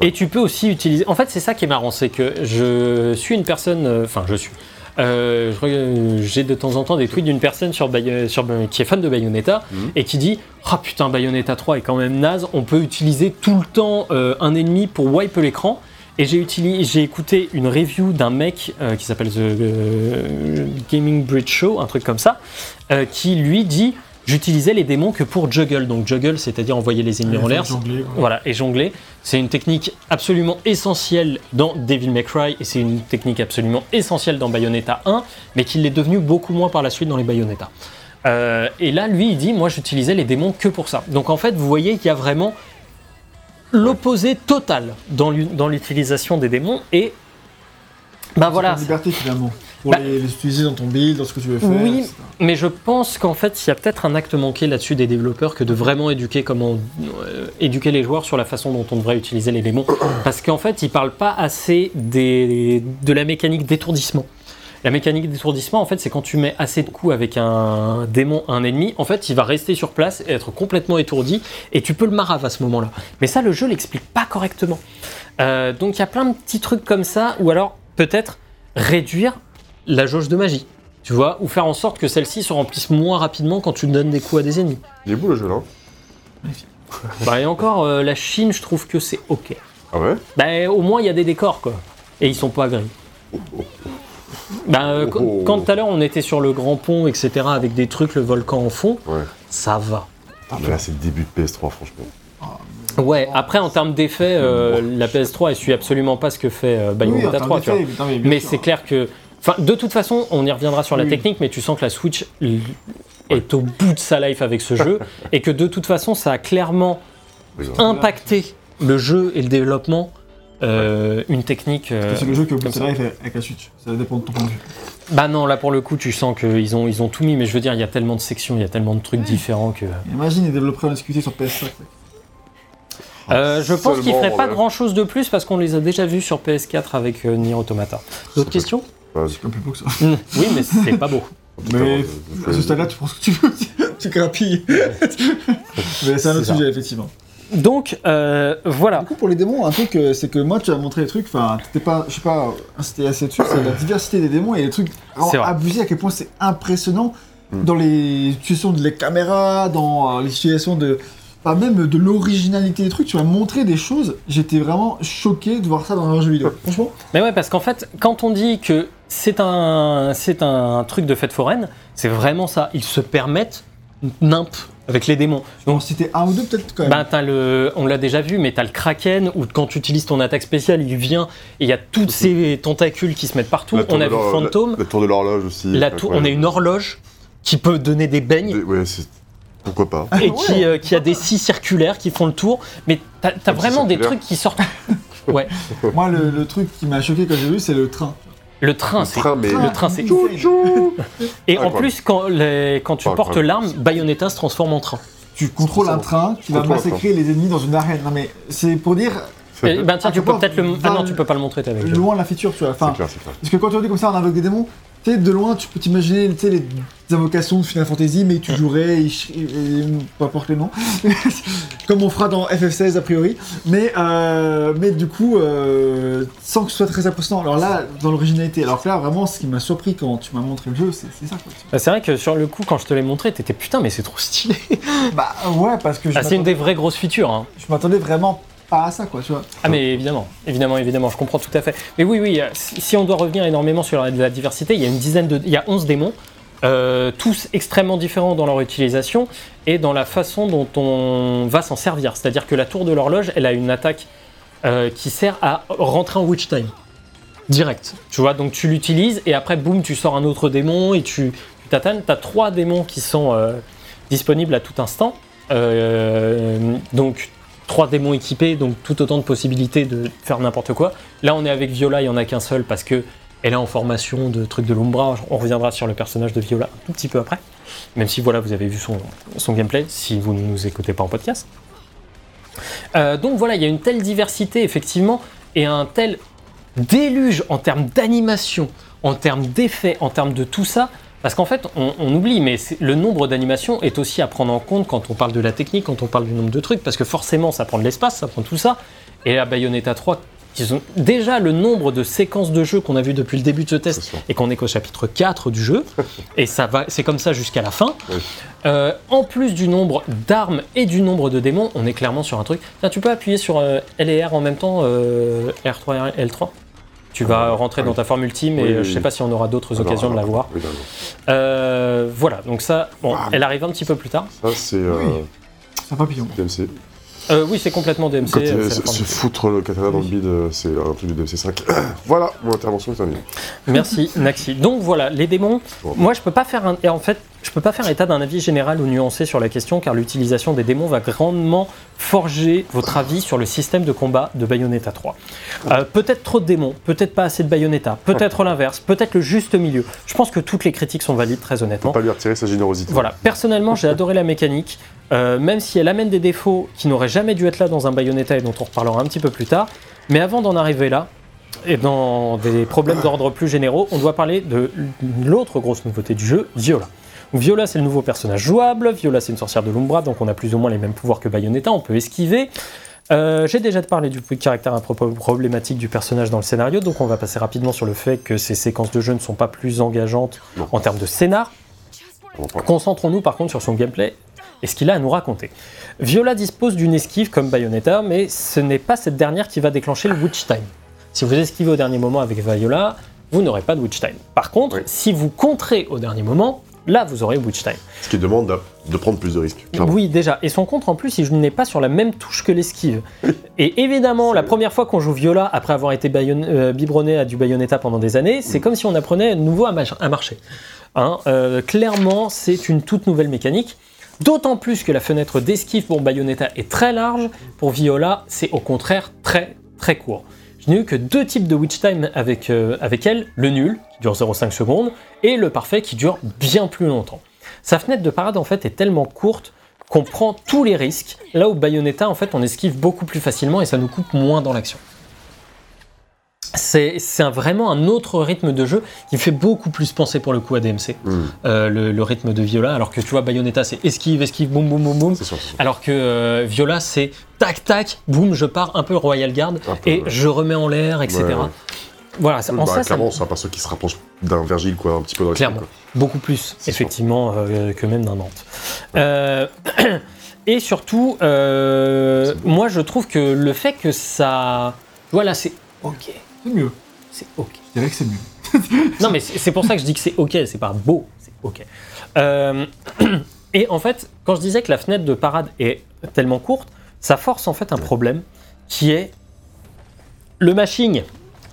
Et tu peux aussi utiliser. En fait, c'est ça qui est marrant, c'est que je suis une personne. Enfin, je suis. Euh, re- J'ai de temps en temps des tweets d'une personne sur, sur- qui est fan de Bayonetta Mhm. et qui dit Ah putain, Bayonetta 3 est quand même naze, on peut utiliser tout le temps euh, un ennemi pour wipe l'écran. Et j'ai écouté une review d'un mec euh, qui s'appelle The euh, Gaming Bridge Show, un truc comme ça, euh, qui lui dit j'utilisais les démons que pour juggle. Donc juggle, c'est-à-dire envoyer les ennemis en l'air. Voilà, et jongler, c'est une technique absolument essentielle dans Devil May Cry et c'est une technique absolument essentielle dans Bayonetta 1, mais qu'il est devenu beaucoup moins par la suite dans les Bayonetta. Euh, et là, lui, il dit Moi, j'utilisais les démons que pour ça. Donc, en fait, vous voyez qu'il y a vraiment l'opposé total dans l'utilisation des démons et. Ben voilà, liberté finalement. Pour Bah- les, les utiliser dans ton build, dans ce que tu veux faire. Oui, etc. mais je pense qu'en fait, il y a peut-être un acte manqué là-dessus des développeurs que de vraiment éduquer comment euh, éduquer les joueurs sur la façon dont on devrait utiliser les démons, [COUGHS] parce qu'en fait, ils parlent pas assez des, de la mécanique d'étourdissement. La mécanique d'étourdissement, en fait, c'est quand tu mets assez de coups avec un démon, un ennemi, en fait, il va rester sur place et être complètement étourdi, et tu peux le marave à ce moment-là. Mais ça, le jeu l'explique pas correctement. Euh, donc, il y a plein de petits trucs comme ça, ou alors peut-être réduire la jauge de magie tu vois, ou faire en sorte que celle-ci se remplisse moins rapidement quand tu donnes des coups à des ennemis. Il est beau le jeu là. Bah, et encore, euh, la Chine, je trouve que c'est ok. Ah ouais? Bah, au moins, il y a des décors, quoi. Et ils sont pas gris. Bah, euh, quand- Oh. quand tout à l'heure on était sur le grand pont, etc., avec des trucs, le volcan en fond, Ouais. ça va. Ah, mais là c'est le début de PS3 franchement. Ouais, après, en termes d'effets, euh, la PS3, elle suit absolument pas ce que fait euh, Bayonetta termes 3, tu vois. d'effet, putain, mais c'est clair que. Enfin, de toute façon, on y reviendra sur la Oui. technique, mais tu sens que la Switch est au bout de sa life avec ce jeu, [LAUGHS] et que de toute façon, ça a clairement impacté le jeu et le développement. euh, une technique. euh, Parce que C'est le jeu que vous ça. avec, avec la Switch. Ça dépend de ton point de vue. Bah non, là pour le coup, tu sens qu'ils ont, ils ont tout mis, mais je veux dire, il y a tellement de sections, il y a tellement de trucs différents que. Imagine les développeurs en discuter sur PS5. Euh, je pense qu'ils feraient pas ouais. grand chose de plus parce qu'on les a déjà vus sur PS4 avec euh, Nier Automata. D'autres questions? Vas-y. Comme plus beau que ça. Mm, Oui, mais c'est pas beau. Mais Putain, à ce stade-là, tu penses que tu veux. tu grappilles. Mais c'est un autre C'est ça. sujet, effectivement. Donc, euh, voilà. Du coup, pour les démons, un truc, euh, c'est que moi, tu as montré les trucs, enfin, t'étais pas, je sais pas, incité assez dessus, c'est la diversité des démons et les trucs C'est abusés à quel point c'est impressionnant Mm. dans les situations de les caméras, dans euh, les situations de. Pas même de l'originalité des trucs, tu m'as montré des choses, j'étais vraiment choqué de voir ça dans un jeu vidéo. Franchement, Mais ouais, parce qu'en fait, quand on dit que c'est un, c'est un truc de fête foraine, c'est vraiment ça. Ils se permettent nimp avec les démons. donc c'était un ou deux peut-être quand même. Ben, t'as le, on l'a déjà vu, mais t'as le kraken où quand tu utilises ton attaque spéciale, il vient et il y a toutes ces tentacules qui se mettent partout. On a vu fantôme, La, la tour de l'horloge aussi. la tour- on a une horloge qui peut donner des beignes. Des- Ouais, c'est. Pourquoi pas et Ah qui, euh, qui a des scies circulaires qui font le tour. Mais t'as as vraiment des trucs qui sortent. [LAUGHS] Ouais, Moi, le, le truc qui m'a choqué quand j'ai vu, c'est le train. le train, Le c'est. train, mais. Le train, c'est. [LAUGHS] Et en plus, quand, les- quand tu portes l'arme, Bayonetta se transforme en train. Tu contrôles un train qui va massacrer les ennemis dans une arène. Non mais c'est pour dire Eh ben tiens, Ah, tu peux pas peut-être le. Ah non, tu peux pas le montrer, t'es avec. le- loin la feature, tu vois. Enfin, C'est clair, c'est clair. parce que quand tu dis comme ça, on invoque des démons. Tu sais, de loin, tu peux t'imaginer les invocations de Final Fantasy, mais tu jouerais, et, et- et- peu importe les noms, [LAUGHS] comme on fera dans FF16 a priori. Mais, euh, mais du coup, euh, sans que ce soit très impressionnant. Alors là, dans l'originalité, alors que là, vraiment, ce qui m'a surpris quand tu m'as montré le jeu, c'est ça. Bah, c'est vrai que sur le coup, quand je te l'ai montré, t'étais putain, mais c'est trop stylé. Bah ouais, parce que je Ah, c'est une des vraies grosses features. hein. je m'attendais vraiment pas à ça, quoi, tu vois. Ah mais évidemment, évidemment, évidemment, je comprends tout à fait. Mais oui, oui, si on doit revenir énormément sur la, diversité, il y a une dizaine de, il y a 11 démons, euh, tous extrêmement différents dans leur utilisation et dans la façon dont on va s'en servir. C'est-à-dire que la tour de l'horloge, elle a une attaque euh, qui sert à rentrer en witch time. Direct. Tu vois, donc tu l'utilises et après, boum, tu sors un autre démon et tu tatanes. Tu as trois démons qui sont euh, disponibles à tout instant. Donc trois démons équipés, donc tout autant de possibilités de faire n'importe quoi. Là, on est avec Viola, il n'y en a qu'un seul parce que elle est en formation de trucs de l'Umbra. On reviendra sur le personnage de Viola un petit peu après. Même si voilà, vous avez vu son, son gameplay, si vous ne nous écoutez pas en podcast. Euh, donc voilà, il y a une telle diversité effectivement et un tel déluge en termes d'animation, en termes d'effets, en termes de tout ça. Parce qu'en fait, on, on oublie, mais le nombre d'animations est aussi à prendre en compte quand on parle de la technique, quand on parle du nombre de trucs, parce que forcément, ça prend de l'espace, ça prend tout ça. Et à Bayonetta 3, ils ont déjà le nombre de séquences de jeu qu'on a vu depuis le début de ce test et qu'on est qu'au chapitre 4 du jeu, [LAUGHS] et ça va, c'est comme ça jusqu'à la fin. Oui. Euh, en plus du nombre d'armes et du nombre de démons, on est clairement sur un truc. Tiens, tu peux appuyer sur euh, L et R en même temps, euh, R3 et L3 Tu vas rentrer ah dans ta formule team et Oui, euh, oui, je sais oui. pas si on aura d'autres Alors, occasions de la voir. Euh, voilà, donc ça, bon, Ah. elle arrive un petit peu plus tard. Ça, c'est euh, un papillon. DMC. Euh, oui, c'est complètement DMC. Quand, euh, se, foutre le katana dans le bide, c'est un truc du DMC 5. voilà, mon intervention est terminée. Merci Naxi. Donc voilà, les démons. Bon. Moi, je peux pas faire un, et en fait, je peux pas faire état d'un avis général ou nuancé sur la question, car l'utilisation des démons va grandement forger votre avis sur le système de combat de Bayonetta 3. Euh, peut-être trop de démons, peut-être pas assez de Bayonetta, peut-être l'inverse, peut-être le juste milieu. Je pense que toutes les critiques sont valides, très Faut honnêtement. pas lui retirer sa générosité. Voilà, personnellement, j'ai adoré la mécanique, euh, même si elle amène des défauts qui n'auraient jamais dû être là dans un Bayonetta et dont on reparlera un petit peu plus tard. Mais avant d'en arriver là, et dans des problèmes d'ordre plus généraux, on doit parler de l'autre grosse nouveauté du jeu, Viola. Viola, c'est le nouveau personnage jouable. Viola, c'est une sorcière de l'Umbra, donc on a plus ou moins les mêmes pouvoirs que Bayonetta, on peut esquiver. Euh, J'ai déjà parlé du caractère un peu problématique du personnage dans le scénario, donc on va passer rapidement sur le fait que ces séquences de jeu ne sont pas plus engageantes Non. en termes de scénar. Concentrons-nous par contre sur son gameplay et ce qu'il a à nous raconter. Viola dispose d'une esquive comme Bayonetta, mais ce n'est pas cette dernière qui va déclencher le Witch Time. Si vous esquivez au dernier moment avec Viola, vous n'aurez pas de Witch Time. Par contre, Oui. si vous contrez au dernier moment, là vous aurez Witch Time. Ce qui demande de, de prendre plus de risques. clairement. Oui, déjà. Et son contre en plus, il n'est pas sur la même touche que l'esquive. [LAUGHS] Et évidemment, la première fois qu'on joue Viola, après avoir été euh, biberonné à du Bayonetta pendant des années, c'est comme si on apprenait de nouveau à, mach- à marcher. Hein, euh, clairement, c'est une toute nouvelle mécanique. D'autant plus que la fenêtre d'esquive pour Bayonetta est très large. Pour Viola, c'est au contraire très très court. Que deux types de Witch Time avec, euh, avec elle, le nul, qui dure 0,5 secondes, et le parfait, qui dure bien plus longtemps. Sa fenêtre de parade, en fait, est tellement courte qu'on prend tous les risques, là où Bayonetta, en fait, on esquive beaucoup plus facilement et ça nous coupe moins dans l'action. C'est vraiment un autre rythme de jeu qui me fait beaucoup plus penser pour le coup à DMC, Hmm, euh, le, le rythme de Viola, alors que tu vois, Bayonetta, c'est esquive, esquive, boum, boum, boum, boum. Alors que euh, Viola, c'est tac, tac, boum, je pars un peu Royal Guard peu, et ouais. je remets en l'air, etc. Ouais, ouais. Voilà, ça- en Bah, ça, ça clairement, c'est un perso qui se rapproche d'un Virgile, quoi, un petit peu dans Clairement. quoi. beaucoup plus, effectivement, euh, que même d'un Nantes. [CLEARS THROAT] Et surtout, moi, je trouve que le fait que ça... Voilà, c'est OK. C'est mieux. C'est OK. Je dirais que c'est mieux. [LAUGHS] Non, mais c'est pour ça que je dis que c'est OK, c'est pas beau, c'est OK. Euh, [CLEARS THROAT] et en fait, quand je disais que la fenêtre de parade est tellement courte, ça force en fait un problème qui est le mashing.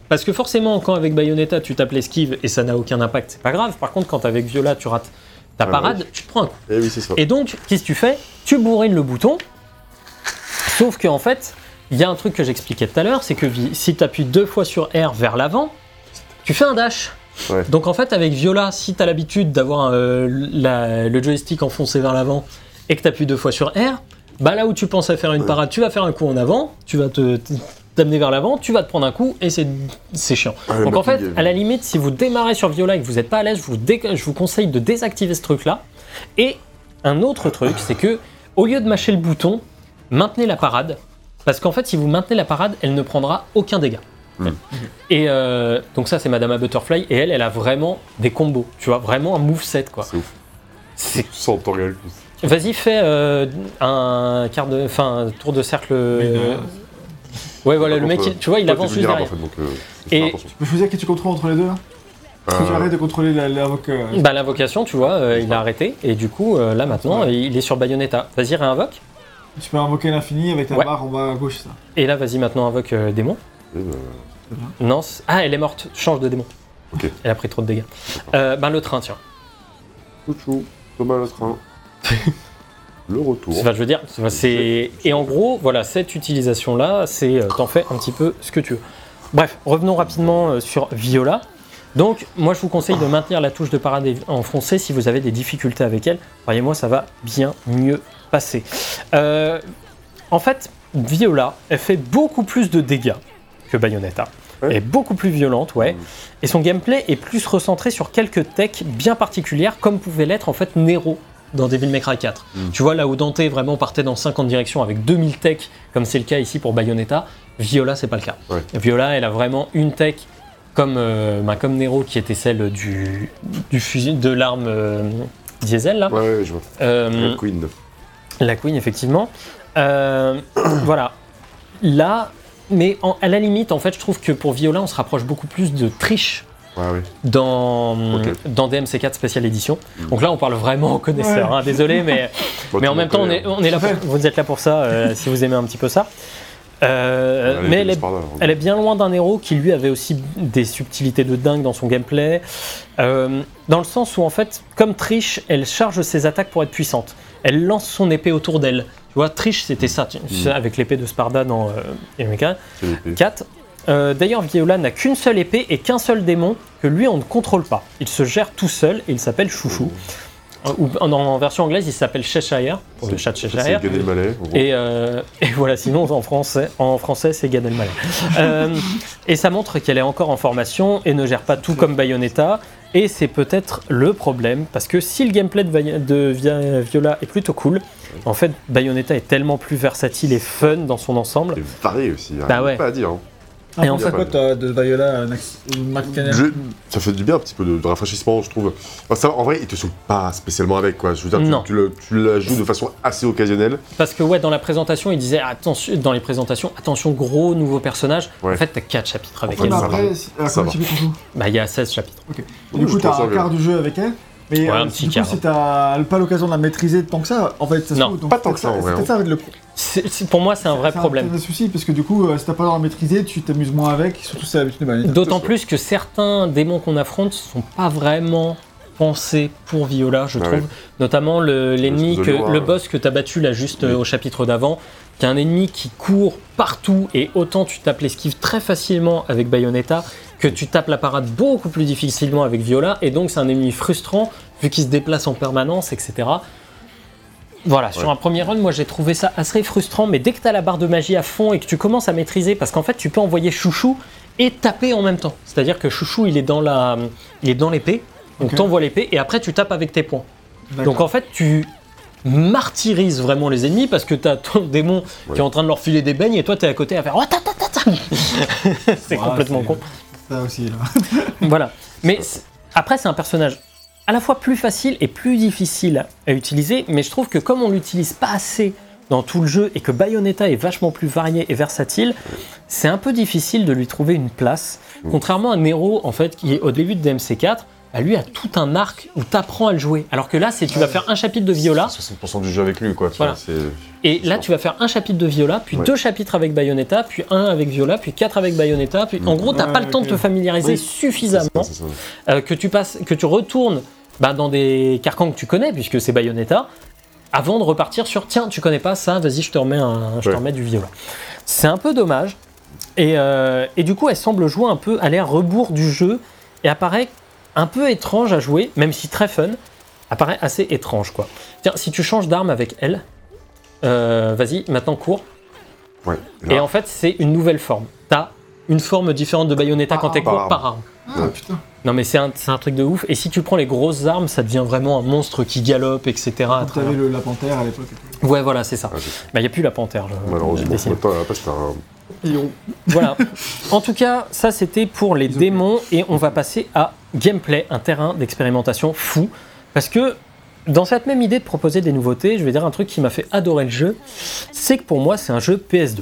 Parce que forcément, quand avec Bayonetta tu tapes l'esquive et ça n'a aucun impact, c'est pas grave. Par contre, quand avec Viola tu rates ta Ah parade, oui. tu te prends un coup. Eh oui, c'est ça. Et donc, qu'est-ce que tu fais? Tu bourrines le bouton. Sauf qu'en fait, il y a un truc que j'expliquais tout à l'heure, c'est que si tu appuies deux fois sur R vers l'avant, tu fais un dash. Ouais. Donc en fait, avec Viola, si tu as l'habitude d'avoir euh, le joystick enfoncé vers l'avant et que tu appuies deux fois sur R, bah là où tu penses à faire une parade, tu vas faire un coup en avant, tu vas te t'amener vers l'avant, tu vas te prendre un coup et c'est c'est chiant. Ah, Donc en fait, à la limite, si vous démarrez sur Viola et que vous n'êtes pas à l'aise, je vous, dé- je vous conseille de désactiver ce truc-là. Et un autre truc, c'est que au lieu de mâcher le bouton, maintenez la parade. Parce qu'en fait, si vous maintenez la parade, elle ne prendra aucun dégât. Mm. Et euh, donc ça, c'est Madame Butterfly. Et elle, elle a vraiment des combos. Tu vois, vraiment un moveset, quoi. C'est ouf. C'est- Sans temps réel. Vas-y, fais euh, un quart de, enfin, tour de cercle. euh, Ouais, voilà, le mec, il- tu vois, il toi, avance juste derrière. En fait, donc, euh, faut Et- peux choisir qui tu contrôles entre les deux là? Que tu arrêtes de contrôler la- l'avocat Bah, l'invocation, tu vois, euh, il a arrêté. Et du coup, euh, là maintenant, Ouais. il est sur Bayonetta. Vas-y, réinvoque. Tu peux invoquer l'infini avec la Ouais. barre en bas à gauche, ça. Et là, vas-y, maintenant, invoque euh, démon. et, euh, Non, c'est- ah, elle est morte. Change de démon. Ok. Elle a pris trop de dégâts. Euh, ben, le train, tiens. Chouchou, Thomas le train. [LAUGHS] le retour. Enfin, je veux dire, c'est. Et en gros, voilà, cette utilisation-là, c'est. euh, T'en fais un petit peu ce que tu veux. Bref, revenons rapidement euh, sur Viola. Donc, moi, je vous conseille de maintenir la touche de parade en français si vous avez des difficultés avec elle. Croyez-moi, ça va bien mieux passer. Euh, en fait, Viola, elle fait beaucoup plus de dégâts que Bayonetta. Ouais. Elle est beaucoup plus violente, ouais. Mm. Et son gameplay est plus recentré sur quelques techs bien particulières, comme pouvait l'être en fait Nero dans Devil May Cry 4. Mm. Tu vois, là où Dante vraiment partait dans 50 directions avec 2000 techs, comme c'est le cas ici pour Bayonetta, Viola, c'est pas le cas. Ouais. Viola, elle a vraiment une tech comme, euh, bah, comme Nero, qui était celle du, du fusil, de l'arme euh, diesel, là. Ouais, ouais, je vois. Euh, Queen. La Queen, effectivement. Euh, [CLEARS THROAT] voilà. Là, mais en- à la limite, en fait, je trouve que pour Viola, on se rapproche beaucoup plus de triche Ouais, dans, dans DMC4 Special Edition. Mm. Donc là, on parle vraiment aux connaisseurs. Ouais. hein, désolé, mais, [LAUGHS] Bon, mais en même temps, on est, hein. on est là pour, [LAUGHS] vous êtes là pour ça, euh, si vous aimez un petit peu ça. Euh, mais elle est, hein. elle est bien loin d'un héros qui lui avait aussi des subtilités de dingue dans son gameplay. Euh, dans le sens où en fait, comme Trish, elle charge ses attaques pour être puissante. Elle lance son épée autour d'elle. Tu vois, Trish, c'était ça, Mm. avec l'épée de Sparda dans euh, MK C'est l'épée. 4. Euh, D'ailleurs, Viola n'a qu'une seule épée et qu'un seul démon que lui on ne contrôle pas. Il se gère tout seul et il s'appelle Chouchou. Euh, Ou en, en version anglaise, il s'appelle Cheshire, pour le chat de Cheshire. Et, euh, [LAUGHS] et voilà, sinon en français, en français c'est Gad Elmaleh. Euh, et ça montre qu'elle est encore en formation et ne gère pas tout comme Bayonetta. Et c'est peut-être le problème, parce que si le gameplay de, Vi- de Vi- Viola est plutôt cool, en fait Bayonetta est tellement plus versatile et fun dans son ensemble. C'est varié aussi, hein. Bah ouais. pas à dire. Hein. Et en fait- quoi toi, de Viola, Ça fait du bien un petit peu de, de rafraîchissement, je trouve. Enfin, ça, en vrai, il te saoule pas spécialement avec, quoi. Je veux dire, tu- Non. tu, le- tu la joues de façon assez occasionnelle. Parce que ouais, dans la présentation, il disait attention, dans les présentations, attention, gros nouveau personnage. Ouais. En fait, t'as 4 chapitres avec elle. mais ça après, Ça comment va. Bah, il y a 16 chapitres. Du je coup, t'as un quart du jeu avec elle. Mais Ouais, euh, un petit du coup, si t'as pas l'occasion de la maîtriser tant que ça, en fait, ça se Non, donc pas tant que ça, hein. ça avec le pour moi, c'est un vrai problème. C'est un souci, parce que du coup, euh, si t'as pas le droit de la maîtriser, tu t'amuses moins avec, surtout si. D'autant ça. plus que certains démons qu'on affronte sont pas vraiment pensés pour Viola, je Ah trouve. ouais. Notamment le- l'ennemi, que le ouais. boss que t'as battu là juste euh, au chapitre d'avant, qui est un ennemi qui court partout et autant tu tapes l'esquive très facilement avec Bayonetta que tu tapes la parade beaucoup plus difficilement avec Viola et donc c'est un ennemi frustrant vu qu'il se déplace en permanence, etc. Voilà, sur un premier run, moi j'ai trouvé ça assez frustrant, mais dès que tu as la barre de magie à fond et que tu commences à maîtriser, parce qu'en fait tu peux envoyer Chouchou et taper en même temps. C'est-à-dire que Chouchou il est dans la, il est dans l'épée, donc Ok. t'envoies l'épée et après tu tapes avec tes points. D'accord. Donc en fait tu martyrises vraiment les ennemis parce que t'as ton démon qui est en train de leur filer des beignes et toi t'es à côté à faire Oh, [LAUGHS] c'est complètement con. Ça aussi, là. [LAUGHS] Voilà. Mais après, c'est un personnage à la fois plus facile et plus difficile à utiliser, mais je trouve que comme on l'utilise pas assez dans tout le jeu et que Bayonetta est vachement plus varié et versatile, c'est un peu difficile de lui trouver une place. Contrairement à Nero, en fait, qui est au début de DMC4, bah, lui a tout un arc où t'apprends à le jouer. Alors que là, c'est tu vas faire un chapitre de Viola, 60% du jeu avec lui, quoi. tu Voilà. vois, c'est- et là, tu vas faire un chapitre de Viola, puis Ouais. deux chapitres avec Bayonetta, puis un avec Viola, puis quatre avec Bayonetta. Puis... En gros, t'as Ouais, pas le temps de te familiariser Oui. suffisamment C'est ça. euh, que tu passes, que tu retournes bah, dans des carcans que tu connais, puisque c'est Bayonetta, avant de repartir sur tiens, tu connais pas ça, vas-y, je te remets, un, je te remets du viola. C'est un peu dommage. Et, euh, et du coup, elle semble jouer un peu à l'air rebours du jeu et apparaît un peu étrange à jouer, même si très fun, apparaît assez étrange quoi. Tiens, si tu changes d'arme avec elle, euh, vas-y, maintenant cours. Ouais. Et en fait, c'est une nouvelle forme. T'as une forme différente de Bayonetta Par quand t'es arme. court par arme. Ah putain. Non mais c'est un, truc de ouf. Et si tu prends les grosses armes, ça devient vraiment un monstre qui galope, etc. t'avais le, la panthère à l'époque. et tout. Ouais, voilà, c'est ça. Ah, Bah, il n'y a plus la panthère. Malheureusement, après, Voilà. En tout cas, ça c'était pour les démons. Et on va passer à gameplay, un terrain d'expérimentation fou. Parce que dans cette même idée de proposer des nouveautés, je vais dire un truc qui m'a fait adorer le jeu. C'est que pour moi, c'est un jeu PS2.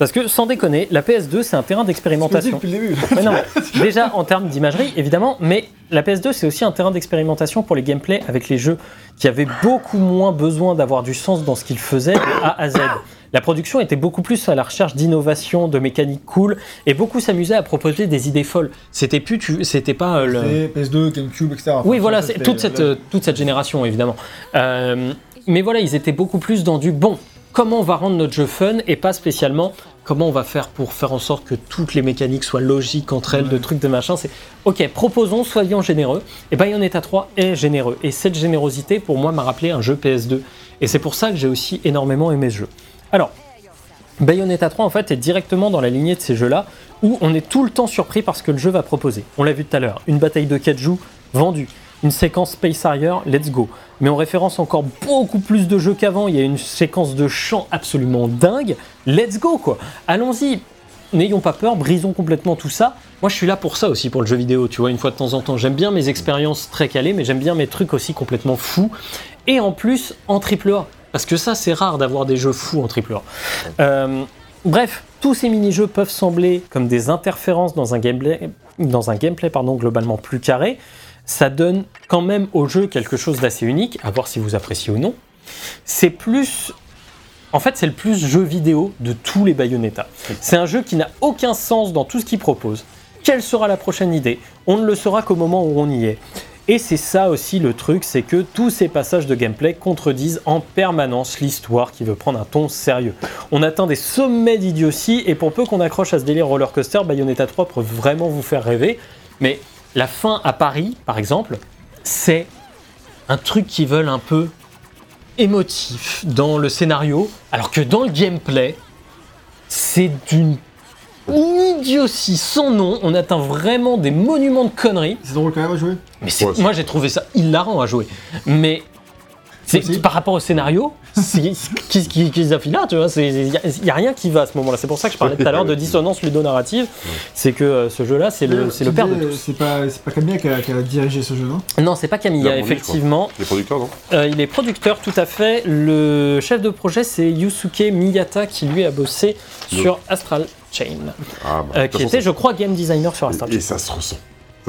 Parce que sans déconner, la PS2 c'est un terrain d'expérimentation. depuis le début. Mais non, [LAUGHS] déjà en termes d'imagerie, évidemment, mais la PS2 c'est aussi un terrain d'expérimentation pour les gameplays avec les jeux qui avaient beaucoup moins besoin d'avoir du sens dans ce qu'ils faisaient de A à Z. La production était beaucoup plus à la recherche d'innovation, de mécaniques cool, et beaucoup s'amusaient à proposer des idées folles. C'était plus, tu, c'était pas euh, le. C'est PS2, GameCube, etc. Enfin, Oui, voilà, c'est toute cette, euh, toute cette génération, évidemment. Euh, mais voilà, ils étaient beaucoup plus dans du bon. Comment on va rendre notre jeu fun et pas spécialement comment on va faire pour faire en sorte que toutes les mécaniques soient logiques entre elles, de trucs de machin. C'est ok, proposons, soyons généreux. Et Bayonetta 3 est généreux. Et cette générosité, pour moi, m'a rappelé un jeu PS2. Et c'est pour ça que j'ai aussi énormément aimé ce jeu. Alors, Bayonetta 3 en fait est directement dans la lignée de ces jeux-là où on est tout le temps surpris par ce que le jeu va proposer. On l'a vu tout à l'heure, une bataille de kaiju vendue, une séquence Space Harrier, let's go. Mais on référence encore beaucoup plus de jeux qu'avant, il y a une séquence de chant absolument dingue, let's go quoi. Allons-y, n'ayons pas peur, brisons complètement tout ça. Moi je suis là pour ça aussi pour le jeu vidéo, tu vois, une fois de temps en temps. J'aime bien mes expériences très calées, mais j'aime bien mes trucs aussi complètement fous. Et en plus en triple A. Parce que ça c'est rare d'avoir des jeux fous en triple A. Euh, bref, tous ces mini-jeux peuvent sembler comme des interférences dans un gameplay, dans un gameplay pardon, globalement plus carré. Ça donne quand même au jeu quelque chose d'assez unique, à voir si vous appréciez ou non. C'est plus. En fait, c'est le plus jeu vidéo de tous les Bayonetta. C'est un jeu qui n'a aucun sens dans tout ce qu'il propose. Quelle sera la prochaine idée? On ne le saura qu'au moment où on y est. Et c'est ça aussi le truc, c'est que tous ces passages de gameplay contredisent en permanence l'histoire qui veut prendre un ton sérieux. On atteint des sommets d'idiotie et pour peu qu'on accroche à ce délire roller coaster, Bayonetta 3 peut vraiment vous faire rêver. Mais la fin à Paris, par exemple, c'est un truc qui veulent un peu émotif dans le scénario, alors que dans le gameplay, c'est d'une idiotie sans nom. On atteint vraiment des monuments de conneries. C'est drôle quand même à jouer. Mais c'est- Ouais, c'est- moi j'ai trouvé ça hilarant à jouer. Mais c'est- Aussi. par rapport au scénario, affilent là, tu vois Il n'y a, rien qui va à ce moment-là. C'est pour ça que je parlais tout à l'heure de [LAUGHS] dissonance ludonarrative. C'est que euh, ce jeu-là, c'est le, c'est le père de. C'est pas, Camilla qui a, qui a dirigé ce jeu, non? Non, c'est pas Camilla, Il effectivement. Les producteurs, non? Euh, il est producteur, tout à fait. Le chef de projet, c'est Yusuke Miyata, qui lui a bossé sur Astral Chain, Ah, bah, euh, qui était, je crois, game designer sur Astral Et Chain. ça se ressent.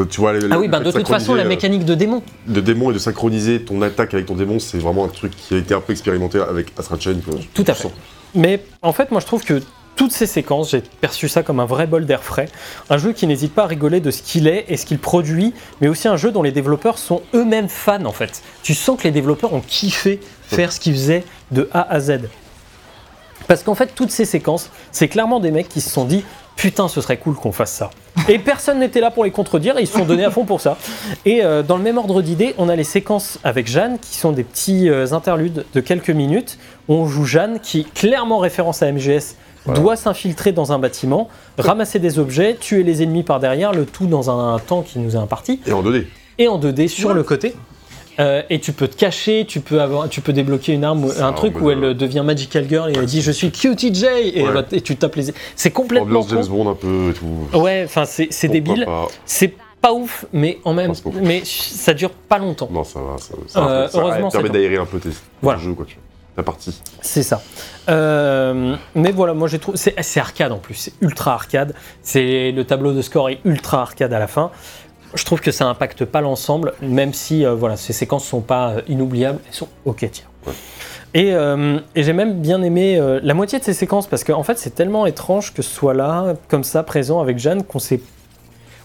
Tu vois, les- Ah oui, bah, de toute façon, la euh, mécanique de démon. de démon et de synchroniser ton attaque avec ton démon, c'est vraiment un truc qui a été un peu expérimenté avec Astral Chain. quoi. Tout à fait. sens. Mais en fait, moi, je trouve que toutes ces séquences, j'ai perçu ça comme un vrai bol d'air frais. Un jeu qui n'hésite pas à rigoler de ce qu'il est et ce qu'il produit, mais aussi un jeu dont les développeurs sont eux-mêmes fans, en fait. Tu sens que les développeurs ont kiffé faire ce qu'ils faisaient de A à Z. Parce qu'en fait, toutes ces séquences, c'est clairement des mecs qui se sont dit Putain, ce serait cool qu'on fasse ça. Et personne n'était là pour les contredire, et ils se sont donnés à fond pour ça. Et euh, dans le même ordre d'idée, on a les séquences avec Jeanne, qui sont des petits euh, interludes de quelques minutes, où on joue Jeanne, qui, clairement référence à MGS, Voilà. doit s'infiltrer dans un bâtiment, ramasser des objets, tuer les ennemis par derrière, le tout dans un temps qui nous est imparti Et en 2D. et en 2D sur le côté. Euh, et tu peux te cacher, tu peux, avoir, tu peux débloquer une arme, un truc où elle euh, devient Magical Girl et elle dit je suis QTJ et, elle va- et tu tapes les. C'est complètement James. Bond un peu et tout. Ouais, enfin c'est débile. C'est pas ouf, mais en même, ouf. mais ça dure pas longtemps. Non, ça va. Ça, ça, Euh, ça heureusement, permet d'aérer un peu tes Voilà. ton jeu, quoi, tu. Ta partie. C'est ça. Euh, mais voilà, moi j'ai trouvé. C'est c'est arcade en plus, c'est ultra arcade. C'est Le tableau de score est ultra arcade à la fin. Je trouve que ça impacte pas l'ensemble, même si euh, voilà, ces séquences sont pas euh, inoubliables, elles sont ok tiens. Ouais. Et, euh, et j'ai même bien aimé euh, la moitié de ces séquences parce qu'en fait c'est tellement étrange que ce soit là, comme ça, présent avec Jeanne, qu'on sait.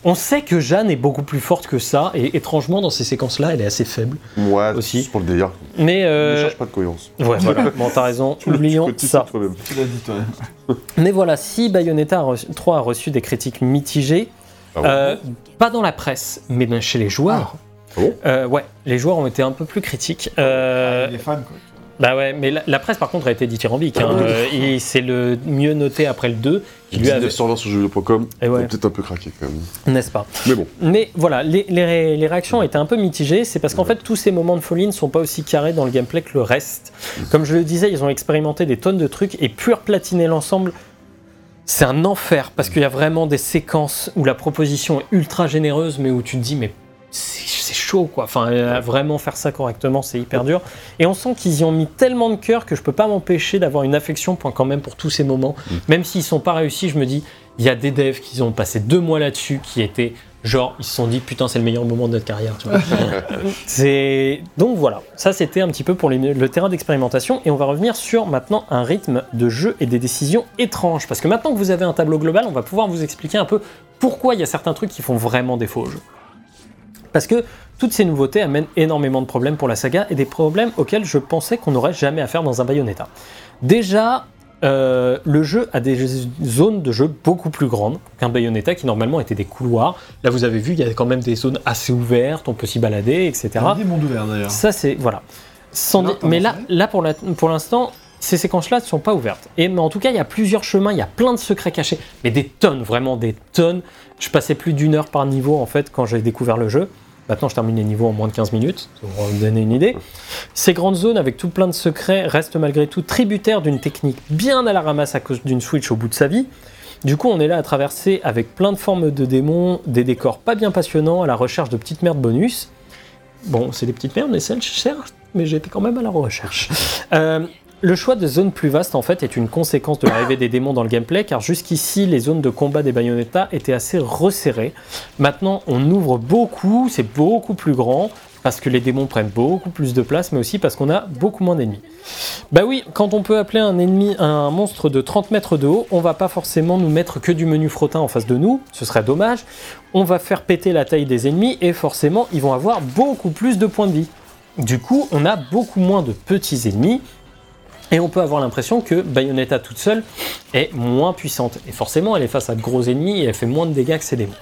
On sait que Jeanne est beaucoup plus forte que ça, et étrangement dans ces séquences-là, elle est assez faible. Moi, Aussi. c'est pour le délire. Mais Ne cherche pas de cohérence. ouais, voilà. [LAUGHS] Bon, t'as raison. Tu Oublions tu ça. toi-même. Tu l'as dit, toi. Mais voilà, si Bayonetta a reçu- 3 a reçu des critiques mitigées, Ah ouais. euh, pas dans la presse, mais chez les joueurs. Ah bon Euh, ouais, les joueurs ont été un peu plus critiques. Euh, Il est fan, quoi. bah ouais, mais la, la presse par contre a été dithyrambique. hein. Ah. Euh, et c'est le mieux noté après le 2, qui lui avait, 1920 sur jeuxvideo.com, Et ouais. peut-être un peu craqué quand même. n'est-ce pas? Mais bon, Mais voilà, les, les les réactions étaient un peu mitigées. C'est parce qu'en fait, tous ces moments de folie ne sont pas aussi carrés dans le gameplay que le reste. Comme je le disais, ils ont expérimenté des tonnes de trucs et pur platiner l'ensemble, c'est un enfer parce qu'il y a vraiment des séquences où la proposition est ultra généreuse, mais où tu te dis, mais c'est chaud quoi. Enfin, euh, vraiment faire ça correctement, c'est hyper dur. Et on sent qu'ils y ont mis tellement de cœur que je peux pas m'empêcher d'avoir une affection quand même pour tous ces moments. Mm. Même s'ils sont pas réussis, je me dis, il y a des devs qui ont passé deux mois là-dessus, qui étaient genre, ils se sont dit, putain, c'est le meilleur moment de notre carrière. tu vois. [LAUGHS] c'est donc voilà. Ça, c'était un petit peu pour les- le terrain d'expérimentation. Et on va revenir sur maintenant un rythme de jeu et des décisions étranges. Parce que maintenant que vous avez un tableau global, on va pouvoir vous expliquer un peu pourquoi il y a certains trucs qui font vraiment défaut au jeu. Parce que toutes ces nouveautés amènent énormément de problèmes pour la saga et des problèmes auxquels je pensais qu'on n'aurait jamais affaire dans un Bayonetta. Déjà, euh, le jeu a des zones de jeu beaucoup plus grandes qu'un Bayonetta qui normalement étaient des couloirs. Là, vous avez vu, il y a quand même des zones assez ouvertes, on peut s'y balader, etc. Il y a des mondes ouverts d'ailleurs. Ça, c'est. Voilà. Sans Là, mais là, là pour l'instant, ces séquences-là ne sont pas ouvertes. Et, mais en tout cas, il y a plusieurs chemins, il y a plein de secrets cachés, mais des tonnes, vraiment des tonnes. Je passais plus d'une heure par niveau en fait quand j'ai découvert le jeu. Maintenant, je termine les niveaux en moins de 15 minutes, pour vous donner une idée. Ces grandes zones avec tout plein de secrets restent malgré tout tributaires d'une technique bien à la ramasse à cause d'une Switch au bout de sa vie. Du coup, on est là à traverser avec plein de formes de démons, des décors pas bien passionnants, à la recherche de petites merdes bonus. Bon, c'est des petites merdes, mais celles certes, mais j'étais quand même à la recherche. Euh, le choix de zones plus vastes, en fait, est une conséquence de l'arrivée des démons dans le gameplay, car jusqu'ici, les zones de combat des Bayonetta étaient assez resserrées. Maintenant, on ouvre beaucoup, c'est beaucoup plus grand, parce que les démons prennent beaucoup plus de place, mais aussi parce qu'on a beaucoup moins d'ennemis. Bah oui, quand on peut appeler un ennemi un monstre de 30 mètres de haut, on va pas forcément nous mettre que du menu frottin en face de nous, ce serait dommage. On va faire péter la taille des ennemis et forcément ils vont avoir beaucoup plus de points de vie. Du coup, on a beaucoup moins de petits ennemis et on peut avoir l'impression que Bayonetta toute seule est moins puissante. Et forcément, elle est face à de gros ennemis et elle fait moins de dégâts que ses démons.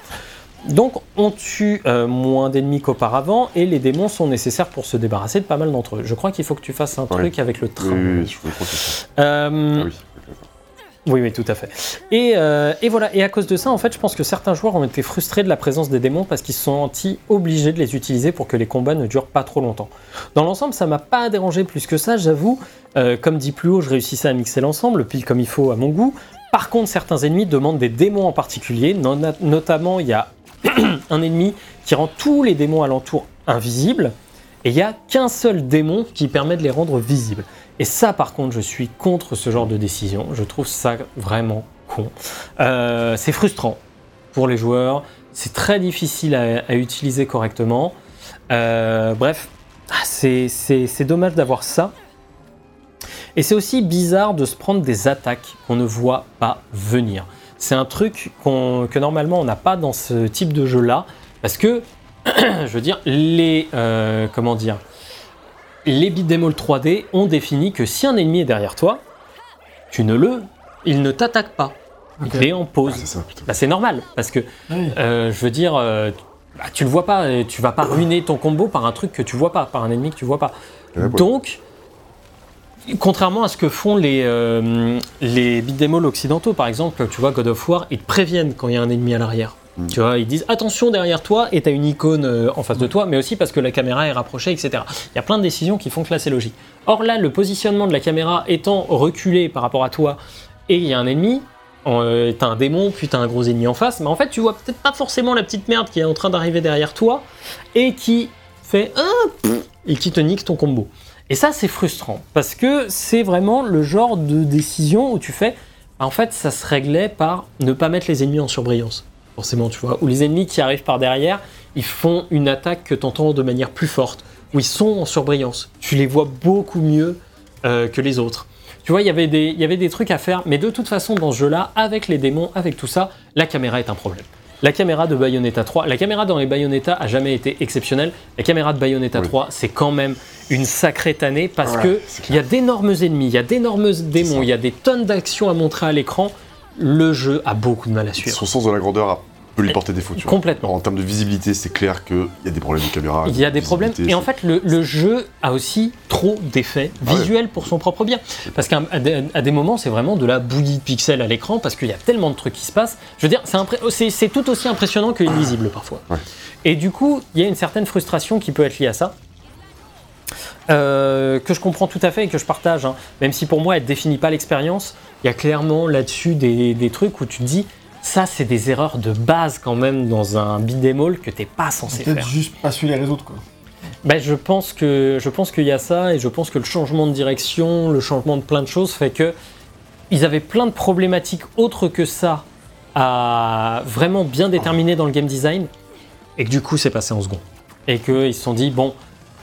Donc on tue euh, moins d'ennemis qu'auparavant et les démons sont nécessaires pour se débarrasser de pas mal d'entre eux. Je crois qu'il faut que tu fasses un Oui. truc avec le train. oui, oui, je crois que ça. Euh, Ah oui. Oui, oui, tout à fait. Et, euh, et voilà, et à cause de ça, en fait, je pense que certains joueurs ont été frustrés de la présence des démons parce qu'ils se sont sentis obligés de les utiliser pour que les combats ne durent pas trop longtemps. Dans l'ensemble, ça m'a pas dérangé plus que ça, j'avoue. Euh, comme dit plus haut, je réussissais à mixer l'ensemble, pile comme il faut à mon goût. Par contre, certains ennemis demandent des démons en particulier. Notamment, il y a [CLEARS THROAT] un ennemi qui rend tous les démons alentour invisibles. Et il n'y a qu'un seul démon qui permet de les rendre visibles. Et ça, par contre, je suis contre ce genre de décision. Je trouve ça vraiment con. Euh, c'est frustrant pour les joueurs. C'est très difficile à, utiliser correctement. Euh, bref, ah, c'est dommage d'avoir ça. Et c'est aussi bizarre de se prendre des attaques qu'on ne voit pas venir. C'est un truc que normalement on n'a pas dans ce type de jeu-là, parce que, [CLEARS THROAT] je veux dire, les euh, comment dire, les beat'em all 3D ont défini que si un ennemi est derrière toi, tu ne le, il ne t'attaque pas. Ok. Il est en pause. Ah, c'est ça, putain. Bah, c'est normal, parce que Oui. euh, je veux dire, euh, bah, tu le vois pas, et tu vas pas ruiner ton combo par un truc que tu vois pas, par un ennemi que tu vois pas. Ouais, ouais. Donc, contrairement à ce que font les, euh, les beat'em all occidentaux, par exemple, tu vois, God of War, ils te préviennent quand il y a un ennemi à l'arrière. Mm. Tu vois, ils disent attention derrière toi et t'as une icône euh, en face de toi, mais aussi parce que la caméra est rapprochée, etc. Il y a plein de décisions qui font que là c'est logique. Or là, le positionnement de la caméra étant reculé par rapport à toi et il y a un ennemi, euh, t'as un démon, puis t'as un gros ennemi en face, mais en fait tu vois peut-être pas forcément la petite merde qui est en train d'arriver derrière toi et qui fait un et qui te nique ton combo. Et ça c'est frustrant parce que c'est vraiment le genre de décision où tu fais, bah, en fait ça se réglait par ne pas mettre les ennemis en surbrillance. Forcément, tu vois, où les ennemis qui arrivent par derrière, ils font une attaque que tu entends de manière plus forte, où ils sont en surbrillance. Tu les vois beaucoup mieux euh, que les autres. Tu vois, il y avait des- trucs à faire, mais de toute façon, dans ce jeu-là, avec les démons, avec tout ça, la caméra est un problème. La caméra de Bayonetta 3, la caméra dans les Bayonetta a jamais été exceptionnelle. La caméra de Bayonetta Oui. 3, c'est quand même une sacrée tannée parce Ouais, que il y a d'énormes ennemis, il y a d'énormes démons, il y a des tonnes d'actions à montrer à l'écran. Le jeu a beaucoup de mal à suivre. Son sens de la grandeur a- peut lui porter tu vois. Complètement. En termes de visibilité, c'est clair qu'il y a des problèmes de caméra. Il y a des de problèmes. Et en fait, le, le jeu a aussi trop d'effets Ah ouais. visuels pour son propre bien. Parce qu'à des, des moments, c'est vraiment de la bouillie de pixels à l'écran parce qu'il y a tellement de trucs qui se passent. Je veux dire, c'est tout aussi impressionnant que illisible parfois. Ouais. Et du coup, il y a une certaine frustration qui peut être liée à ça. Euh, que je comprends tout à fait et que je partage, hein. même si pour moi elle définit pas l'expérience, il y a clairement là-dessus des, des trucs où tu te dis Ça, c'est des erreurs de base quand même dans un all que t'es pas censé Peut-être faire. juste pas su les résoudre quoi. Ben, je pense que je pense qu'il y a ça et je pense que le changement de direction, le changement de plein de choses fait que ils avaient plein de problématiques autres que ça à vraiment bien déterminer dans le game design et que du coup c'est passé en second et qu'ils se sont dit bon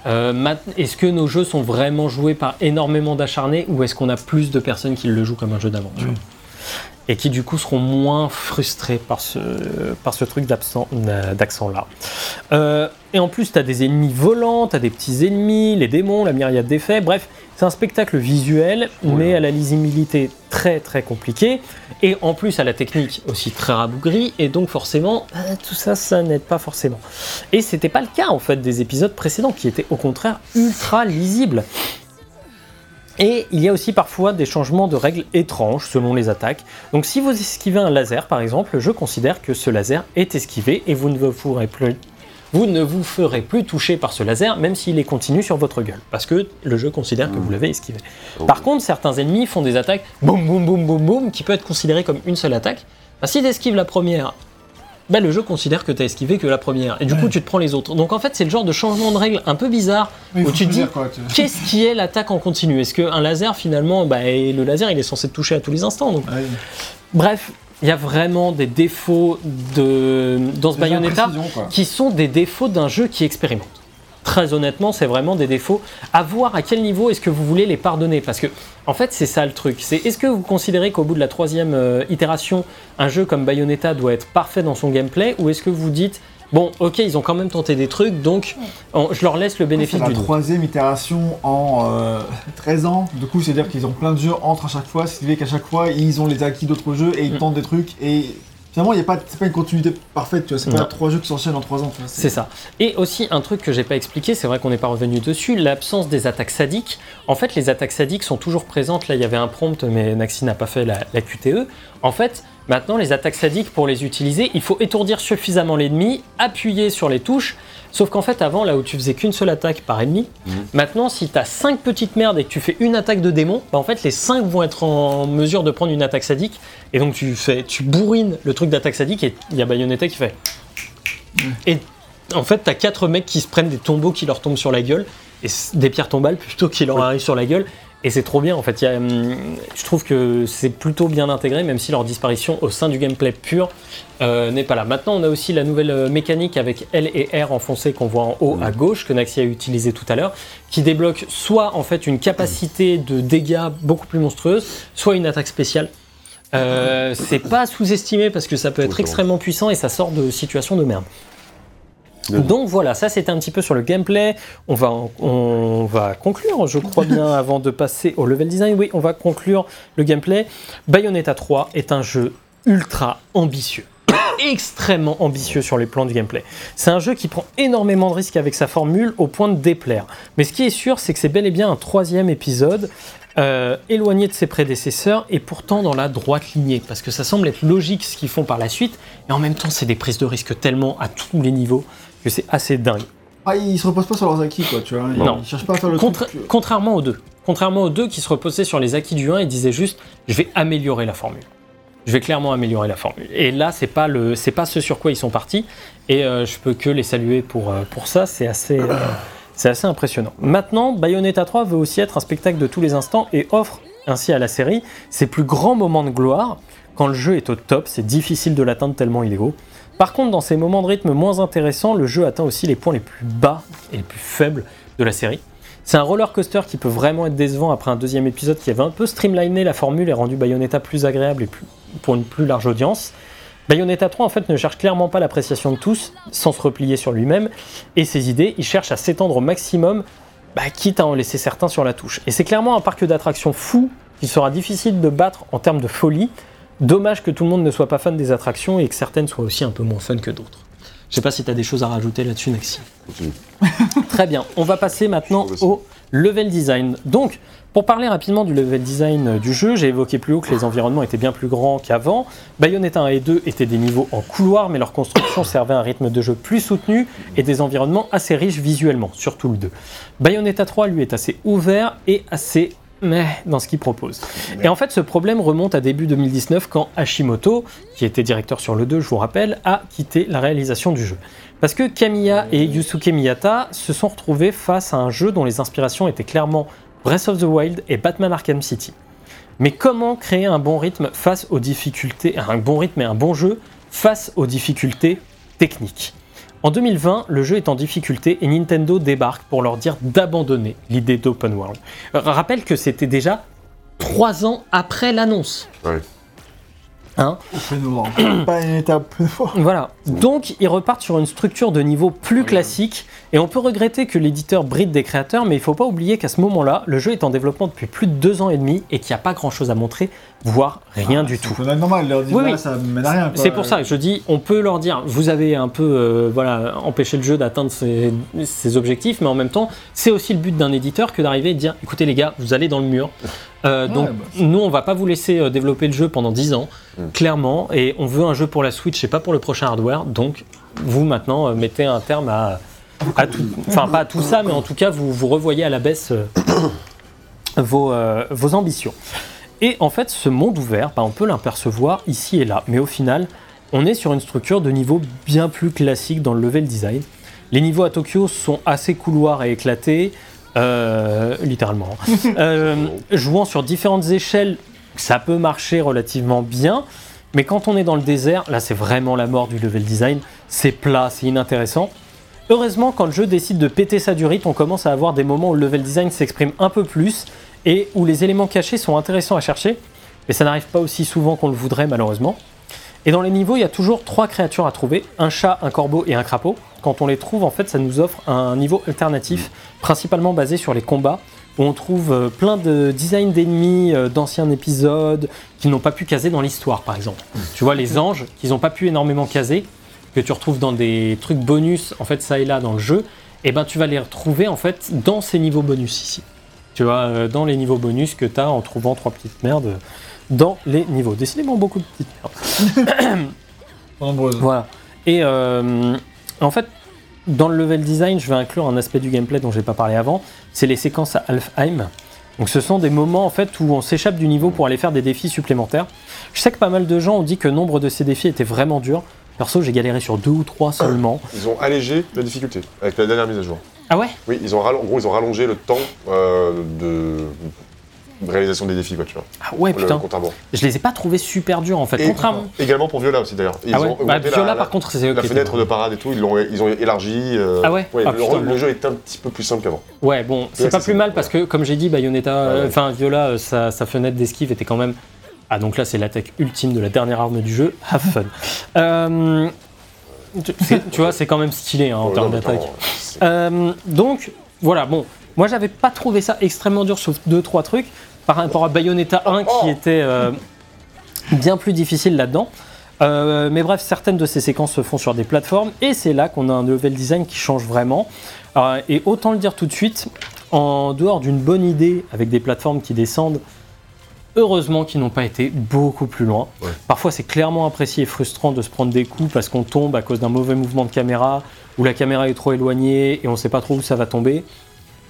euh, est-ce que nos jeux sont vraiment joués par énormément d'acharnés ou est-ce qu'on a plus de personnes qui le jouent comme un jeu d'aventure et qui du coup seront moins frustrés par ce, par ce truc d'absent- d'accent là. Euh, et en plus, tu as des ennemis volants, tu as des petits ennemis, les démons, la myriade d'effets. Bref, c'est un spectacle visuel, mais à la lisibilité très très compliquée. Et en plus, à la technique aussi très rabougrie. Et donc, forcément, euh, tout ça, ça n'aide pas forcément. Et c'était pas le cas en fait des épisodes précédents qui étaient au contraire ultra lisibles. Et il y a aussi parfois des changements de règles étranges selon les attaques. Donc si vous esquivez un laser par exemple, je considère que ce laser est esquivé et vous ne vous ferez plus, vous ne vous ferez plus toucher par ce laser même s'il est continu sur votre gueule. Parce que le jeu considère que vous l'avez esquivé. Par contre, certains ennemis font des attaques boum boum boum boum boum qui peut être considéré comme une seule attaque. Bah, si tu esquives la première, bah, le jeu considère que tu as esquivé que la première. Et du coup, tu te prends les autres. Donc en fait, c'est le genre de changement de règles un peu bizarre où tu te dis qu'est-ce qui est l'attaque en continu? Est-ce qu'un laser finalement, bah, et le laser il est censé te toucher à tous les instants. Donc. Ouais. Bref, il y a vraiment des défauts de... dans ce Des Bayonetta qui sont des défauts d'un jeu qui expérimente. Très honnêtement, c'est vraiment des défauts. À voir à quel niveau est-ce que vous voulez les pardonner. Parce que, en fait, c'est ça le truc. C'est est-ce que vous considérez qu'au bout de la troisième euh, itération, un jeu comme Bayonetta doit être parfait dans son gameplay Ou est-ce que vous dites, bon, ok, ils ont quand même tenté des trucs, donc on- je leur laisse le C'est bénéfice la du doute troisième itération en euh, 13 ans. Du coup, c'est-à-dire qu'ils ont plein de jeux entre à chaque fois. Ce qui fait qu'à chaque fois, ils ont les acquis d'autres jeux et ils Mm. tentent des trucs. Et finalement, il y a pas, c'est pas une continuité parfaite. Tu vois, c'est Non. pas trois jeux qui s'enchaînent en 3 ans. tu vois, C'est ça. Et aussi un truc que j'ai pas expliqué, c'est vrai qu'on n'est pas revenu dessus, l'absence des attaques sadiques. En fait, les attaques sadiques sont toujours présentes. Là, il y avait un prompt, mais Naxi n'a pas fait la, la QTE. En fait, maintenant, les attaques sadiques, pour les utiliser, il faut étourdir suffisamment l'ennemi, appuyer sur les touches. Sauf qu'en fait, avant, là où tu faisais qu'une seule attaque par ennemi, maintenant, si tu as 5 petites merdes et que tu fais une attaque de démon, bah, en fait, les 5 vont être en mesure de prendre une attaque sadique. Et donc, tu, fais, tu bourrines le truc d'attaque sadique et il y a Bayonetta qui fait. Et en fait, t'as quatre mecs qui se prennent des tombeaux qui leur tombent sur la gueule, et des pierres tombales plutôt qui leur arrivent sur la gueule. Et c'est trop bien en fait. Il y a, hum, je trouve que c'est plutôt bien intégré, même si leur disparition au sein du gameplay pur euh, n'est pas là. Maintenant, on a aussi la nouvelle euh, mécanique avec L et R enfoncés qu'on voit en haut à gauche, que Naxi a utilisé tout à l'heure, qui débloque soit en fait une capacité de dégâts beaucoup plus monstrueuse, soit une attaque spéciale. Euh, c'est pas sous-estimé parce que ça peut être extrêmement puissant et ça sort de situations de merde. Donc voilà, ça c'était un petit peu sur le gameplay. On va, on va conclure, je crois bien, [LAUGHS] avant de passer au level design. Oui, on va conclure le gameplay. Bayonetta 3 est un jeu ultra ambitieux. [COUGHS] extrêmement ambitieux sur les plans du gameplay. C'est un jeu qui prend énormément de risques avec sa formule au point de déplaire. Mais ce qui est sûr, c'est que c'est bel et bien un troisième épisode euh, éloigné de ses prédécesseurs et pourtant dans la droite lignée. Parce que ça semble être logique ce qu'ils font par la suite, et en même temps, c'est des prises de risque tellement à tous les niveaux que c'est assez dingue. Ah, ils se reposent pas sur leurs acquis, quoi, tu vois. Ils, Non. ils cherchent pas à faire le Contra- truc. euh, contrairement aux deux. Contrairement aux deux qui se reposaient sur les acquis du 1 et disaient juste je vais améliorer la formule. Je vais clairement améliorer la formule. Et là, c'est pas le, c'est pas ce sur quoi ils sont partis. Et euh, je peux que les saluer pour, euh, pour ça. C'est assez, euh, c'est assez impressionnant. Maintenant, Bayonetta 3 veut aussi être un spectacle de tous les instants et offre ainsi à la série ses plus grands moments de gloire. Quand le jeu est au top, c'est difficile de l'atteindre tellement il est haut. Par contre, dans ces moments de rythme moins intéressants, le jeu atteint aussi les points les plus bas et les plus faibles de la série. C'est un roller coaster qui peut vraiment être décevant après un deuxième épisode qui avait un peu streamliné la formule et rendu Bayonetta plus agréable et pour une plus large audience. Bayonetta 3 en fait ne cherche clairement pas l'appréciation de tous sans se replier sur lui-même et ses idées, il cherche à s'étendre au maximum, bah, quitte à en laisser certains sur la touche. Et c'est clairement un parc d'attractions fou qu'il sera difficile de battre en termes de folie. Dommage que tout le monde ne soit pas fan des attractions et que certaines soient aussi un peu moins fun que d'autres. Je sais pas si tu as des choses à rajouter là-dessus. Continue. [LAUGHS] Très bien, on va passer maintenant au level design. Donc, pour parler rapidement du level design euh, du jeu, j'ai évoqué plus haut que les environnements étaient bien plus grands qu'avant. Bayonetta 1 et 2 étaient des niveaux en couloir, mais leur construction servait à un rythme de jeu plus soutenu et des environnements assez riches visuellement, surtout le 2. Bayonetta 3, lui, est assez ouvert et assez mais dans ce qu'il propose. Et en fait, ce problème remonte à début 2019 quand Hashimoto, qui était directeur sur le 2, je vous rappelle, a quitté la réalisation du jeu. Parce que Kamiya et Yusuke Miyata se sont retrouvés face à un jeu dont les inspirations étaient clairement Breath of the Wild et Batman Arkham City. Mais comment créer un bon rythme face aux difficultés, un bon rythme et un bon jeu face aux difficultés techniques? En 2020, le jeu est en difficulté et Nintendo débarque pour leur dire d'abandonner l'idée d'open world. Rappelle que c'était déjà trois ans après l'annonce. Ouais. Hein Open [CLEARS THROAT] world. Pas une étape open world. voilà. Donc ils repartent sur une structure de niveau plus classique et on peut regretter que l'éditeur bride des créateurs, mais il faut pas oublier qu'à ce moment-là, le jeu est en développement depuis plus de deux ans et demi et qu'il n'y a pas grand-chose à montrer, voire rien du tout. C'est pas normal, leur dire Oui, là, oui. ça mène à rien. quoi. C'est pour ça que je dis, on peut leur dire, vous avez un peu euh, voilà, empêché le jeu d'atteindre ses, ses objectifs, mais en même temps, c'est aussi le but d'un éditeur que d'arriver et de dire, écoutez les gars, vous allez dans le mur. Euh, Ouais, donc bah, nous, on va pas vous laisser euh, développer le jeu pendant 10 ans, clairement, et on veut un jeu pour la Switch et pas pour le prochain hardware. Donc vous maintenant euh, mettez un terme à, à tout, enfin pas à tout ça, mais en tout cas vous vous revoyez à la baisse euh, [COUGHS] vos, euh, vos ambitions. Et en fait, ce monde ouvert, bah, on peut l'apercevoir ici et là, mais au final, on est sur une structure de niveau bien plus classique dans le level design. Les niveaux à Tokyo sont assez couloirs et éclatés, euh, littéralement. [LAUGHS] Euh, jouant sur différentes échelles, ça peut marcher relativement bien, mais quand on est dans le désert, là c'est vraiment la mort du level design. C'est plat, c'est inintéressant. Heureusement, quand le jeu décide de péter sa du rythme, on commence à avoir des moments où le level design s'exprime un peu plus et où les éléments cachés sont intéressants à chercher, mais ça n'arrive pas aussi souvent qu'on le voudrait malheureusement. Et dans les niveaux, il y a toujours trois créatures à trouver, un chat, un corbeau et un crapaud. Quand on les trouve, en fait, ça nous offre un niveau alternatif, principalement basé sur les combats, où on trouve euh, plein de designs d'ennemis euh, d'anciens épisodes qu'ils n'ont pas pu caser dans l'histoire, par exemple. Tu vois, les anges qu'ils n'ont pas pu énormément caser, que tu retrouves dans des trucs bonus, en fait, ça et là dans le jeu, et ben tu vas les retrouver, en fait, dans ces niveaux bonus ici. Tu vois, euh, dans les niveaux bonus que tu as en trouvant trois petites merdes dans les niveaux. Décidément, beaucoup de petites merdes. [COUGHS] Nombreuses. Voilà. Et euh, en fait, dans le level design, je vais inclure un aspect du gameplay dont j'ai pas parlé avant, c'est les séquences à Alfheim. Donc ce sont des moments en fait où on s'échappe du niveau pour aller faire des défis supplémentaires. Je sais que pas mal de gens ont dit que nombre de ces défis étaient vraiment durs. Perso, j'ai galéré sur deux ou trois seulement. Ils ont allégé la difficulté avec la dernière mise à jour. Ah ouais? Oui, ils ont, rall- en gros, ils ont rallongé le temps euh, de réalisation des défis, quoi, tu vois. Ah ouais, Le putain. rebours. Je les ai pas trouvés super durs en fait. Et Contrairement. également pour Viola aussi, d'ailleurs. Ils Ah ouais ont Bah, Viola, la- par contre, c'est La fenêtre de parade et tout, ils l'ont ils ont élargi. euh, Ah ouais Ah, le, putain, le bon. jeu est un petit peu plus simple qu'avant. Ouais, bon, c'est pas plus mal parce que, comme j'ai dit, Bayonetta, euh, enfin Viola, euh, sa, sa fenêtre d'esquive était quand même. Ah, donc là, c'est l'attaque ultime de la dernière arme du jeu. Have fun. Tu, vois, c'est quand même stylé hein, en termes d'attaque. Euh, donc, voilà, bon. Moi, j'avais pas trouvé ça extrêmement dur, sauf deux, trois trucs. Par rapport à Bayonetta 1, qui était euh, bien plus difficile là-dedans. Euh, mais bref, certaines de ces séquences se font sur des plateformes, et c'est là qu'on a un level design qui change vraiment. Euh, et autant le dire tout de suite, en dehors d'une bonne idée avec des plateformes qui descendent, heureusement qu'ils n'ont pas été beaucoup plus loin. Ouais. Parfois, c'est clairement apprécié et frustrant de se prendre des coups parce qu'on tombe à cause d'un mauvais mouvement de caméra, ou la caméra est trop éloignée et on ne sait pas trop où ça va tomber.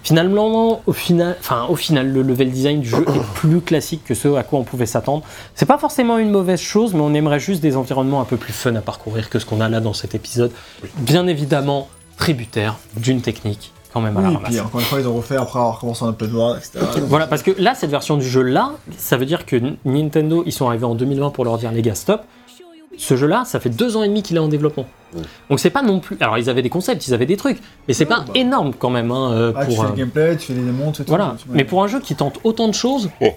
Finalement, au final, enfin, au final, le level design du jeu est plus classique que ce à quoi on pouvait s'attendre. C'est pas forcément une mauvaise chose, mais on aimerait juste des environnements un peu plus fun à parcourir que ce qu'on a là dans cet épisode. Bien évidemment, tributaire d'une technique quand même à la Oui, et ramasse. puis encore une fois, ils ont refait après avoir commencé en open world, etc. Voilà, parce que là, cette version du jeu là, ça veut dire que Nintendo, ils sont arrivés en 2020 pour leur dire les gars, stop. Ce jeu-là, ça fait deux ans et demi qu'il est en développement. Donc c'est pas non plus. Alors ils avaient des concepts, ils avaient des trucs, mais c'est Ouais, pas bah. énorme quand même hein, euh, Ah, tu pour. fais euh, le gameplay, tu fais les démons, tout voilà. tout, Mais pour un jeu qui tente autant de choses, Oh.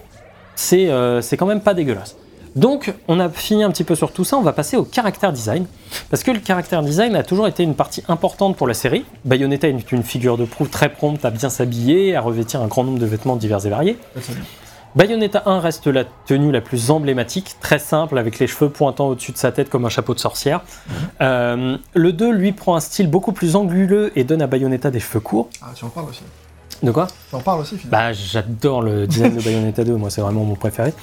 c'est euh, c'est quand même pas dégueulasse. Donc, on a fini un petit peu sur tout ça, on va passer au caractère design. Parce que le caractère design a toujours été une partie importante pour la série. Bayonetta est une figure de proue très prompte à bien s'habiller, à revêtir un grand nombre de vêtements divers et variés. Bayonetta 1 reste la tenue la plus emblématique, très simple, avec les cheveux pointant au-dessus de sa tête comme un chapeau de sorcière. Euh, le 2, lui, prend un style beaucoup plus anguleux et donne à Bayonetta des cheveux courts. Ah, tu en parles aussi. De quoi Tu en parles aussi, finalement. bah, j'adore le design de Bayonetta 2, moi c'est vraiment mon préféré.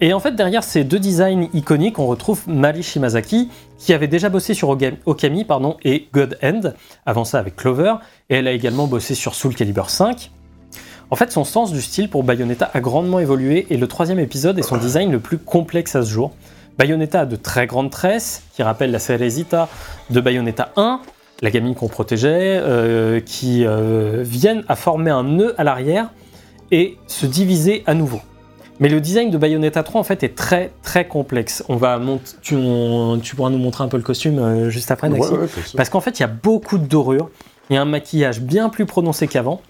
Et en fait, derrière ces deux designs iconiques, on retrouve Mari Shimazaki, qui avait déjà bossé sur Okami pardon, et God End, avant ça avec Clover, et elle a également bossé sur Soul Calibur 5. En fait, son sens du style pour Bayonetta a grandement évolué et le troisième épisode est son design le plus complexe à ce jour. Bayonetta a de très grandes tresses qui rappellent la Ceresita de Bayonetta 1, la gamine qu'on protégeait, euh, qui euh, viennent à former un nœud à l'arrière et se diviser à nouveau. Mais le design de Bayonetta 3 en fait est très très complexe. On va tu, on- tu pourras nous montrer un peu le costume euh, juste après, Ouais, Naxi. Parce qu'en fait, il y a beaucoup de dorures, il y a un maquillage bien plus prononcé qu'avant.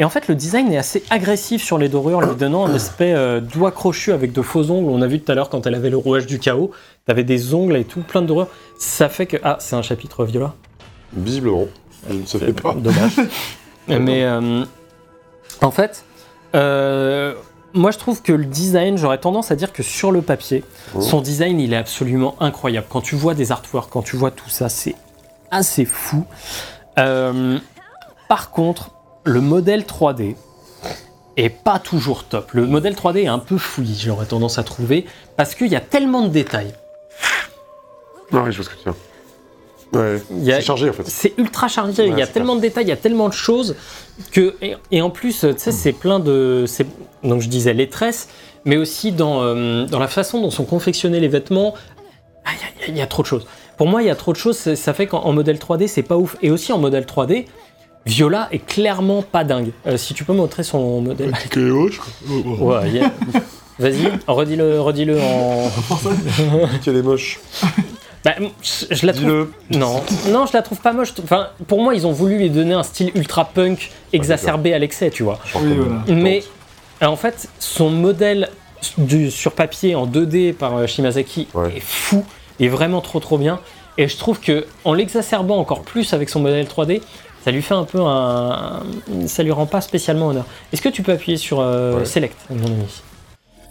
Et en fait, le design est assez agressif sur les dorures, lui donnant un aspect euh, doigt crochu avec de faux ongles. On a vu tout à l'heure quand elle avait le rouage du chaos, t'avais des ongles et tout, plein de dorures. Ça fait que. Ah, c'est un chapitre viola Visiblement, je ne sais pas. Dommage. [LAUGHS] Mais euh, en fait, euh, moi je trouve que le design, j'aurais tendance à dire que sur le papier, Oh. son design il est absolument incroyable. Quand tu vois des artworks, quand tu vois tout ça, c'est assez fou. Euh, par contre, le modèle 3D est pas toujours top. Le modèle 3D est un peu fouillis, j'aurais tendance à trouver, parce qu'il y a tellement de détails. Non, oui, je vois ce que tu veux. Ouais, c'est chargé en fait. C'est ultra chargé, il y a tellement de détails, il y a tellement de choses que et, et en plus, tu sais, c'est plein de c'est donc je disais les tresses, mais aussi dans euh, dans la façon dont sont confectionnés les vêtements, ah, il y a- y, y trop de choses. Pour moi, il y a trop de choses, ça- ça fait qu'en en modèle 3D, c'est pas ouf. Et aussi en modèle 3D, Viola est clairement pas dingue. Euh, si tu peux montrer son modèle. Je crois. Ouais, yeah. [LAUGHS] Vas-y, redis-le, redis-le en. [LAUGHS] Qu'elle est moche. [LAUGHS] Bah, je la trouve. Non, [LAUGHS] non, je la trouve pas moche. Enfin, pour moi, ils ont voulu lui donner un style ultra punk exacerbé à l'excès, tu vois. Oui, voilà. Mais en fait, son modèle du, sur papier en 2D par euh, Shimazaki Ouais. est fou, est vraiment trop trop bien. Et je trouve que en l'exacerbant encore plus avec son modèle 3D, ça lui fait un peu un, ça lui rend pas spécialement honneur. Est-ce que tu peux appuyer sur euh, Ouais. Select, mon ami?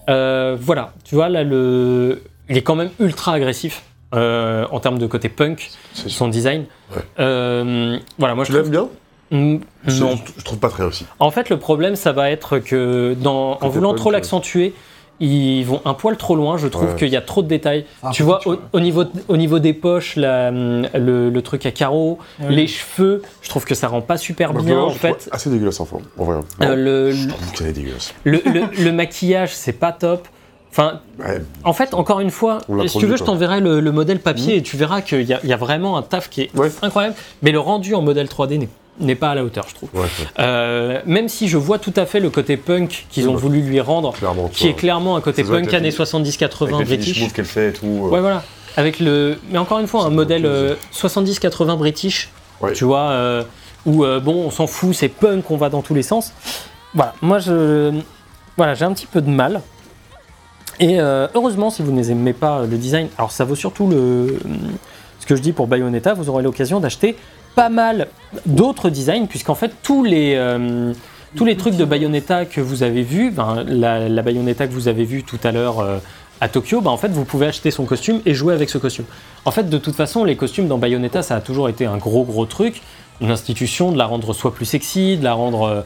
Euh, Voilà, tu vois là le, il est quand même ultra agressif. Euh, en termes de côté punk, son design. Ouais. Euh, voilà, moi je l'aimes bien Mm, Non, Je, trouve pas très aussi. en fait, le problème, ça va être que dans, en voulant punk, trop l'accentuer, ils vont un poil trop loin. Je trouve Ouais. qu'il y a trop de détails. Ah, tu vois, au, niveau, au niveau des poches, la- le, le truc à carreaux, Ouais. les cheveux, je trouve que ça rend pas super bien en fait. Assez dégueulasse en forme. En vrai. Euh, le, Je trouve qu'elle est dégueulasse. le, le- le maquillage, c'est pas top. Enfin, Ouais, en fait, encore une fois, si tu veux, je t'enverrai le, le modèle papier et tu verras qu'il y, a- il y a vraiment un taf qui est Ouais. incroyable. Mais le rendu en modèle 3D n'est- pas à la hauteur, je trouve. ouais, Euh, même si je vois tout à fait le côté punk qu'ils ont voulu lui rendre, clairement. qui est clairement un côté punk années fini- 70-80 Avec les finish british. qu'elle fait et tout. euh. Ouais, voilà. Avec le. Mais encore une fois, un modèle beaucoup, euh, 70-80 british, tu vois, où bon, on s'en fout, c'est punk, on va dans tous les sens. Voilà, moi je. Voilà, j'ai un petit peu de mal. Et euh, heureusement, si vous n'aimez pas le design, alors ça vaut surtout le. Ce que je dis pour Bayonetta, vous aurez l'occasion d'acheter pas mal d'autres designs, puisqu'en fait, tous les. euh, tous les trucs de Bayonetta que vous avez vus, ben, la, Bayonetta que vous avez vue tout à l'heure euh, à Tokyo, ben, en fait, vous pouvez acheter son costume et jouer avec ce costume. En fait, de toute façon, les costumes dans Bayonetta, ça a toujours été un gros, gros truc. Une institution, de la rendre soit plus sexy, de la rendre euh,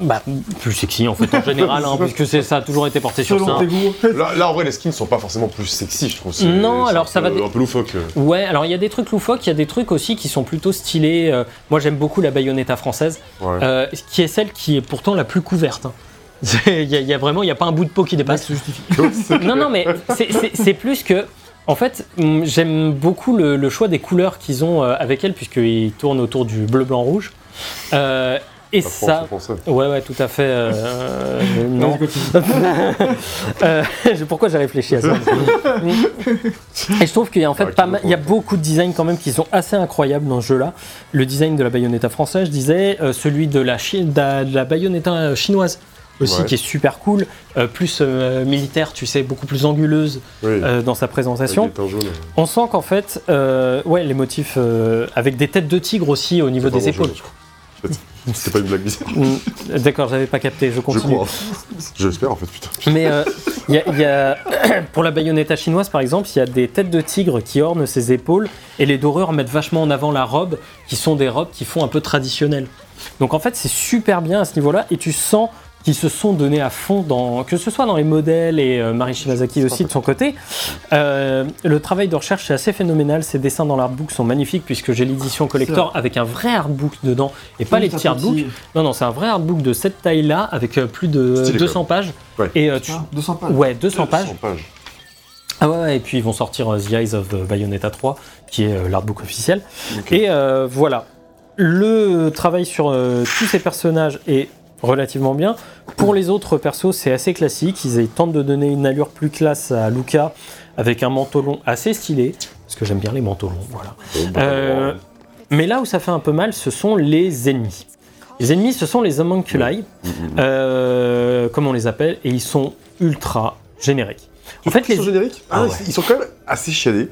bah, plus sexy, en fait, en général, hein, [LAUGHS] puisque c'est- ça a toujours été porté sur ça. Là, là, en vrai, les skins sont pas forcément plus sexy, je trouve. Non, alors ça peu- va Un peu loufoque. Ouais, alors il y a des trucs loufoques, il y a des trucs aussi qui sont plutôt stylés. euh, moi, j'aime beaucoup la Bayonetta française, Ouais. euh, qui est celle qui est pourtant la plus couverte. hein. [LAUGHS] Il y, a- il y a vraiment, il n'y a pas un bout de peau qui dépasse. se justifie. [LAUGHS] non, non, mais c'est- plus que. En fait, hum, j'aime beaucoup le, le choix des couleurs qu'ils ont euh, avec elle, puisqu'ils tournent autour du bleu, blanc, rouge. Euh, et France, ça. Ouais, ouais, tout à fait. euh, euh, [LAUGHS] non. [LAUGHS] Euh, pourquoi j'ai réfléchi à ça [LAUGHS] Et je trouve qu'il y a en fait Ouais, pas mal- il y a beaucoup de designs quand même qui sont assez incroyables dans ce jeu-là. Le design de la Bayonetta française, je disais, euh, celui de la, chi- de la- de la Bayonetta chinoise aussi Ouais. qui est super cool, euh, plus euh, militaire, tu sais, beaucoup plus anguleuse Oui. euh, dans sa présentation. On sent qu'en fait, euh, ouais, les motifs euh, avec des têtes de tigre aussi au niveau des épaules. jaune, je C'était pas une blague bizarre. Mm, D'accord, j'avais pas capté, je Je continue. crois. J'espère en fait, putain. Mais euh, il y a- il y a- [COUGHS] pour la baïonnetta chinoise, par exemple, il y a des têtes de tigre qui ornent ses épaules et les doreurs mettent vachement en avant la robe, qui sont des robes qui font un peu traditionnelles. Donc en fait, c'est super bien à ce niveau-là et tu sens qui se sont donnés à fond, dans, que ce soit dans les modèles et euh, Mari Shimazaki aussi de son côté. Euh, le travail de recherche est assez phénoménal. Ces dessins dans l'artbook sont magnifiques puisque j'ai l'édition collector avec un vrai artbook dedans et pas Oui, les petits artbooks. petit- Non, non, c'est un vrai artbook de cette taille-là avec euh, plus de Stylé, 200 pages. Ouais. Et, euh, tu- Ah, 200 pages. Ouais, 200 pages. 100 pages. Ah ouais, et puis ils vont sortir euh, The Eyes of euh, Bayonetta 3, qui est euh, l'artbook officiel. Et euh, voilà, le travail sur euh, tous ces personnages est relativement bien. Pour les autres persos, c'est assez classique. Ils tentent de donner une allure plus classe à Luca avec un manteau long assez stylé, parce que j'aime bien les manteaux longs, voilà. Bon, bah, Euh, mais là où ça fait un peu mal, ce sont les ennemis. Les ennemis, ce sont les homunculi, mm, mm. euh, comme on les appelle, et ils sont ultra génériques. En fait, Ils les... sont génériques Ah Ah, ouais. Ils sont quand même assez chiadés.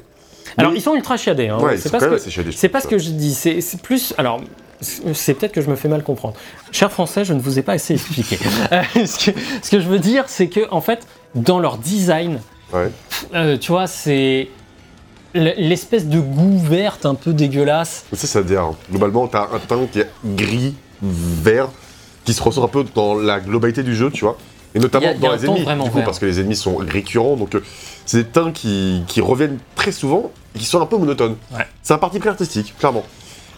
Alors, Mais- ils sont ultra chiadés. Hein. Ouais, c'est pas ce que... assez chiadés. je C'est pas ce que je dis, c'est c'est plus. Alors, c'est peut-être que je me fais mal comprendre. Cher français, je ne vous ai pas assez expliqué. [LAUGHS] Euh, ce, que, ce que je veux dire, c'est que, en fait, dans leur design, ça. Ouais. euh, tu vois, c'est l'espèce de goût verte un peu dégueulasse. Ça, c'est ADR. hein. Globalement, t'as un teint qui est gris, vert, qui se ressort un peu dans la globalité du jeu, tu vois. Et notamment a- dans les ennemis, vraiment du coup, vert. parce que les ennemis sont récurrents, donc euh, c'est des teints qui, qui reviennent très souvent et qui sont un peu monotones. Ouais. C'est un parti pris artistique, clairement.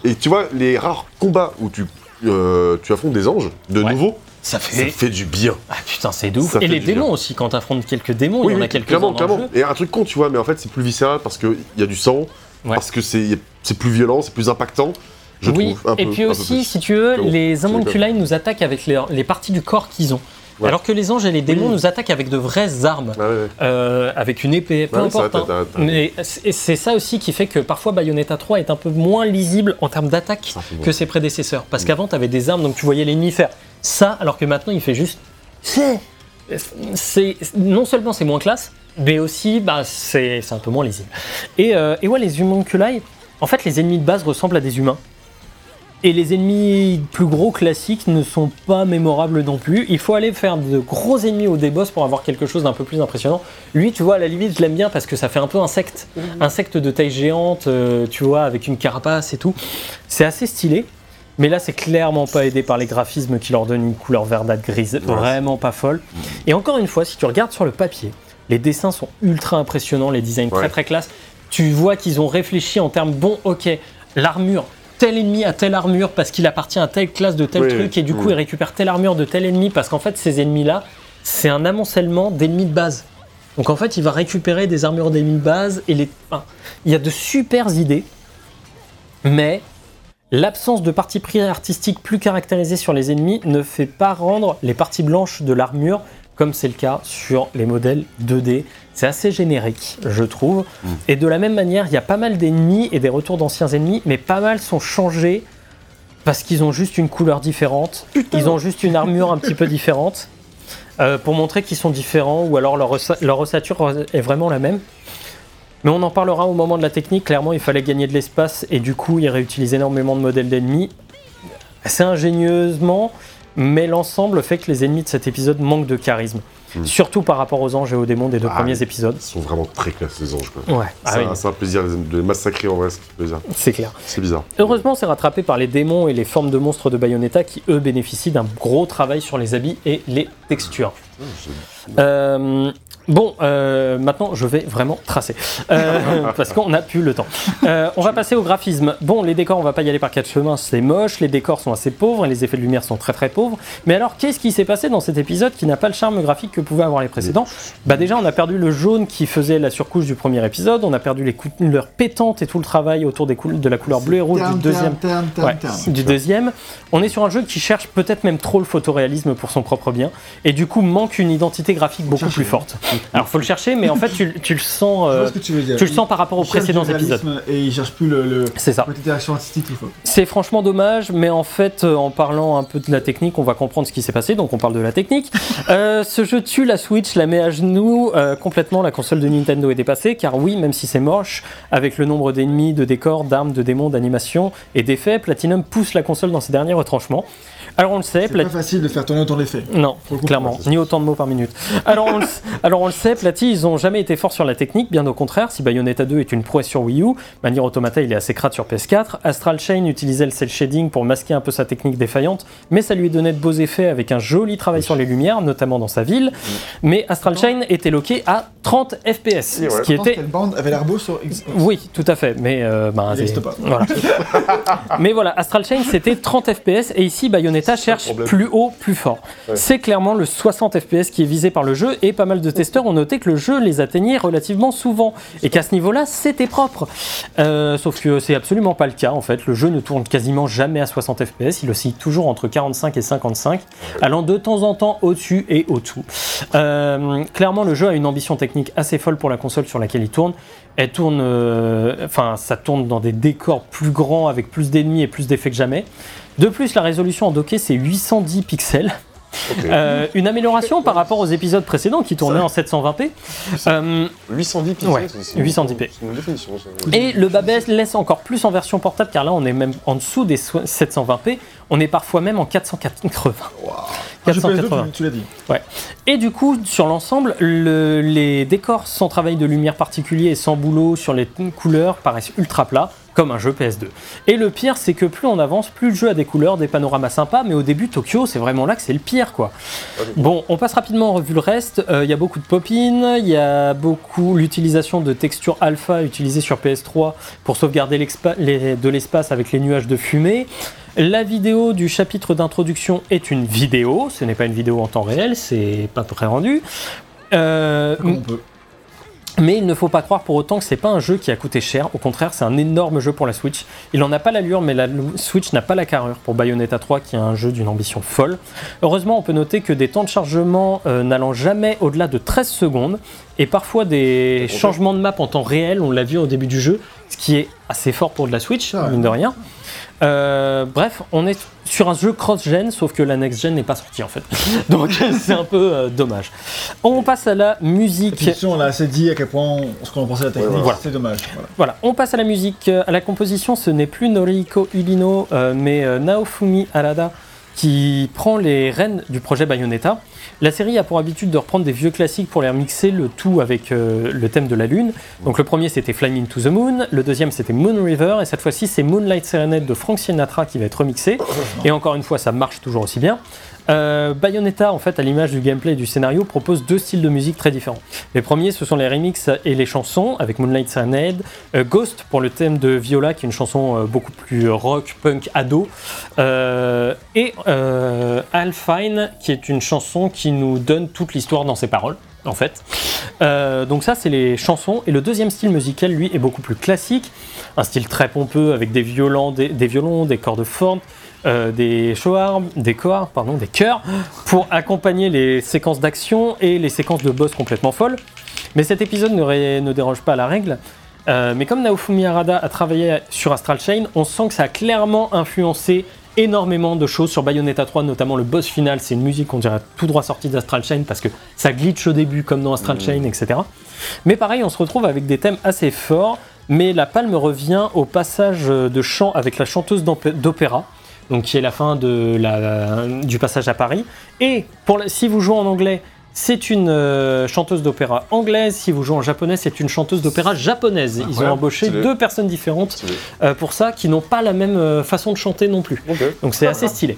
Et tu vois, les rares combats où tu, euh, tu affrontes des anges, de Ouais. nouveau, Ça ça fait. du bien. Ah putain, c'est de ouf. Ça Et les démons bien. aussi, quand t'affrontes quelques démons, il y en a quelques-uns clairement, dans clairement. le jeu. Et un truc con, tu vois, mais en fait, c'est plus viscéral parce qu'il y a du sang, Ouais. parce que c'est plus violent, c'est plus impactant. Je oui, trouve un et peu- puis aussi, si tu veux, les c'est homunculi nous attaquent avec les, les parties du corps qu'ils ont. Ouais. Alors que les anges et les démons Oui. nous attaquent avec de vraies armes. Ouais. Euh, avec une épée, peu vrai, importe. hein. Mais c'est ça aussi qui fait que parfois Bayonetta 3 est un peu moins lisible en termes d'attaque bon. que ses prédécesseurs. Mm. Parce qu'avant, tu avais des armes, donc tu voyais l'ennemi faire ça, alors que maintenant, il fait juste. C'est. Non seulement c'est moins classe, mais aussi bah, c'est un peu moins lisible. Et, euh, et ouais, les homunculi, en fait, les ennemis de base ressemblent à des humains. Et les ennemis plus gros classiques ne sont pas mémorables non plus. Il faut aller faire de gros ennemis au déboss pour avoir quelque chose d'un peu plus impressionnant. Lui, tu vois, à la limite, je l'aime bien parce que ça fait un peu insecte. Insecte de taille géante, euh, tu vois, avec une carapace et tout. C'est assez stylé. Mais là, c'est clairement pas aidé par les graphismes qui leur donnent une couleur verdâtre grise. Vraiment pas folle. Et encore une fois, si tu regardes sur le papier, les dessins sont ultra impressionnants, les designs très très classe. Tu vois qu'ils ont réfléchi en termes, bon, ok, l'armure, tel ennemi a telle armure parce qu'il appartient à telle classe de tel Oui, truc, et du coup, il récupère telle armure de tel ennemi parce qu'en fait, ces ennemis-là, c'est un amoncellement d'ennemis de base. Donc en fait, il va récupérer des armures d'ennemis de base et les. enfin, il y a de super idées, mais l'absence de partie pris artistique plus caractérisée sur les ennemis ne fait pas rendre les parties blanches de l'armure comme c'est le cas sur les modèles 2D. C'est assez générique, je trouve. Et de la même manière, il y a pas mal d'ennemis et des retours d'anciens ennemis, mais pas mal sont changés parce qu'ils ont juste une couleur différente. Ils ont juste une armure un petit peu différente euh, pour montrer qu'ils sont différents ou alors leur, leur ossature est vraiment la même. Mais on en parlera au moment de la technique. Clairement, il fallait gagner de l'espace et du coup, ils réutilisent énormément de modèles d'ennemis. assez ingénieusement, mais l'ensemble fait que les ennemis de cet épisode manquent de charisme. Mm. Surtout par rapport aux anges et aux démons des deux Ah, premiers épisodes. Ils sont vraiment très classe, les anges. Quoi. Ouais, ah c'est oui, un- c'est un plaisir de les massacrer en vrai, c'est plaisir. c'est clair. C'est bizarre. Heureusement, c'est rattrapé par les démons et les formes de monstres de Bayonetta qui, eux, bénéficient d'un gros travail sur les habits et les textures. Euh, bon, euh, maintenant, je vais vraiment tracer. Euh, [LAUGHS] parce qu'on n'a plus le temps. Euh, on va passer au graphisme. Bon, les décors, on va pas y aller par quatre chemins, c'est moche. Les décors sont assez pauvres et les effets de lumière sont très très pauvres. Mais alors, qu'est-ce qui s'est passé dans cet épisode qui n'a pas le charme graphique que pouvaient avoir les précédents? Bah déjà, on a perdu le jaune qui faisait la surcouche du premier épisode. On a perdu les couleurs pétantes et tout le travail autour des de la couleur bleue et rouge du deuxième. terme, terme, Ouais, terme, terme. du deuxième. On est sur un jeu qui cherche peut-être même trop le photoréalisme pour son propre bien, et du coup manque une identité graphique beaucoup plus forte. [LAUGHS] Alors faut le chercher, mais en fait tu, tu le sens, euh, vois ce que tu veux dire. tu le sens par rapport aux précédents épisodes. Et il cherche plus le, le C'est ça. côté artistique. C'est franchement dommage, mais en fait, euh, en parlant un peu de la technique, on va comprendre ce qui s'est passé, donc on parle de la technique. [LAUGHS] Euh, ce jeu tue la Switch, la met à genoux euh, complètement, la console de Nintendo est dépassée, car oui, même si c'est moche, avec le nombre d'ennemis, de décors, d'armes, de démons, d'animations et d'effets, Platinum pousse la console dans ses derniers retranchements. Alors on le sait, C'est Plat- pas facile de faire tourner autant l'effet. Non, clairement, ni autant de mots par minute. Alors on, le, [LAUGHS] alors on le sait, Platy, ils ont jamais été forts sur la technique, bien au contraire. Si Bayonetta 2 est une prouesse sur Wii U, Manier Automata il est assez crade sur PS4. Astral Chain utilisait le cel shading pour masquer un peu sa technique défaillante, mais ça lui donnait de beaux effets avec un joli travail sur les lumières, notamment dans sa ville. Mais Astral Chain était loqué à 30 FPS, ouais. ce qui était qu'elle bande avait l'air beau sur Xbox. oui, tout à fait, mais euh, ben, Il reste pas. Voilà. [LAUGHS] mais voilà, Astral Chain c'était 30 FPS et ici Bayonetta cherche problème. plus haut, plus fort. Ouais. C'est clairement le 60 FPS qui est visé par le jeu et pas mal de testeurs ont noté que le jeu les atteignait relativement souvent et qu'à ce niveau-là c'était propre. Euh, sauf que c'est absolument pas le cas en fait. Le jeu ne tourne quasiment jamais à 60 FPS, il oscille toujours entre 45 et 55, allant de temps en temps au-dessus et au-dessous. Euh, clairement, le jeu a une ambition technique assez folle pour la console sur laquelle il tourne. Elle tourne, euh, enfin, ça tourne dans des décors plus grands avec plus d'ennemis et plus d'effets que jamais. De plus, la résolution en docké c'est 810 pixels. Euh, une amélioration par rapport aux épisodes précédents qui tournaient en 720p. Euh, 810 pixels, Ouais, c'est- c'est- C'est 810p. une définition. ça. et le bas laisse encore plus en version portable car là on est même en dessous des so- 720p, on est parfois même en 480. Ah, jeu PS2, 480. tu, tu l'as dit. Et du coup, sur l'ensemble, le- les décors sans travail de lumière particulier et sans boulot sur les couleurs paraissent ultra plats, comme un jeu PS2. Et le pire, c'est que plus on avance, plus le jeu a des couleurs, des panoramas sympas, mais au début, Tokyo, c'est vraiment là que c'est le pire, quoi. Bon, on passe rapidement en revue le reste. Euh, Il y a beaucoup de pop-in, il y a beaucoup l'utilisation de textures alpha utilisées sur PS3 pour sauvegarder les- de l'espace avec les nuages de fumée. La vidéo du chapitre d'introduction est une vidéo, ce n'est pas une vidéo en temps réel, c'est pas pré-rendu. Euh, on peut. Mais il ne faut pas croire pour autant que c'est pas un jeu qui a coûté cher. Au contraire, c'est un énorme jeu pour la Switch. Il en a pas l'allure, mais la Switch n'a pas la carrure pour Bayonetta 3, qui est un jeu d'une ambition folle. Heureusement, on peut noter que des temps de chargement euh, n'allant jamais au-delà de 13 secondes, et parfois des changements de map en temps réel, on l'a vu au début du jeu, ce qui est assez fort pour de la Switch, Ah mine de rien. Euh, bref, on est sur un jeu cross-gen, sauf que la next-gen n'est pas sortie en fait. [LAUGHS] Donc [LAUGHS] c'est un peu euh, dommage. On passe à la musique. On a assez dit à quel point on, ce qu'on en pensait de la technique. Ouais, voilà. C'est dommage. Voilà. Voilà, on passe à la musique. Euh, À la composition, ce n'est plus Noriko Ubino, euh, mais Naofumi Arada qui prend les rênes du projet Bayonetta. La série a pour habitude de reprendre des vieux classiques pour les remixer, le tout avec euh, le thème de la lune. Donc le premier c'était Flying to the Moon, le deuxième c'était Moon River, et cette fois-ci c'est Moonlight Serenade de Frank Sinatra qui va être remixé. Et encore une fois, ça marche toujours aussi bien. Euh, Bayonetta, en fait, à l'image du gameplay et du scénario, propose deux styles de musique très différents. Les premiers, ce sont les remixes et les chansons, avec Moonlight Serenade, euh, Ghost pour le thème de Viola, qui est une chanson euh, beaucoup plus rock, punk, ado, euh, et Alfine, qui est une chanson qui nous donne toute l'histoire dans ses paroles. En fait. Donc ça, c'est les chansons. Et le deuxième style musical, lui, est beaucoup plus classique. Un style très pompeux avec des violons, des, des violons, des cordes fortes, euh, des chords, des pardon, des chœurs, pour accompagner les séquences d'action et les séquences de boss complètement folles. Mais cet épisode ne, ré- ne déroge pas à la règle. Euh, mais comme Naofumi Arada a travaillé sur Astral Chain, on sent que ça a clairement influencé énormément de choses sur Bayonetta 3, notamment le boss final. C'est une musique qu'on dirait tout droit sortie d'Astral Chain parce que ça glitch au début comme dans Astral Chain, etc. Mais pareil, on se retrouve avec des thèmes assez forts. Mais la palme revient au passage de chant avec la chanteuse d'opé- d'opéra, donc qui est la fin de la, du passage à Paris. Et pour la- si vous jouez en anglais, c'est une euh, chanteuse d'opéra anglaise. Si vous jouez en japonais, c'est une chanteuse d'opéra japonaise. Ils ont embauché deux personnes différentes euh, pour ça, qui n'ont pas la même euh, façon de chanter non plus. Donc c'est assez stylé.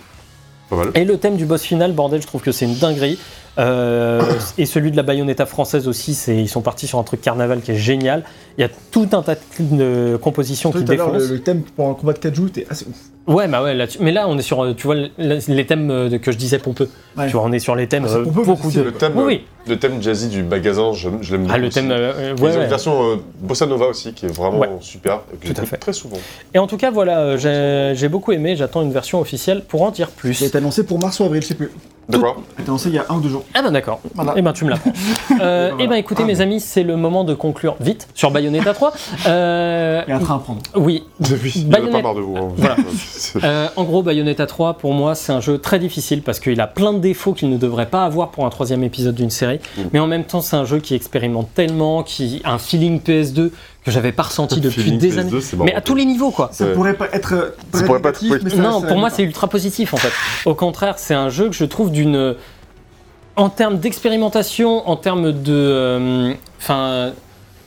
Et le thème du boss final, bordel, je trouve que c'est une dinguerie. Euh, et celui de la baïonnetta française aussi, c'est ils sont partis sur un truc carnaval qui est génial. Il y a tout un tas de compositions qui Tout défoncent. le, le thème pour un combat de 4 joues était assez ouf. Ouais, bah ouais, là-dessus- mais là on est sur, euh, tu vois, le- les thèmes euh, que je disais pompeux. Ouais. Tu vois, on est sur les thèmes Ah, euh, pompeux, beaucoup de. Le thème, Oui, oui. le thème jazzy du magasin, je, je l'aime beaucoup. Ah, le aussi. thème. euh, Ils ouais, ont ouais. une version euh, bossa nova aussi qui est vraiment Ouais. super et que Tout à fait. très souvent. Et en tout cas, voilà, j'ai beaucoup aimé. J'attends une version officielle pour en dire plus. été annoncé pour mars ou avril, je sais plus. D'accord. Ça a été annoncé il y a un ou deux jours. Ah ben d'accord. Voilà. Eh ben tu me l'apprends. [LAUGHS] Euh, Voilà. Eh ben écoutez mes amis, c'est le moment de conclure vite sur Bayonetta 3. [LAUGHS] Euh, Il y a un train à prendre. oui. [LAUGHS] Depuis, Bayonetta- pas marre de vous. hein. Voilà. Euh, en gros, Bayonetta 3, pour moi, c'est un jeu très difficile parce qu'il a plein de défauts qu'il ne devrait pas avoir pour un troisième épisode d'une série. Mm. Mais en même temps, c'est un jeu qui expérimente tellement, qui a un feeling PS2 que j'avais pas ressenti depuis des PS2, années. Mais à tous les niveaux, quoi. Ça Ouais. pourrait pas être. euh, Ça pourrait pas être- mais ça- Non, ça pour moi, c'est ultra positif en fait. Au contraire, c'est un jeu que je trouve d'une. En termes d'expérimentation, en termes de. euh, Enfin.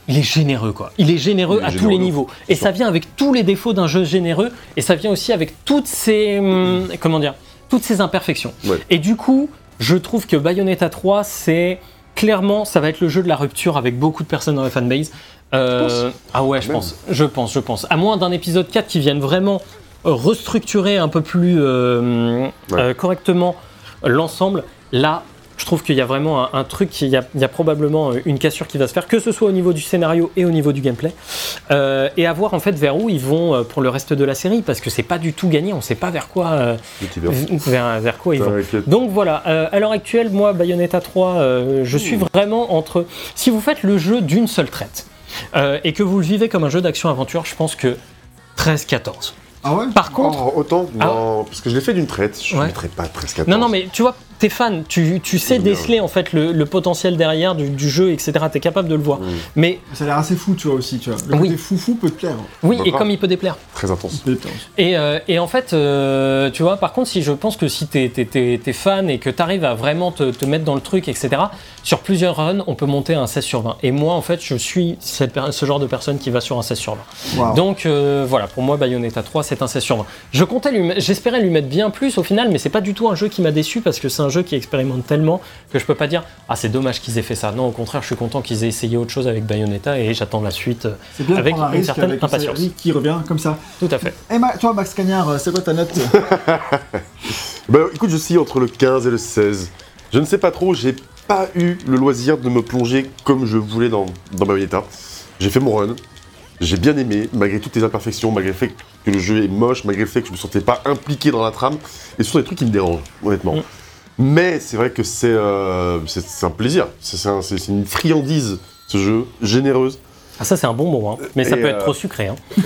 Il est généreux, quoi. Il est généreux Il est à tous les niveaux. Et ça vient avec tous les défauts d'un jeu généreux, et ça vient aussi avec toutes ces. hum, comment dire Toutes ces imperfections. Ouais. Et du coup, je trouve que Bayonetta 3, c'est. Clairement, ça va être le jeu de la rupture avec beaucoup de personnes dans la fanbase. Euh, ah ouais, je Même. pense. Je pense, je pense. À moins d'un épisode 4 qui vienne vraiment euh, restructurer un peu plus euh, Ouais. euh, correctement l'ensemble, là, je trouve qu'il y a vraiment un, un truc, il y, a, il y a probablement euh, une cassure qui va se faire, que ce soit au niveau du scénario et au niveau du gameplay. Euh, et à voir en fait vers où ils vont euh, pour le reste de la série, parce que c'est pas du tout gagné, on sait pas vers quoi, euh, vers, vers quoi ils vont. Donc voilà, euh, à l'heure actuelle, moi, Bayonetta 3, euh, je suis vraiment entre. Si vous faites le jeu d'une seule traite euh, et que vous le vivez comme un jeu d'action-aventure, je pense que 13-14. Ah ouais? Par contre, Oh, autant, Ah. non, parce que je l'ai fait d'une traite, je ne Ouais. mettrais pas 13 14. non, non, mais tu vois, t'es fan, tu, tu sais déceler en fait le, le potentiel derrière du, du jeu, etc. T'es capable de le voir. Mm. Mais Ça a l'air assez fou, tu vois aussi, tu vois. Le Oui. côté foufou peut te plaire. oui, et comme il peut déplaire. Très intense. Et, euh, et en fait, euh, tu vois, par contre, si je pense que si t'es es, fan et que t'arrives à vraiment te, te mettre dans le truc, etc., sur plusieurs runs, on peut monter à un 16 sur 20. Et moi, en fait, je suis cette ce genre de personne qui va sur un 16 sur 20. Waouh. Donc euh, voilà, pour moi, Bayonetta 3, c'est un 16 sur 20. Je comptais j'espérais lui mettre bien plus au final, mais c'est pas du tout un jeu qui m'a déçu parce que c'est un jeu qui expérimente tellement que je peux pas dire ah c'est dommage qu'ils aient fait ça. Non, au contraire, je suis content qu'ils aient essayé autre chose avec Bayonetta et j'attends la suite. euh, bien avec un une certaine avec impatience. qui revient comme ça. Tout à fait. Et Ma- toi, Max Cagnard, euh, c'est quoi ta note [LAUGHS] Bah écoute, je suis entre le 15 et le 16. Je ne sais pas trop, j'ai pas eu le loisir de me plonger comme je voulais dans, dans Bayonetta. J'ai fait mon run, j'ai bien aimé, malgré toutes les imperfections, malgré le fait que le jeu est moche, malgré le fait que je me sentais pas impliqué dans la trame, et ce sont des trucs qui me dérangent, honnêtement. Mais c'est vrai que c'est euh, un plaisir, c'est un- une friandise, ce jeu, généreuse. Ah ça c'est un bon mot, hein. mais ça Et, peut être euh, trop sucré. Hein. [LAUGHS]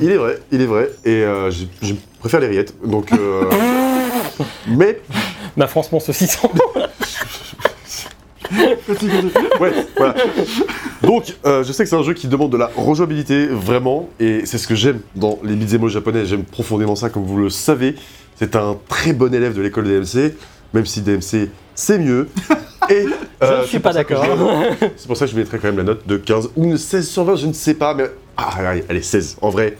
il est vrai, il est vrai, et euh, je préfère les rillettes, donc... euh, [LAUGHS] mais Ma France mon saucisson. Ouais, voilà. Donc, euh, je sais que c'est un jeu qui demande de la rejouabilité, vraiment, et c'est ce que j'aime dans les beat'em japonais, j'aime profondément ça, comme vous le savez. C'est un très bon élève de l'école DMC, même si DMC, c'est mieux. [LAUGHS] Et, Je euh, ne suis pas d'accord. je- [LAUGHS] C'est pour ça que je mettrais quand même la note de 15, ou une 16 sur 20, je ne sais pas, mais... Ah, allez, allez, 16, en vrai,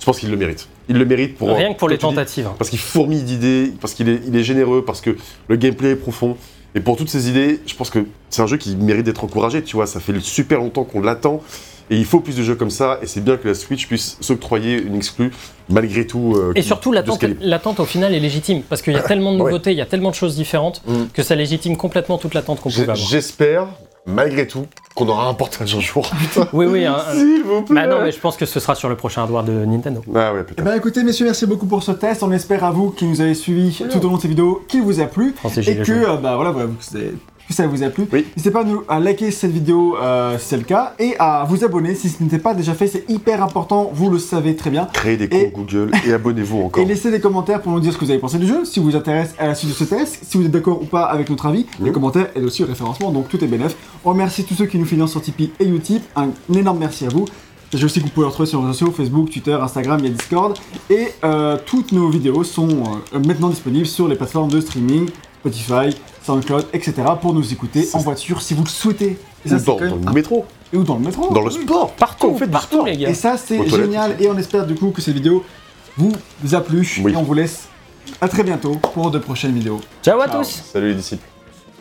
je pense qu'il le mérite. Il le mérite pour... Rien que pour les dis, tentatives. parce qu'il fourmille d'idées, parce qu'il est, il est généreux, parce que le gameplay est profond. Et pour toutes ces idées, je pense que c'est un jeu qui mérite d'être encouragé, tu vois, ça fait super longtemps qu'on l'attend, et il faut plus de jeux comme ça, et c'est bien que la Switch puisse s'octroyer une exclue, malgré tout. euh, Et surtout, l'attente, au final est légitime, parce qu'il y a tellement de nouveautés, il y a tellement de choses différentes, Mm. que ça légitime complètement toute l'attente qu'on pouvait avoir. J'espère, malgré tout, qu'on aura un portage un jour. [LAUGHS] Oui, oui. un- S'il vous plaît Bah non, mais je pense que ce sera sur le prochain hardware de Nintendo. Ah ouais, Eh ben écoutez, messieurs, merci beaucoup pour ce test. On espère à vous qui nous avez suivis tout au long de ces vidéos qu'il vous a plu. Français et que, euh, bah voilà, voilà, que c'est- que ça vous a plu. Oui. N'hésitez pas à, nous, à liker cette vidéo euh, si c'est le cas et à vous abonner si ce n'était pas déjà fait. C'est hyper important, vous le savez très bien. Créez des Et- comptes Google et abonnez-vous [LAUGHS] encore. Et laissez des commentaires pour nous dire ce que vous avez pensé du jeu, si vous vous intéresse à la suite de ce test, si vous êtes d'accord ou pas avec notre avis. Les commentaires aident aussi au référencement, donc tout est bénef. On remercie tous ceux qui nous financent sur Tipeee et Utip. Un énorme merci à vous. Sachez aussi que vous pouvez retrouver sur les réseaux sociaux, Facebook, Twitter, Instagram, il y a Discord. Et euh, toutes nos vidéos sont euh, maintenant disponibles sur les plateformes de streaming, Spotify, SoundCloud, etc. pour nous écouter en voiture si vous le souhaitez. Et ça, Ou dans, quand même dans un- le métro, et ou dans le métro. dans le oui. sport. Partout, on fait du partout sport. les gars. Et ça, c'est génial. Et on espère du coup que cette vidéo vous a plu. Oui. Et on vous laisse à très bientôt pour de prochaines vidéos. Ciao à Ciao. tous Salut les disciples.